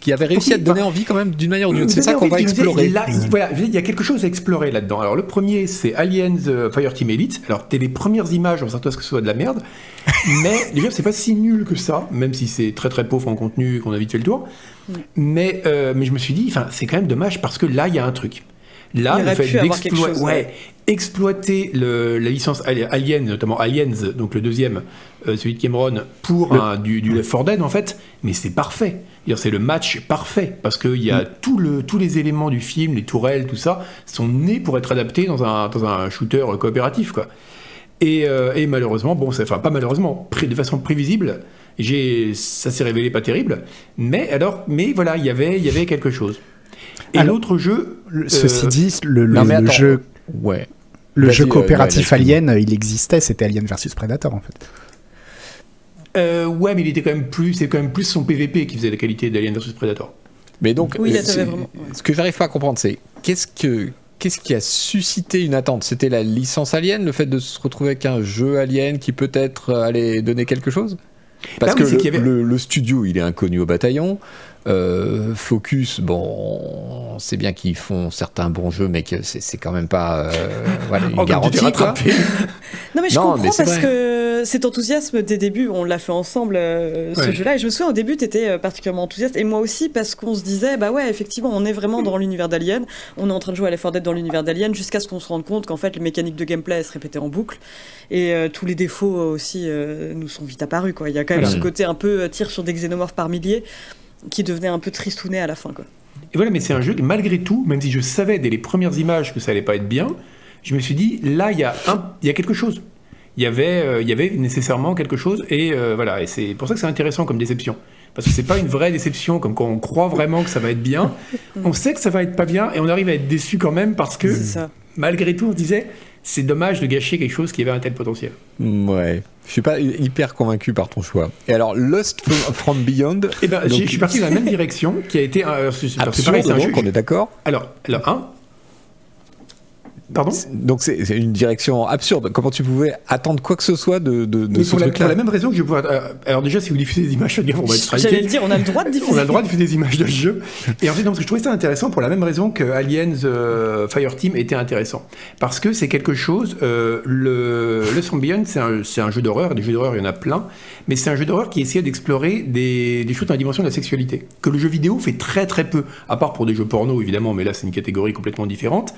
Qui avait réussi à te donner envie quand même d'une manière ou d'une autre. C'est ça qu'on va explorer. Là, il- voilà, il y a quelque chose à explorer là-dedans. Alors, le premier, c'est Aliens euh, Fireteam Elite. Alors, t'es les premières images, on s'attend à ce que ce soit de la merde. mais déjà, c'est pas si nul que ça, même si c'est très très pauvre en contenu et qu'on a vite fait le tour. Mais, euh, mais je me suis dit, enfin, c'est quand même dommage parce que là, il y a un truc. Là, Il le fait chose, ouais, ouais. Exploiter le- la licence Ali- Alien, notamment Aliens, donc le deuxième, euh, celui de Cameron, pour un- du, du Left 4 Dead, en fait, mais c'est parfait. C'est le match parfait, parce qu'il y a Mm. tout le, tous les éléments du film, les tourelles, tout ça, sont nés pour être adaptés dans un, dans un shooter coopératif, quoi. Et, euh, et malheureusement, bon, enfin pas malheureusement, de façon prévisible, ça s'est révélé pas terrible. Mais alors, mais voilà, il y avait, il y avait quelque chose. Et l'autre jeu, Ceci euh, dit, le, le- non, mais le attends. jeu, Ouais. Le jeu euh, coopératif ouais. Alien, il existait, c'était Alien versus Predator en fait. euh, ouais, mais il était quand même plus, c'est quand même plus son PVP qui faisait la qualité d'Alien vs Predator. Mais donc, Oui, là, euh, t'avais c'est- vraiment- ouais. ce que j'arrive pas à comprendre, c'est qu'est-ce que. Qu'est-ce qui a suscité une attente? C'était la licence Alien, le fait de se retrouver avec un jeu Alien qui peut-être euh, allait donner quelque chose? Parce Bah oui, que avait- le studio, il est inconnu au bataillon. Euh, Focus, bon, on sait bien qu'ils font certains bons jeux, mais que c'est quand même pas euh, voilà, une Oh, tu garantie. quoi. Non mais je Non, comprends mais parce vrai. que cet enthousiasme des débuts, on l'a fait ensemble euh, ce jeu-là et je me souviens au début t'étais euh, particulièrement enthousiaste et moi aussi parce qu'on se disait bah ouais effectivement on est vraiment dans l'univers d'Alien, on est en train de jouer à l'effort d'être dans l'univers d'Alien jusqu'à ce qu'on se rende compte qu'en fait les mécaniques de gameplay elles se répétaient en boucle et euh, tous les défauts aussi euh, nous sont vite apparus quoi. Il y a quand même Voilà. ce côté un peu tir sur des xénomorphes par milliers qui devenait un peu tristounet à la fin quoi. Et voilà, mais c'est un jeu que malgré tout, même si je savais dès les premières images que ça allait pas être bien, je me suis dit là il y a un, il y a quelque chose. Il y avait, euh, il y avait nécessairement quelque chose et euh, voilà, et c'est pour ça que c'est intéressant comme déception. Parce que c'est pas une vraie déception, comme quand on croit vraiment que ça va être bien. on sait que ça va être pas bien et on arrive à être déçu quand même parce que, malgré tout, on se disait, c'est dommage de gâcher quelque chose qui avait un tel potentiel. Mm, Ouais. Je suis pas hyper convaincu par ton choix. Et alors, Lost from- Beyond. Et ben, Donc, je suis parti dans la même direction, qui a été. euh, c'est- Absurde, pareil, c'est un jeu- donc on est d'accord Alors, alors, un. Pardon Donc c'est une direction absurde. Comment tu pouvais attendre quoi que ce soit de, de, de Mais ce pour, la, truc-là pour la même raison que je pouvais. euh, alors déjà, si vous diffusez des images, qu'on va être J'allais striké. dire, on a le droit de diffuser. On a le droit de diffuser des images de ce jeu. Et ensuite, donc, je trouvais ça intéressant pour la même raison que Aliens euh, Fireteam était intéressant. Parce que c'est quelque chose. euh, le le c'est un, jeu d'horreur. Des jeux d'horreur, il y en a plein. Mais c'est un jeu d'horreur qui essayait d'explorer des, des choses dans la dimension de la sexualité. Que le jeu vidéo fait très très peu. À part pour des jeux porno, évidemment, mais là, c'est une catégorie complètement différente.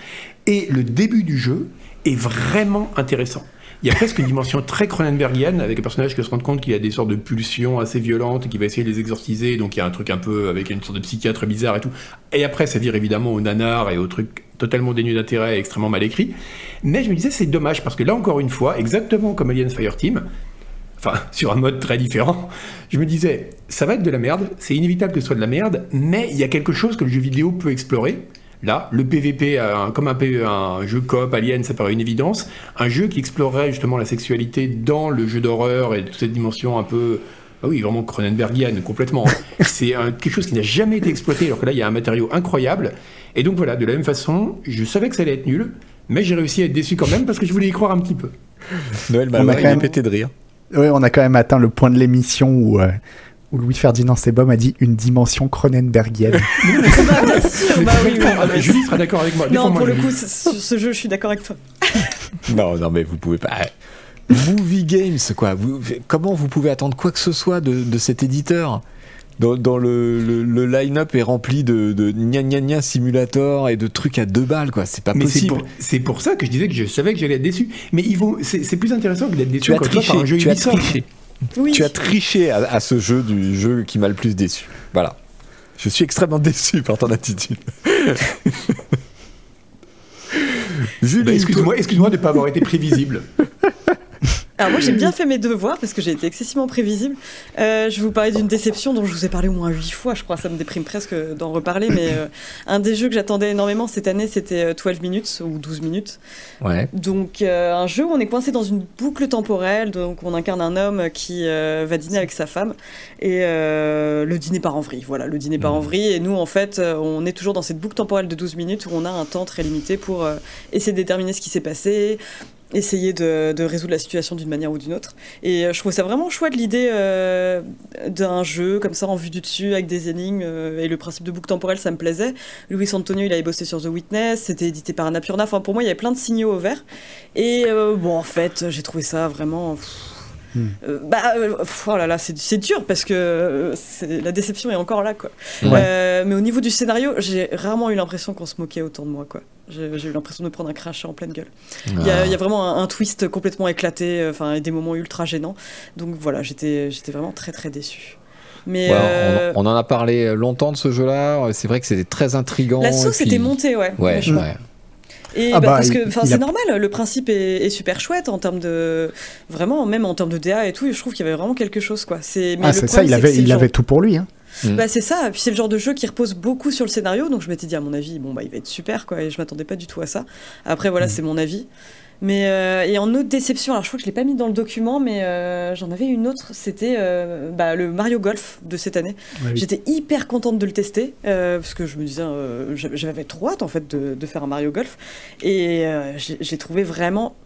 Et le début du jeu est vraiment intéressant. Il y a presque une dimension très Cronenbergienne avec un personnage qui se rend compte qu'il a des sortes de pulsions assez violentes et qui va essayer de les exorciser. Donc il y a un truc un peu avec une sorte de psychiatre bizarre et tout. Et après, ça vire évidemment au nanar et au truc totalement dénué d'intérêt et extrêmement mal écrit. Mais je me disais, c'est dommage parce que là, encore une fois, exactement comme Alien Fireteam, enfin sur un mode très différent, je me disais, ça va être de la merde, c'est inévitable que ce soit de la merde, mais il y a quelque chose que le jeu vidéo peut explorer. Là, le PVP, euh, comme un, un jeu coop Alien, ça paraît une évidence. Un jeu qui explorerait justement la sexualité dans le jeu d'horreur et toute cette dimension un peu. Ah oui, vraiment Cronenbergienne, complètement. c'est quelque chose qui n'a jamais été exploité, alors que là, il y a un matériau incroyable. Et donc voilà, de la même façon, je savais que ça allait être nul, mais j'ai réussi à être déçu quand même parce que je voulais y croire un petit peu. Noël On a Malloy, quand même- pété de rire. Oui, on a quand même atteint le point de l'émission où, euh, où Louis-Ferdinand Sebom a dit une dimension Cronenbergienne. Bah, bien sûr, bah oui, oui. Ah, mais Julie sera d'accord avec moi. Non, pour le coup, ce jeu, je suis d'accord avec toi. Non, non, mais vous pouvez pas. Movie Games, quoi. Vous- comment vous pouvez attendre quoi que ce soit de, de cet éditeur? Dans, dans le, le, le line-up est rempli de, de gna gna gna simulator et de trucs à deux balles, quoi. C'est pas Mais possible. c'est pour ça que je disais que je savais que j'allais être déçu. Mais c'est, plus intéressant que d'être déçu Tu as triché. par un jeu Tu as Ubisoft. triché. Oui. Tu as triché à, à ce jeu du jeu qui m'a le plus déçu. Voilà. Je suis extrêmement déçu par ton attitude. Julie, Bah, excuse-moi, excuse-moi de ne pas avoir été prévisible. Alors moi j'ai bien fait mes devoirs parce que j'ai été excessivement prévisible. Euh, je vous parler d'une déception dont je vous ai parlé au moins huit fois, je crois. Ça me déprime presque d'en reparler, mais euh, un des jeux que j'attendais énormément cette année, c'était euh, 12 minutes ou 12 minutes. Ouais. Donc euh, un jeu où on est coincé dans une boucle temporelle, donc on incarne un homme qui euh, va dîner avec sa femme et euh, le dîner part en vrille. Voilà, le dîner part en vrille et nous en fait euh, on est toujours dans cette boucle temporelle de 12 minutes où on a un temps très limité pour euh, essayer de déterminer ce qui s'est passé, essayer de, résoudre la situation d'une manière ou d'une autre. Et euh, je trouve ça vraiment chouette l'idée euh, d'un jeu comme ça en vue du dessus avec des énigmes euh, et le principe de boucle temporelle ça me plaisait. Louis Antonio il avait bossé sur The Witness, c'était édité par Annapurna. Enfin pour moi il y avait plein de signaux au vert. Et bon en fait j'ai trouvé ça vraiment. Hmm. euh, bah, euh, oh là là, c'est dur parce que euh, la déception est encore là, quoi. Ouais. Euh, mais au niveau du scénario, j'ai rarement eu l'impression qu'on se moquait autant de moi, quoi. J'ai eu l'impression de me prendre un crachat en pleine gueule. Il y, a- il y a vraiment un, un twist complètement éclaté, enfin, et des moments ultra gênants. Donc voilà, j'étais vraiment très très déçu. Mais Ouais, euh, on, on en a parlé longtemps de ce jeu-là. C'est vrai que c'était très intrigant. la sauce puis- était montée, ouais. Ouais. Et Ah bah, bah, parce que c'est a- normal, le principe est, est super chouette en termes de vraiment même en termes de DA et tout. Je trouve qu'il y avait vraiment quelque chose quoi. C'est mais Ah, le c'est ça, il avait, c'est le il genre- avait tout pour lui. Hein. Bah c'est ça, et puis c'est le genre de jeu qui repose beaucoup sur le scénario, donc je m'étais dit à mon avis, bon bah il va être super quoi, et je m'attendais pas du tout à ça. Après voilà, c'est mon avis. Mais euh, et en autre déception, alors je crois que je l'ai pas mis dans le document, mais euh, j'en avais une autre, c'était euh, bah, le Mario Golf de cette année. Ouais, oui. J'étais hyper contente de le tester, euh, parce que je me disais, euh, j'avais trop hâte en fait de, de faire un Mario Golf, et euh, j'ai trouvé vraiment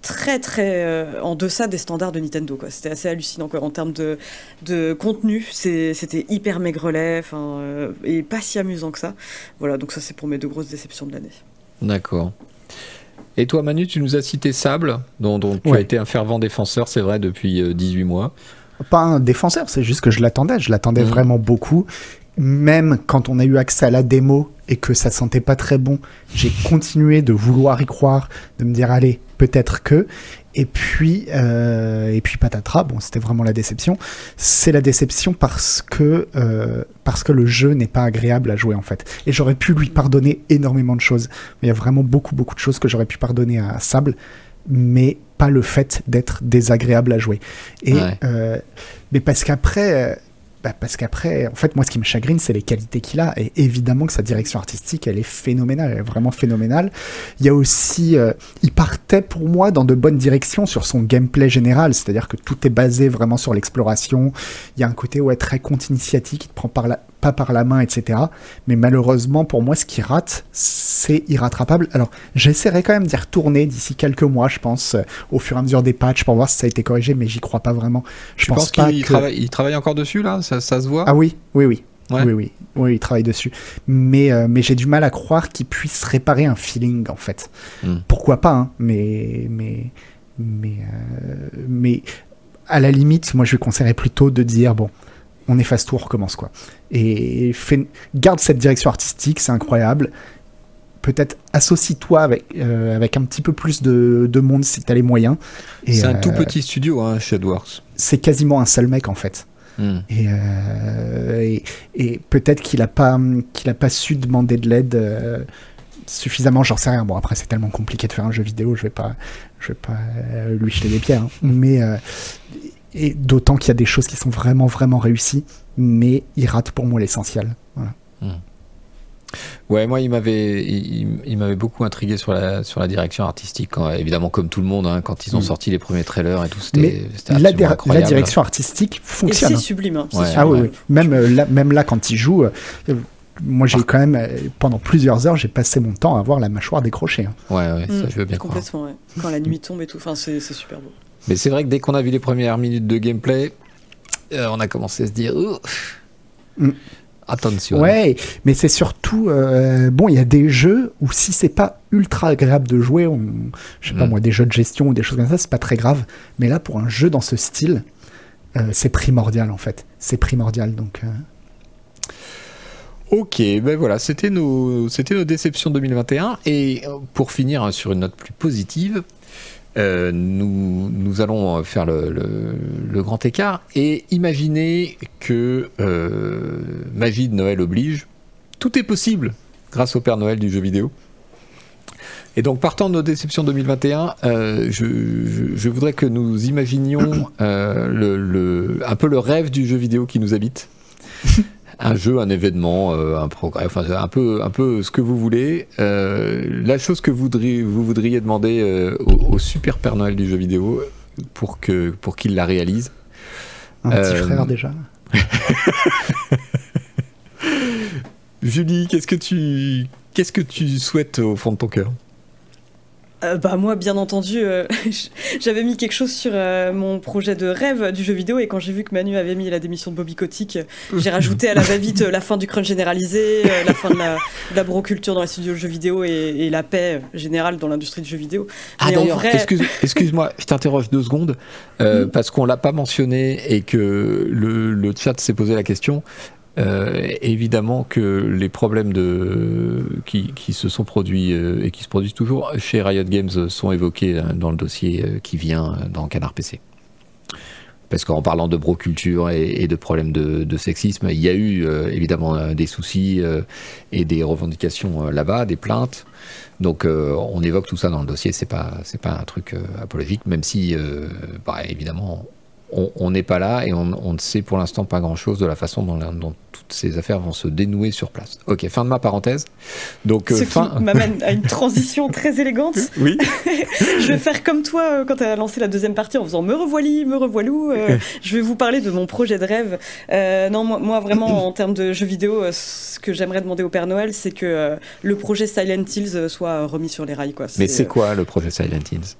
très très euh, en deçà des standards de Nintendo quoi c'était assez hallucinant quoi en termes de, de contenu c'était hyper maigrelet enfin euh, et pas si amusant que ça voilà donc ça c'est pour mes deux grosses déceptions de l'année D'accord. Et toi, Manu, tu nous as cité Sable, dont, dont tu Ouais. as été un fervent défenseur, c'est vrai, depuis euh, 18 mois. Pas un défenseur, c'est juste que je l'attendais. Je l'attendais Mhm. vraiment beaucoup. Même quand on a eu accès à la démo et que ça sentait pas très bon, j'ai continué de vouloir y croire, de me dire allez, peut-être que. Et puis, euh, et puis patatras, bon, c'était vraiment la déception. C'est la déception parce que, euh, parce que le jeu n'est pas agréable à jouer en fait. Et j'aurais pu lui pardonner énormément de choses. Il y a vraiment beaucoup, beaucoup de choses que j'aurais pu pardonner à Sable, mais pas le fait d'être désagréable à jouer. Et, Ouais. euh, mais parce qu'après, euh, bah, parce qu'après, en fait, moi, ce qui me chagrine, c'est les qualités qu'il a. Et évidemment que sa direction artistique, elle est phénoménale, elle est vraiment phénoménale. Il y a aussi, euh, il partait pour moi dans de bonnes directions sur son gameplay général, c'est-à-dire que tout est basé vraiment sur l'exploration. Il y a un côté ouais très compte initiatique qui te prend par la, pas par la main, etc. Mais malheureusement, pour moi, ce qui rate, c'est irrattrapable. Alors, j'essaierai quand même d'y retourner d'ici quelques mois, je pense, euh, au fur et à mesure des patchs pour voir si ça a été corrigé, mais j'y crois pas vraiment. Je Tu pense qu'il que- travaille, il travaille encore dessus là? Ça, ça se voit? Ah oui, oui, oui. Ouais. Oui, oui, oui, il travaille dessus. Mais, euh, mais j'ai du mal à croire qu'il puisse réparer un feeling, en fait. Hmm. Pourquoi pas, hein, mais, mais, mais, euh, mais à la limite, moi, je lui conseillerais plutôt de dire, bon, on efface tout, on recommence, quoi. Et fais- garde cette direction artistique, c'est incroyable. Peut-être associe-toi avec, euh, avec un petit peu plus de, de monde si t'as les moyens. C'est un euh, tout petit studio, hein, Shadowworks. C'est quasiment un seul mec, en fait. Hmm. Et, euh, et, et peut-être qu'il a pas qu'il a pas su demander de l'aide euh, suffisamment, j'en sais rien. Bon après c'est tellement compliqué de faire un jeu vidéo, je vais pas je vais pas euh, lui jeter des pierres. hein. Mais euh, et d'autant qu'il y a des choses qui sont vraiment vraiment réussies, mais il rate pour moi l'essentiel. Voilà. Ouais, moi, il m'avait, il, il m'avait beaucoup intrigué sur la, sur la direction artistique. quand- évidemment, comme tout le monde, hein, quand ils ont Mm. sorti les premiers trailers et tout, c'était, c'était La, la direction artistique Et fonctionne. c'est hein. sublime. hein, c'est Ouais. sublime. Ah oui, ouais. oui. Même, euh, là, même là, quand il joue, euh, moi j'ai quand même, euh, pendant plusieurs heures, j'ai passé mon temps à voir la mâchoire décrochée. hein. Ouais, ouais, ça, Mm, je veux bien croire. Complètement, ouais. Quand la nuit tombe et tout, enfin, c'est c'est super beau. Mais c'est vrai que dès qu'on a vu les premières minutes de gameplay, euh, on a commencé à se dire, Mm. attention. Ouais, mais c'est surtout euh, bon, il y a des jeux où si c'est pas ultra agréable de jouer, on, je sais pas Mm. moi, des jeux de gestion ou des choses comme ça, c'est pas très grave. Mais là, pour un jeu dans ce style, euh, c'est primordial en fait. C'est primordial donc. Ok, ben voilà, c'était nos, c'était nos déceptions 2021. Et pour finir hein, sur une note plus positive, euh, nous, nous allons faire le, grand écart et imaginer que euh, magie de Noël oblige, tout est possible grâce au Père Noël du jeu vidéo. Et donc, partant de nos déceptions 2021, euh, je, voudrais que nous imaginions un peu le rêve du jeu vidéo qui nous habite. Un jeu, un événement, euh, un progrès, enfin un peu, un peu ce que vous voulez. Euh, la chose que vous voudriez, vous voudriez demander euh, au, au super Père Noël du jeu vidéo pour que pour qu'il la réalise. un petit frère déjà. Julie, qu'est-ce que tu qu'est-ce que tu souhaites au fond de ton cœur? Euh, bah moi, bien entendu, euh, j'avais mis quelque chose sur euh, mon projet de rêve du jeu vidéo et quand j'ai vu que Manu avait mis la démission de Bobby Kotick, j'ai rajouté à la va-vite la fin du crunch généralisé, la fin de la, de la broculture dans les studios de jeux vidéo et, et la paix générale dans l'industrie du jeu vidéo. Ah d'ailleurs, vrai- excuse, excuse-moi, je t'interroge deux secondes euh, parce qu'on l'a pas mentionné et que le, le chat s'est posé la question. Euh, évidemment que les problèmes de, qui, qui se sont produits euh, et qui se produisent toujours chez Riot Games sont évoqués euh, dans le dossier euh, qui vient dans Canard PC. Parce qu'en parlant de broculture et, et de problèmes de, sexisme, il y a eu évidemment des soucis et des revendications là-bas, des plaintes. Donc on évoque tout ça dans le dossier, c'est pas pas un truc apologique, même si euh, bah, évidemment on- n'est pas là et on, on ne sait pour l'instant pas grand chose de la façon dont, la- dont toutes ces affaires vont se dénouer sur place. Ok, fin de ma parenthèse. Donc euh, Ce fin. qui m'amène à une transition très élégante. Oui. Je vais faire comme toi euh, quand tu as lancé la deuxième partie en faisant me revoili, me revoilou. euh, je vais vous parler de mon projet de rêve. Euh, non, moi, moi, vraiment, en termes de jeux vidéo, euh, ce que j'aimerais demander au Père Noël, c'est que euh, le projet Silent Hills soit remis sur les rails. Quoi. Mais c'est quoi le projet Silent Hills?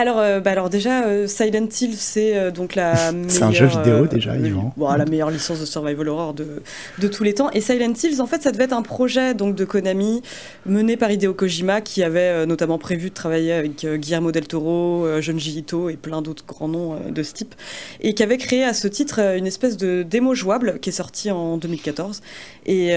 Alors, euh, bah alors déjà, euh, Silent Hill, c'est euh, donc la C'est un meilleure, jeu vidéo, déjà, Yvan. bon, la meilleure licence de survival horror de, de tous les temps. Et Silent Hills, en fait, ça devait être un projet donc de Konami mené par Hideo Kojima, qui avait notamment prévu de travailler avec Guillermo del Toro, Junji Ito et plein d'autres grands noms de ce type, et qui avait créé à ce titre une espèce de démo jouable qui est sortie en 2014. Et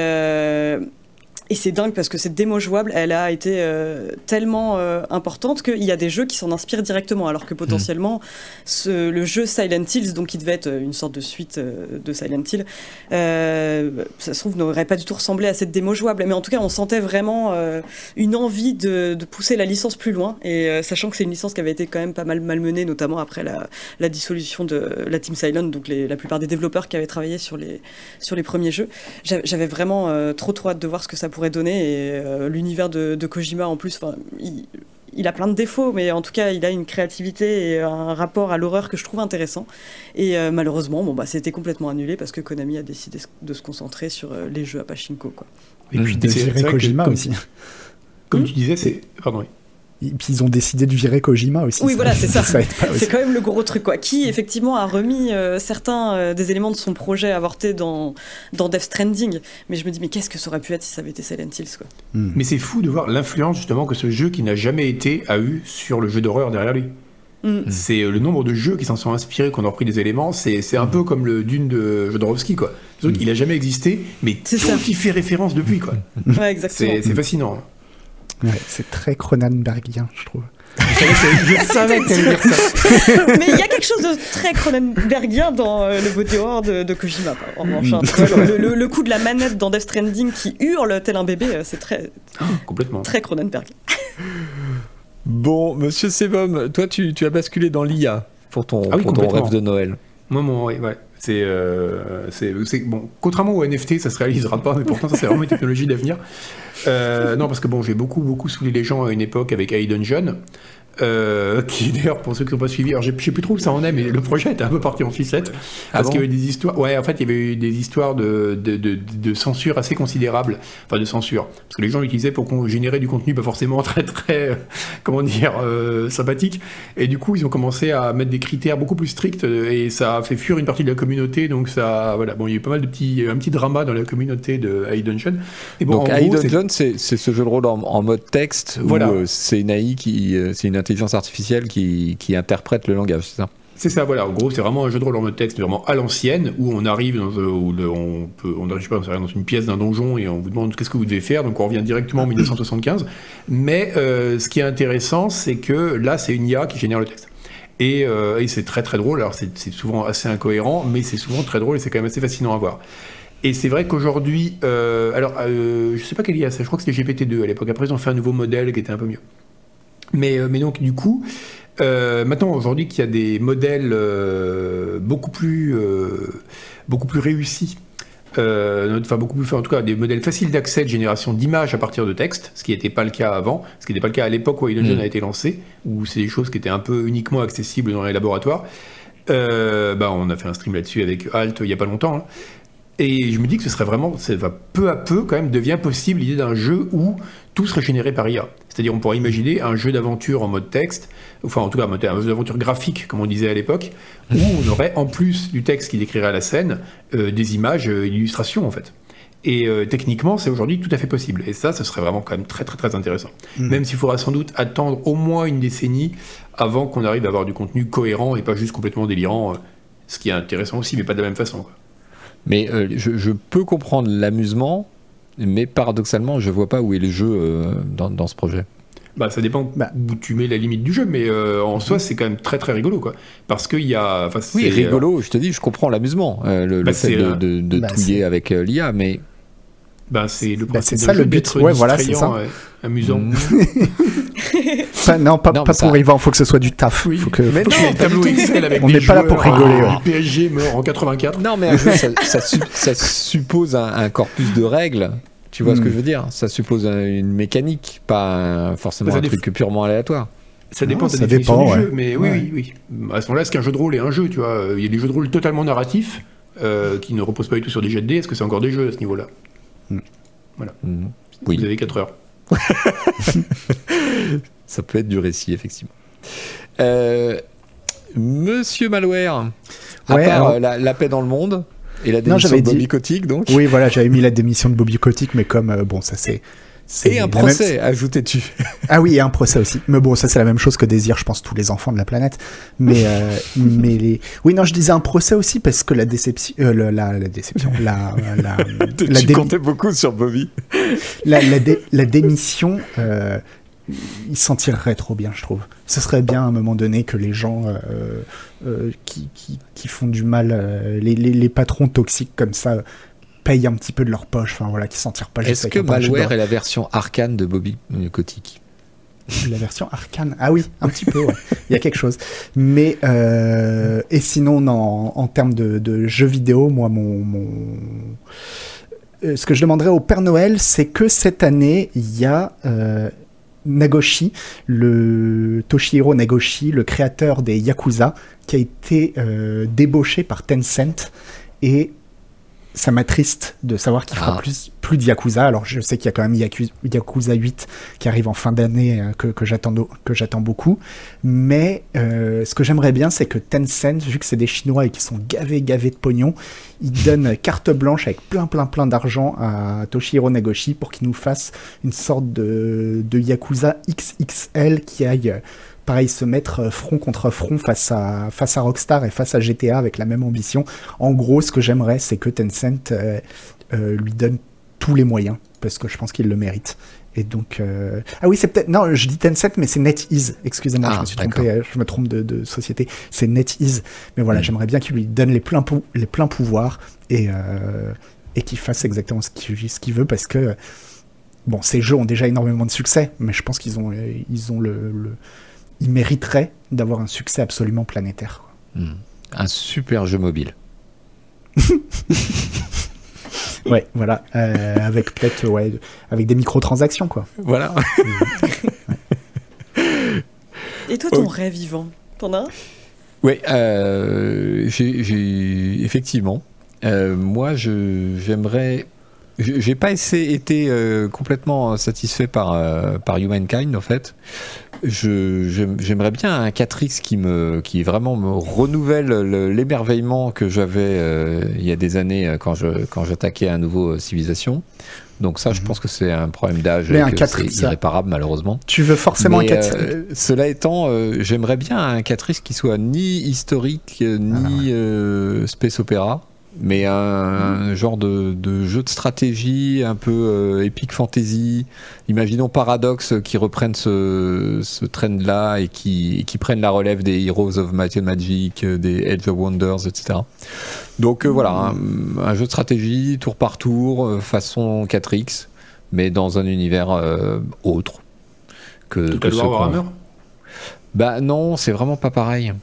Et c'est dingue parce que cette démo jouable, elle a été euh, tellement euh, importante qu'il y a des jeux qui s'en inspirent directement, alors que potentiellement ce- le jeu Silent Hills, donc qui devait être une sorte de suite euh, de Silent Hill, euh, ça se trouve n'aurait pas du tout ressemblé à cette démo jouable. Mais en tout cas, on sentait vraiment euh, une envie de, de pousser la licence plus loin, et euh, sachant que c'est une licence qui avait été quand même pas mal malmenée, notamment après la, la dissolution de la Team Silent, donc les- la plupart des développeurs qui avaient travaillé sur les, sur les premiers jeux. J'a- J'avais vraiment euh, trop trop hâte de voir ce que ça pourrait donner et euh, l'univers de, de Kojima en plus, il, il a plein de défauts, mais en tout cas, il a une créativité et un rapport à l'horreur que je trouve intéressant. Et euh, malheureusement, bon, bah, c'était complètement annulé parce que Konami a décidé de se concentrer sur euh, les jeux à Pachinko. Quoi. Et puis, de c'est- Kojima comme- aussi. Comme tu disais, c'est. Pardon, oui. Et puis ils ont décidé de virer Kojima aussi. Oui, voilà, c'est ça. C'est quand même le gros truc, quoi. Qui, effectivement, a remis euh, certains euh, des éléments de son projet avorté dans, dans Death Stranding. Mais je me dis, mais qu'est-ce que ça aurait pu être si ça avait été Silent Hills, quoi? Hmm. Mais c'est fou de voir l'influence justement que ce jeu qui n'a jamais été a eu sur le jeu d'horreur derrière lui. Mm. C'est euh, le nombre de jeux qui s'en sont inspirés, qu'on a repris des éléments. C'est un peu comme le Dune de Jodorowsky, quoi. Truc, Il a jamais existé, mais C'est tout ça. y fait référence depuis, quoi. Ouais, exactement. C'est c'est fascinant. Ouais, c'est très Cronenbergien, je trouve. Je savais que dire ça. Mais il y a quelque chose de très Cronenbergien dans euh, le body horror de, de Kojima. En revanche, hein. Vois, le, le- le coup de la manette dans Death Stranding qui hurle tel un bébé, euh, c'est très, Complètement. très Cronenberg. Bon, monsieur Sebum, toi, tu, tu as basculé dans l'IA pour ton, Ah oui, pour ton rêve de Noël. Moi, mon, ouais, ouais. Euh, c'est, c'est- bon. Contrairement au NFT, ça se réalisera pas, mais pourtant, ça c'est vraiment une technologie d'avenir. Euh, non, parce que bon, j'ai beaucoup, beaucoup saoulé les gens à une époque avec AI Dungeon. Euh, qui d'ailleurs pour ceux qui n'ont pas suivi alors je sais plus trop où ça en est mais le projet était un peu parti en ficette Ah parce bon qu'il y avait des histoires ouais en fait il y avait eu des histoires de, de, de, de censure assez considérables. Enfin de censure. Parce que les gens l'utilisaient pour générer du contenu pas forcément très très euh, comment dire euh, sympathique. Et du coup ils ont commencé à mettre des critères beaucoup plus stricts euh, et ça a fait fuir une partie de la communauté. Donc ça voilà. Bon il y a eu pas mal de petits un petit drama dans la communauté de AI Dungeon et bon Donc, c'est- Dungeon, c'est c'est ce jeu de rôle en, en mode texte Voilà. où euh, c'est une AI qui, c'est une intelligence artificielle qui, qui interprète le langage, c'est ça C'est ça, voilà. En gros, c'est vraiment un jeu de rôle en mode texte, vraiment à l'ancienne, où on arrive dans, euh, où on peut, on arrive, dans une pièce d'un donjon et on vous demande qu'est-ce que vous devez faire. Donc on revient directement en 1975. Mais euh, ce qui est intéressant, c'est que là, c'est une IA qui génère le texte. Et, euh, et c'est très très drôle. Alors c'est souvent assez incohérent, mais c'est souvent très drôle et c'est quand même assez fascinant à voir. Et c'est vrai qu'aujourd'hui, alors je sais pas quelle IA c'est, je crois que c'était GPT-2 à l'époque. Après ils ont fait un nouveau modèle qui était un peu mieux. Mais, euh, mais donc du coup, euh, maintenant aujourd'hui qu'il y a des modèles euh, beaucoup plus euh, beaucoup plus réussis, enfin beaucoup plus, en tout cas des modèles faciles d'accès de génération d'images à partir de texte, ce qui n'était pas le cas avant, ce qui n'était pas le cas à l'époque où Dungeon Mm. a été lancé, où c'est des choses qui étaient un peu uniquement accessibles dans les laboratoires. Bah, on a fait un stream là-dessus avec Alt il y a pas longtemps. hein. Et je me dis que ce serait vraiment, ça va peu à peu quand même devient possible l'idée d'un jeu où tout serait généré par IA. C'est-à-dire on pourrait imaginer un jeu d'aventure en mode texte, enfin en tout cas un jeu d'aventure graphique comme on disait à l'époque, où on aurait en plus du texte qui décrirait la scène, euh, des images, euh, une illustration en fait. Et euh, techniquement, c'est aujourd'hui tout à fait possible. Et ça, ce serait vraiment quand même très très très intéressant. Mhm. Même s'il faudra sans doute attendre au moins une décennie avant qu'on arrive à avoir du contenu cohérent et pas juste complètement délirant, euh, ce qui est intéressant aussi, mais pas de la même façon. quoi. Mais je, je peux comprendre l'amusement, mais paradoxalement, je vois pas où est le jeu euh, dans, dans ce projet. Bah, ça dépend Bah. où tu mets la limite du jeu, mais euh, en soi, c'est quand même très très rigolo, quoi. Parce qu'il y a. Oui, c'est- rigolo, je te dis, je comprends l'amusement, euh, le, le Bah, fait de, euh, de, de bah, touiller avec euh, l'IA, mais Bah, c'est le Bah, c'est ça, le but. Ouais, voilà, c'est ça. amusant. Mm. Enfin, non, pas, Non, pas mais ça- pour Yvan, faut que ce soit du taf. Oui. Faut que, Mais faut non, que- Excel avec On n'est pas là pour rigoler, euh, ouais. PSG mort en 84. Non, mais un jeu, ça, ça su- ça suppose un, un corpus de règles. Tu vois ce Hmm. que je veux dire? Ça suppose un- une mécanique, pas un- forcément un truc purement aléatoire. Ça Non, dépend de ça la définition dépend, du ouais. jeu, mais oui, Ouais. oui, oui. À ce moment-là, est-ce qu'un jeu de rôle est un jeu, tu vois? Il y a des jeux de rôle totalement narratifs euh, qui ne reposent pas du tout sur des jets de dés. Est-ce que c'est encore des jeux à ce niveau-là? Mhm. Vous Oui, avez 4 heures. ça peut être du récit, effectivement. Euh, Monsieur Malware, à Ouais, part alors- euh, la, la paix dans le monde et la démission j'avais de Bobby dit- Kotick, donc. Oui, voilà, j'avais mis la démission de Bobby Kotick, mais comme, euh, bon, ça c'est. Et un la procès, ajoutais-tu. Ah oui, et un procès aussi. Mais bon, ça c'est la même chose que désir, je pense, tous les enfants de la planète. Mais, euh, mais les... Oui, non, je disais un procès aussi parce que la déception... euh, le- la, la déception... La, la, la, tu comptais beaucoup sur Bobby. la, la dé- la démission, euh, il s'en tirerait trop bien, je trouve. Ce serait bien à un moment donné que les gens euh, euh, qui, qui, qui font du mal, euh, les, les, les patrons toxiques comme ça, payent un petit peu de leur poche, enfin voilà, qui s'en tirent pas Est-ce que Malware est la version arcane de Bobby Kotick? La version arcane? Ah oui, un petit peu, ouais. Il y a quelque chose. Mais, euh, et sinon, non, en, en termes de, de jeux vidéo, moi, mon. mon- euh, ce que je demanderais au Père Noël, c'est que cette année, il y a. euh, Nagoshi, le Toshihiro Nagoshi, le créateur des Yakuza, qui a été euh, débauché par Tencent et ça m'attriste de savoir qu'il fera Ah. plus, plus de Yakuza. Alors je sais qu'il y a quand même Yaku- Yakuza 8 qui arrive en fin d'année euh, que, que j'attends beaucoup. Mais euh, ce que j'aimerais bien, c'est que Tencent, vu que c'est des Chinois et qui sont gavés gavés de pognon, ils donnent carte blanche avec plein plein plein d'argent à Toshihiro Nagoshi pour qu'il nous fasse une sorte de, de Yakuza XXL qui aille euh, pareil se mettre euh, front contre front face à, face à Rockstar et face à GTA avec la même ambition. En gros, ce que j'aimerais, c'est que Tencent euh, euh, lui donne tous les moyens, parce que je pense qu'il le mérite. Et donc, euh, ah oui, c'est peut-être non, je dis Tencent, mais c'est NetEase. Excusez-moi, Ah, je me suis trompé, je me trompe de, de société. C'est NetEase. Mais voilà, Mm. j'aimerais bien qu'il lui donne les pleins, pou- les pleins pouvoirs et et qu'il fasse exactement ce qu'il veut, parce que bon, ces jeux ont déjà énormément de succès, mais je pense qu'ils ont ils ont le, le ils mériteraient d'avoir un succès absolument planétaire. quoi. Hmm. Un super jeu mobile. Ouais, voilà, euh, avec peut-être ouais, avec des microtransactions quoi. Voilà. Et toi, ton rêve vivant T'en as un? Oui, euh, j'ai effectivement. Euh, moi, je- j'aimerais. j'ai pas essayé- été euh, complètement satisfait par euh, par Humankind en fait. J'aimerais bien un 4X qui me qui vraiment me renouvelle le- l'émerveillement que j'avais euh, il y a des années euh, quand je quand j'attaquais un nouveau euh, civilisation. Donc ça, je Mhm. pense que c'est un problème d'âge Mais et un que 4X, c'est irréparable malheureusement. Tu veux forcément Mais, un 4 euh, cela étant, euh, j'aimerais bien un 4 qui soit ni historique, ni Ah, space opéra, mais un, un genre de, de jeu de stratégie un peu euh, epic fantasy. Imaginons Paradox euh, qui reprennent ce, ce trend-là et qui, et qui prennent la relève des Heroes of Might and Magic, euh, des Edge of Wonders, etc. Donc euh, voilà, un, un jeu de stratégie tour par tour, façon 4X, mais dans un univers euh, autre que, Tout que qu'on- Warhammer? Bah non, c'est vraiment pas pareil.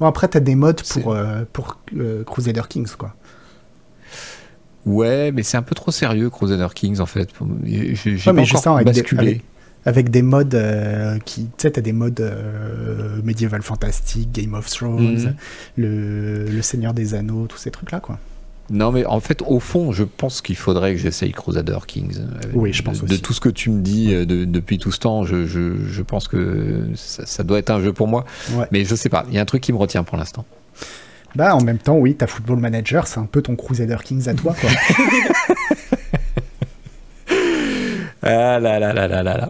Bon, après, t'as des modes pour, euh, pour euh, Crusader Kings, quoi. Ouais, mais c'est un peu trop sérieux, Crusader Kings en fait. J'ai Ouais, pas mais encore avec des- avec- Avec des modes euh, qui. Tu sais, t'as des modes euh, médiéval fantastique, Game of Thrones, Mhm. le, le Seigneur des Anneaux, tous ces trucs-là, quoi. Non, mais en fait, au fond, je pense qu'il faudrait que j'essaye Crusader Kings. Euh, Oui, je pense de, de aussi. tout ce que tu me dis euh, de- depuis tout ce temps, je, je, je pense que ça, ça doit être un jeu pour moi. Ouais. Mais je sais pas, il y a un truc qui me retient pour l'instant. Bah, en même temps, oui, ta Football Manager, c'est un peu ton Crusader Kings à toi. Ah là là là là là là.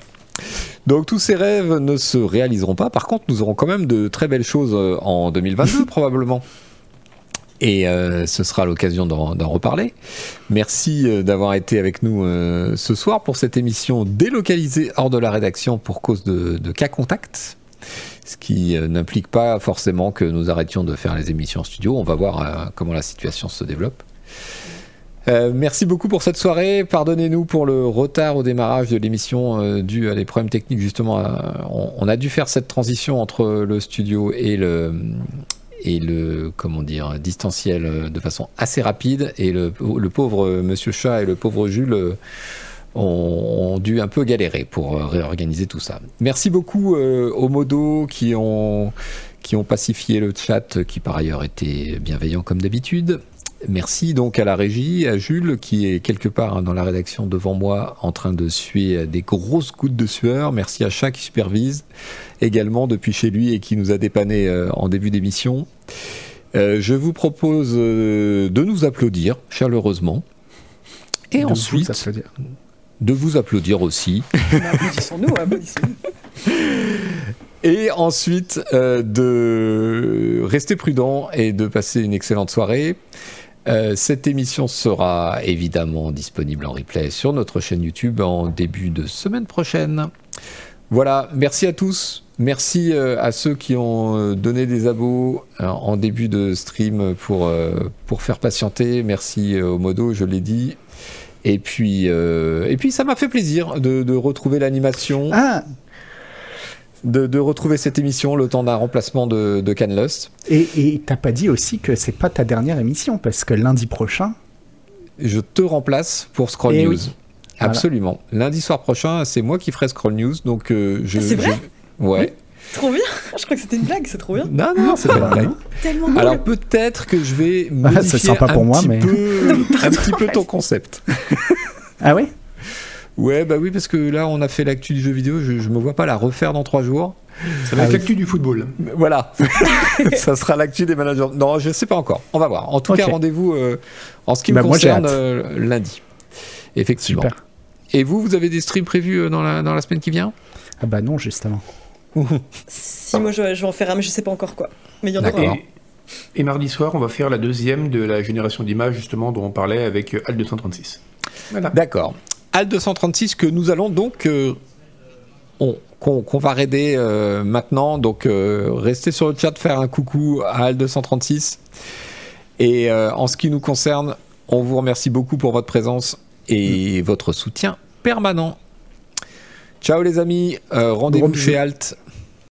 Donc tous ces rêves ne se réaliseront pas. Par contre, nous aurons quand même de très belles choses euh, en 2022 probablement. Et euh, ce sera l'occasion d'en reparler. Merci euh, d'avoir été avec nous ce soir pour cette émission délocalisée hors de la rédaction pour cause de cas contact. Ce qui euh, n'implique pas forcément que nous arrêtions de faire les émissions en studio. On va voir euh, comment la situation se développe. Euh, merci beaucoup pour cette soirée. Pardonnez-nous pour le retard au démarrage de l'émission dû à des problèmes techniques. Justement, on, a dû faire cette transition entre le studio et le et le comment dire distanciel de façon assez rapide. Et le, pauvre Monsieur Chat et le pauvre Jules ont, ont dû un peu galérer pour euh, réorganiser tout ça. Merci beaucoup euh, aux modos qui ont qui ont pacifié le chat, qui par ailleurs était bienveillant comme d'habitude. Merci donc à la régie, à Jules qui est quelque part hein, dans la rédaction devant moi en train de suer des grosses gouttes de sueur. Merci à Chat qui supervise également depuis chez lui et qui nous a dépanné euh, en début d'émission. Euh, je vous propose euh, de nous applaudir chaleureusement. Et ensuite, de vous applaudir aussi. Applaudissons-nous, applaudissons-nous. Et ensuite, euh, de rester prudent et de passer une excellente soirée. Euh, cette émission sera évidemment disponible en replay sur notre chaîne YouTube en début de semaine prochaine. Voilà, merci à tous. Merci euh, à ceux qui ont donné des abos en début de stream pour, pour faire patienter. Merci au modo, je l'ai dit. Et puis, euh, et puis ça m'a fait plaisir de, de retrouver l'animation Ah, de, de retrouver cette émission le temps d'un remplacement de, de Canlust. et et t'as pas dit aussi que c'est pas ta dernière émission, parce que lundi prochain, Je te remplace pour Scroll Eh News. oui. Voilà. Absolument. Lundi soir prochain, c'est moi qui ferai Scroll News. Donc, euh, je, Ah, c'est vrai? Je- Ouais. Trop bien Je crois que c'était une blague, c'est trop bien. Non, non, c'est pas une blague. Tellement cool. Alors peut-être que je vais Ah, modifier un, pour moi, petit mais- peu, un petit peu ton concept. ah ouais? Ouais, bah oui, parce que là, on a fait l'actu du jeu vidéo. Je, je me vois pas la refaire dans trois jours. Ça va Ah être oui. l'actu du football. Voilà. ça sera l'actu des managers. Non, je sais pas encore. On va voir. En tout cas, rendez-vous euh, en ce qui Bah, me concerne euh, lundi. Effectivement. Super. Et vous, vous avez des streams prévus euh, dans la, dans la semaine qui vient? Ah bah non, justement. Si, moi je, je vais en faire un, mais je sais pas encore quoi. Mais il y en aura D'accord. un. Et, et mardi soir, on va faire la deuxième de la génération d'images, justement, dont on parlait avec euh, Al 236. Voilà. D'accord. AL 236 que nous allons donc euh, on- qu'on va raider euh, maintenant. Donc euh, restez sur le chat, faire un coucou à AL 236. Et euh, en ce qui nous concerne, on vous remercie beaucoup pour votre présence et votre soutien permanent. Ciao les amis, Euh, rendez-vous chez Alt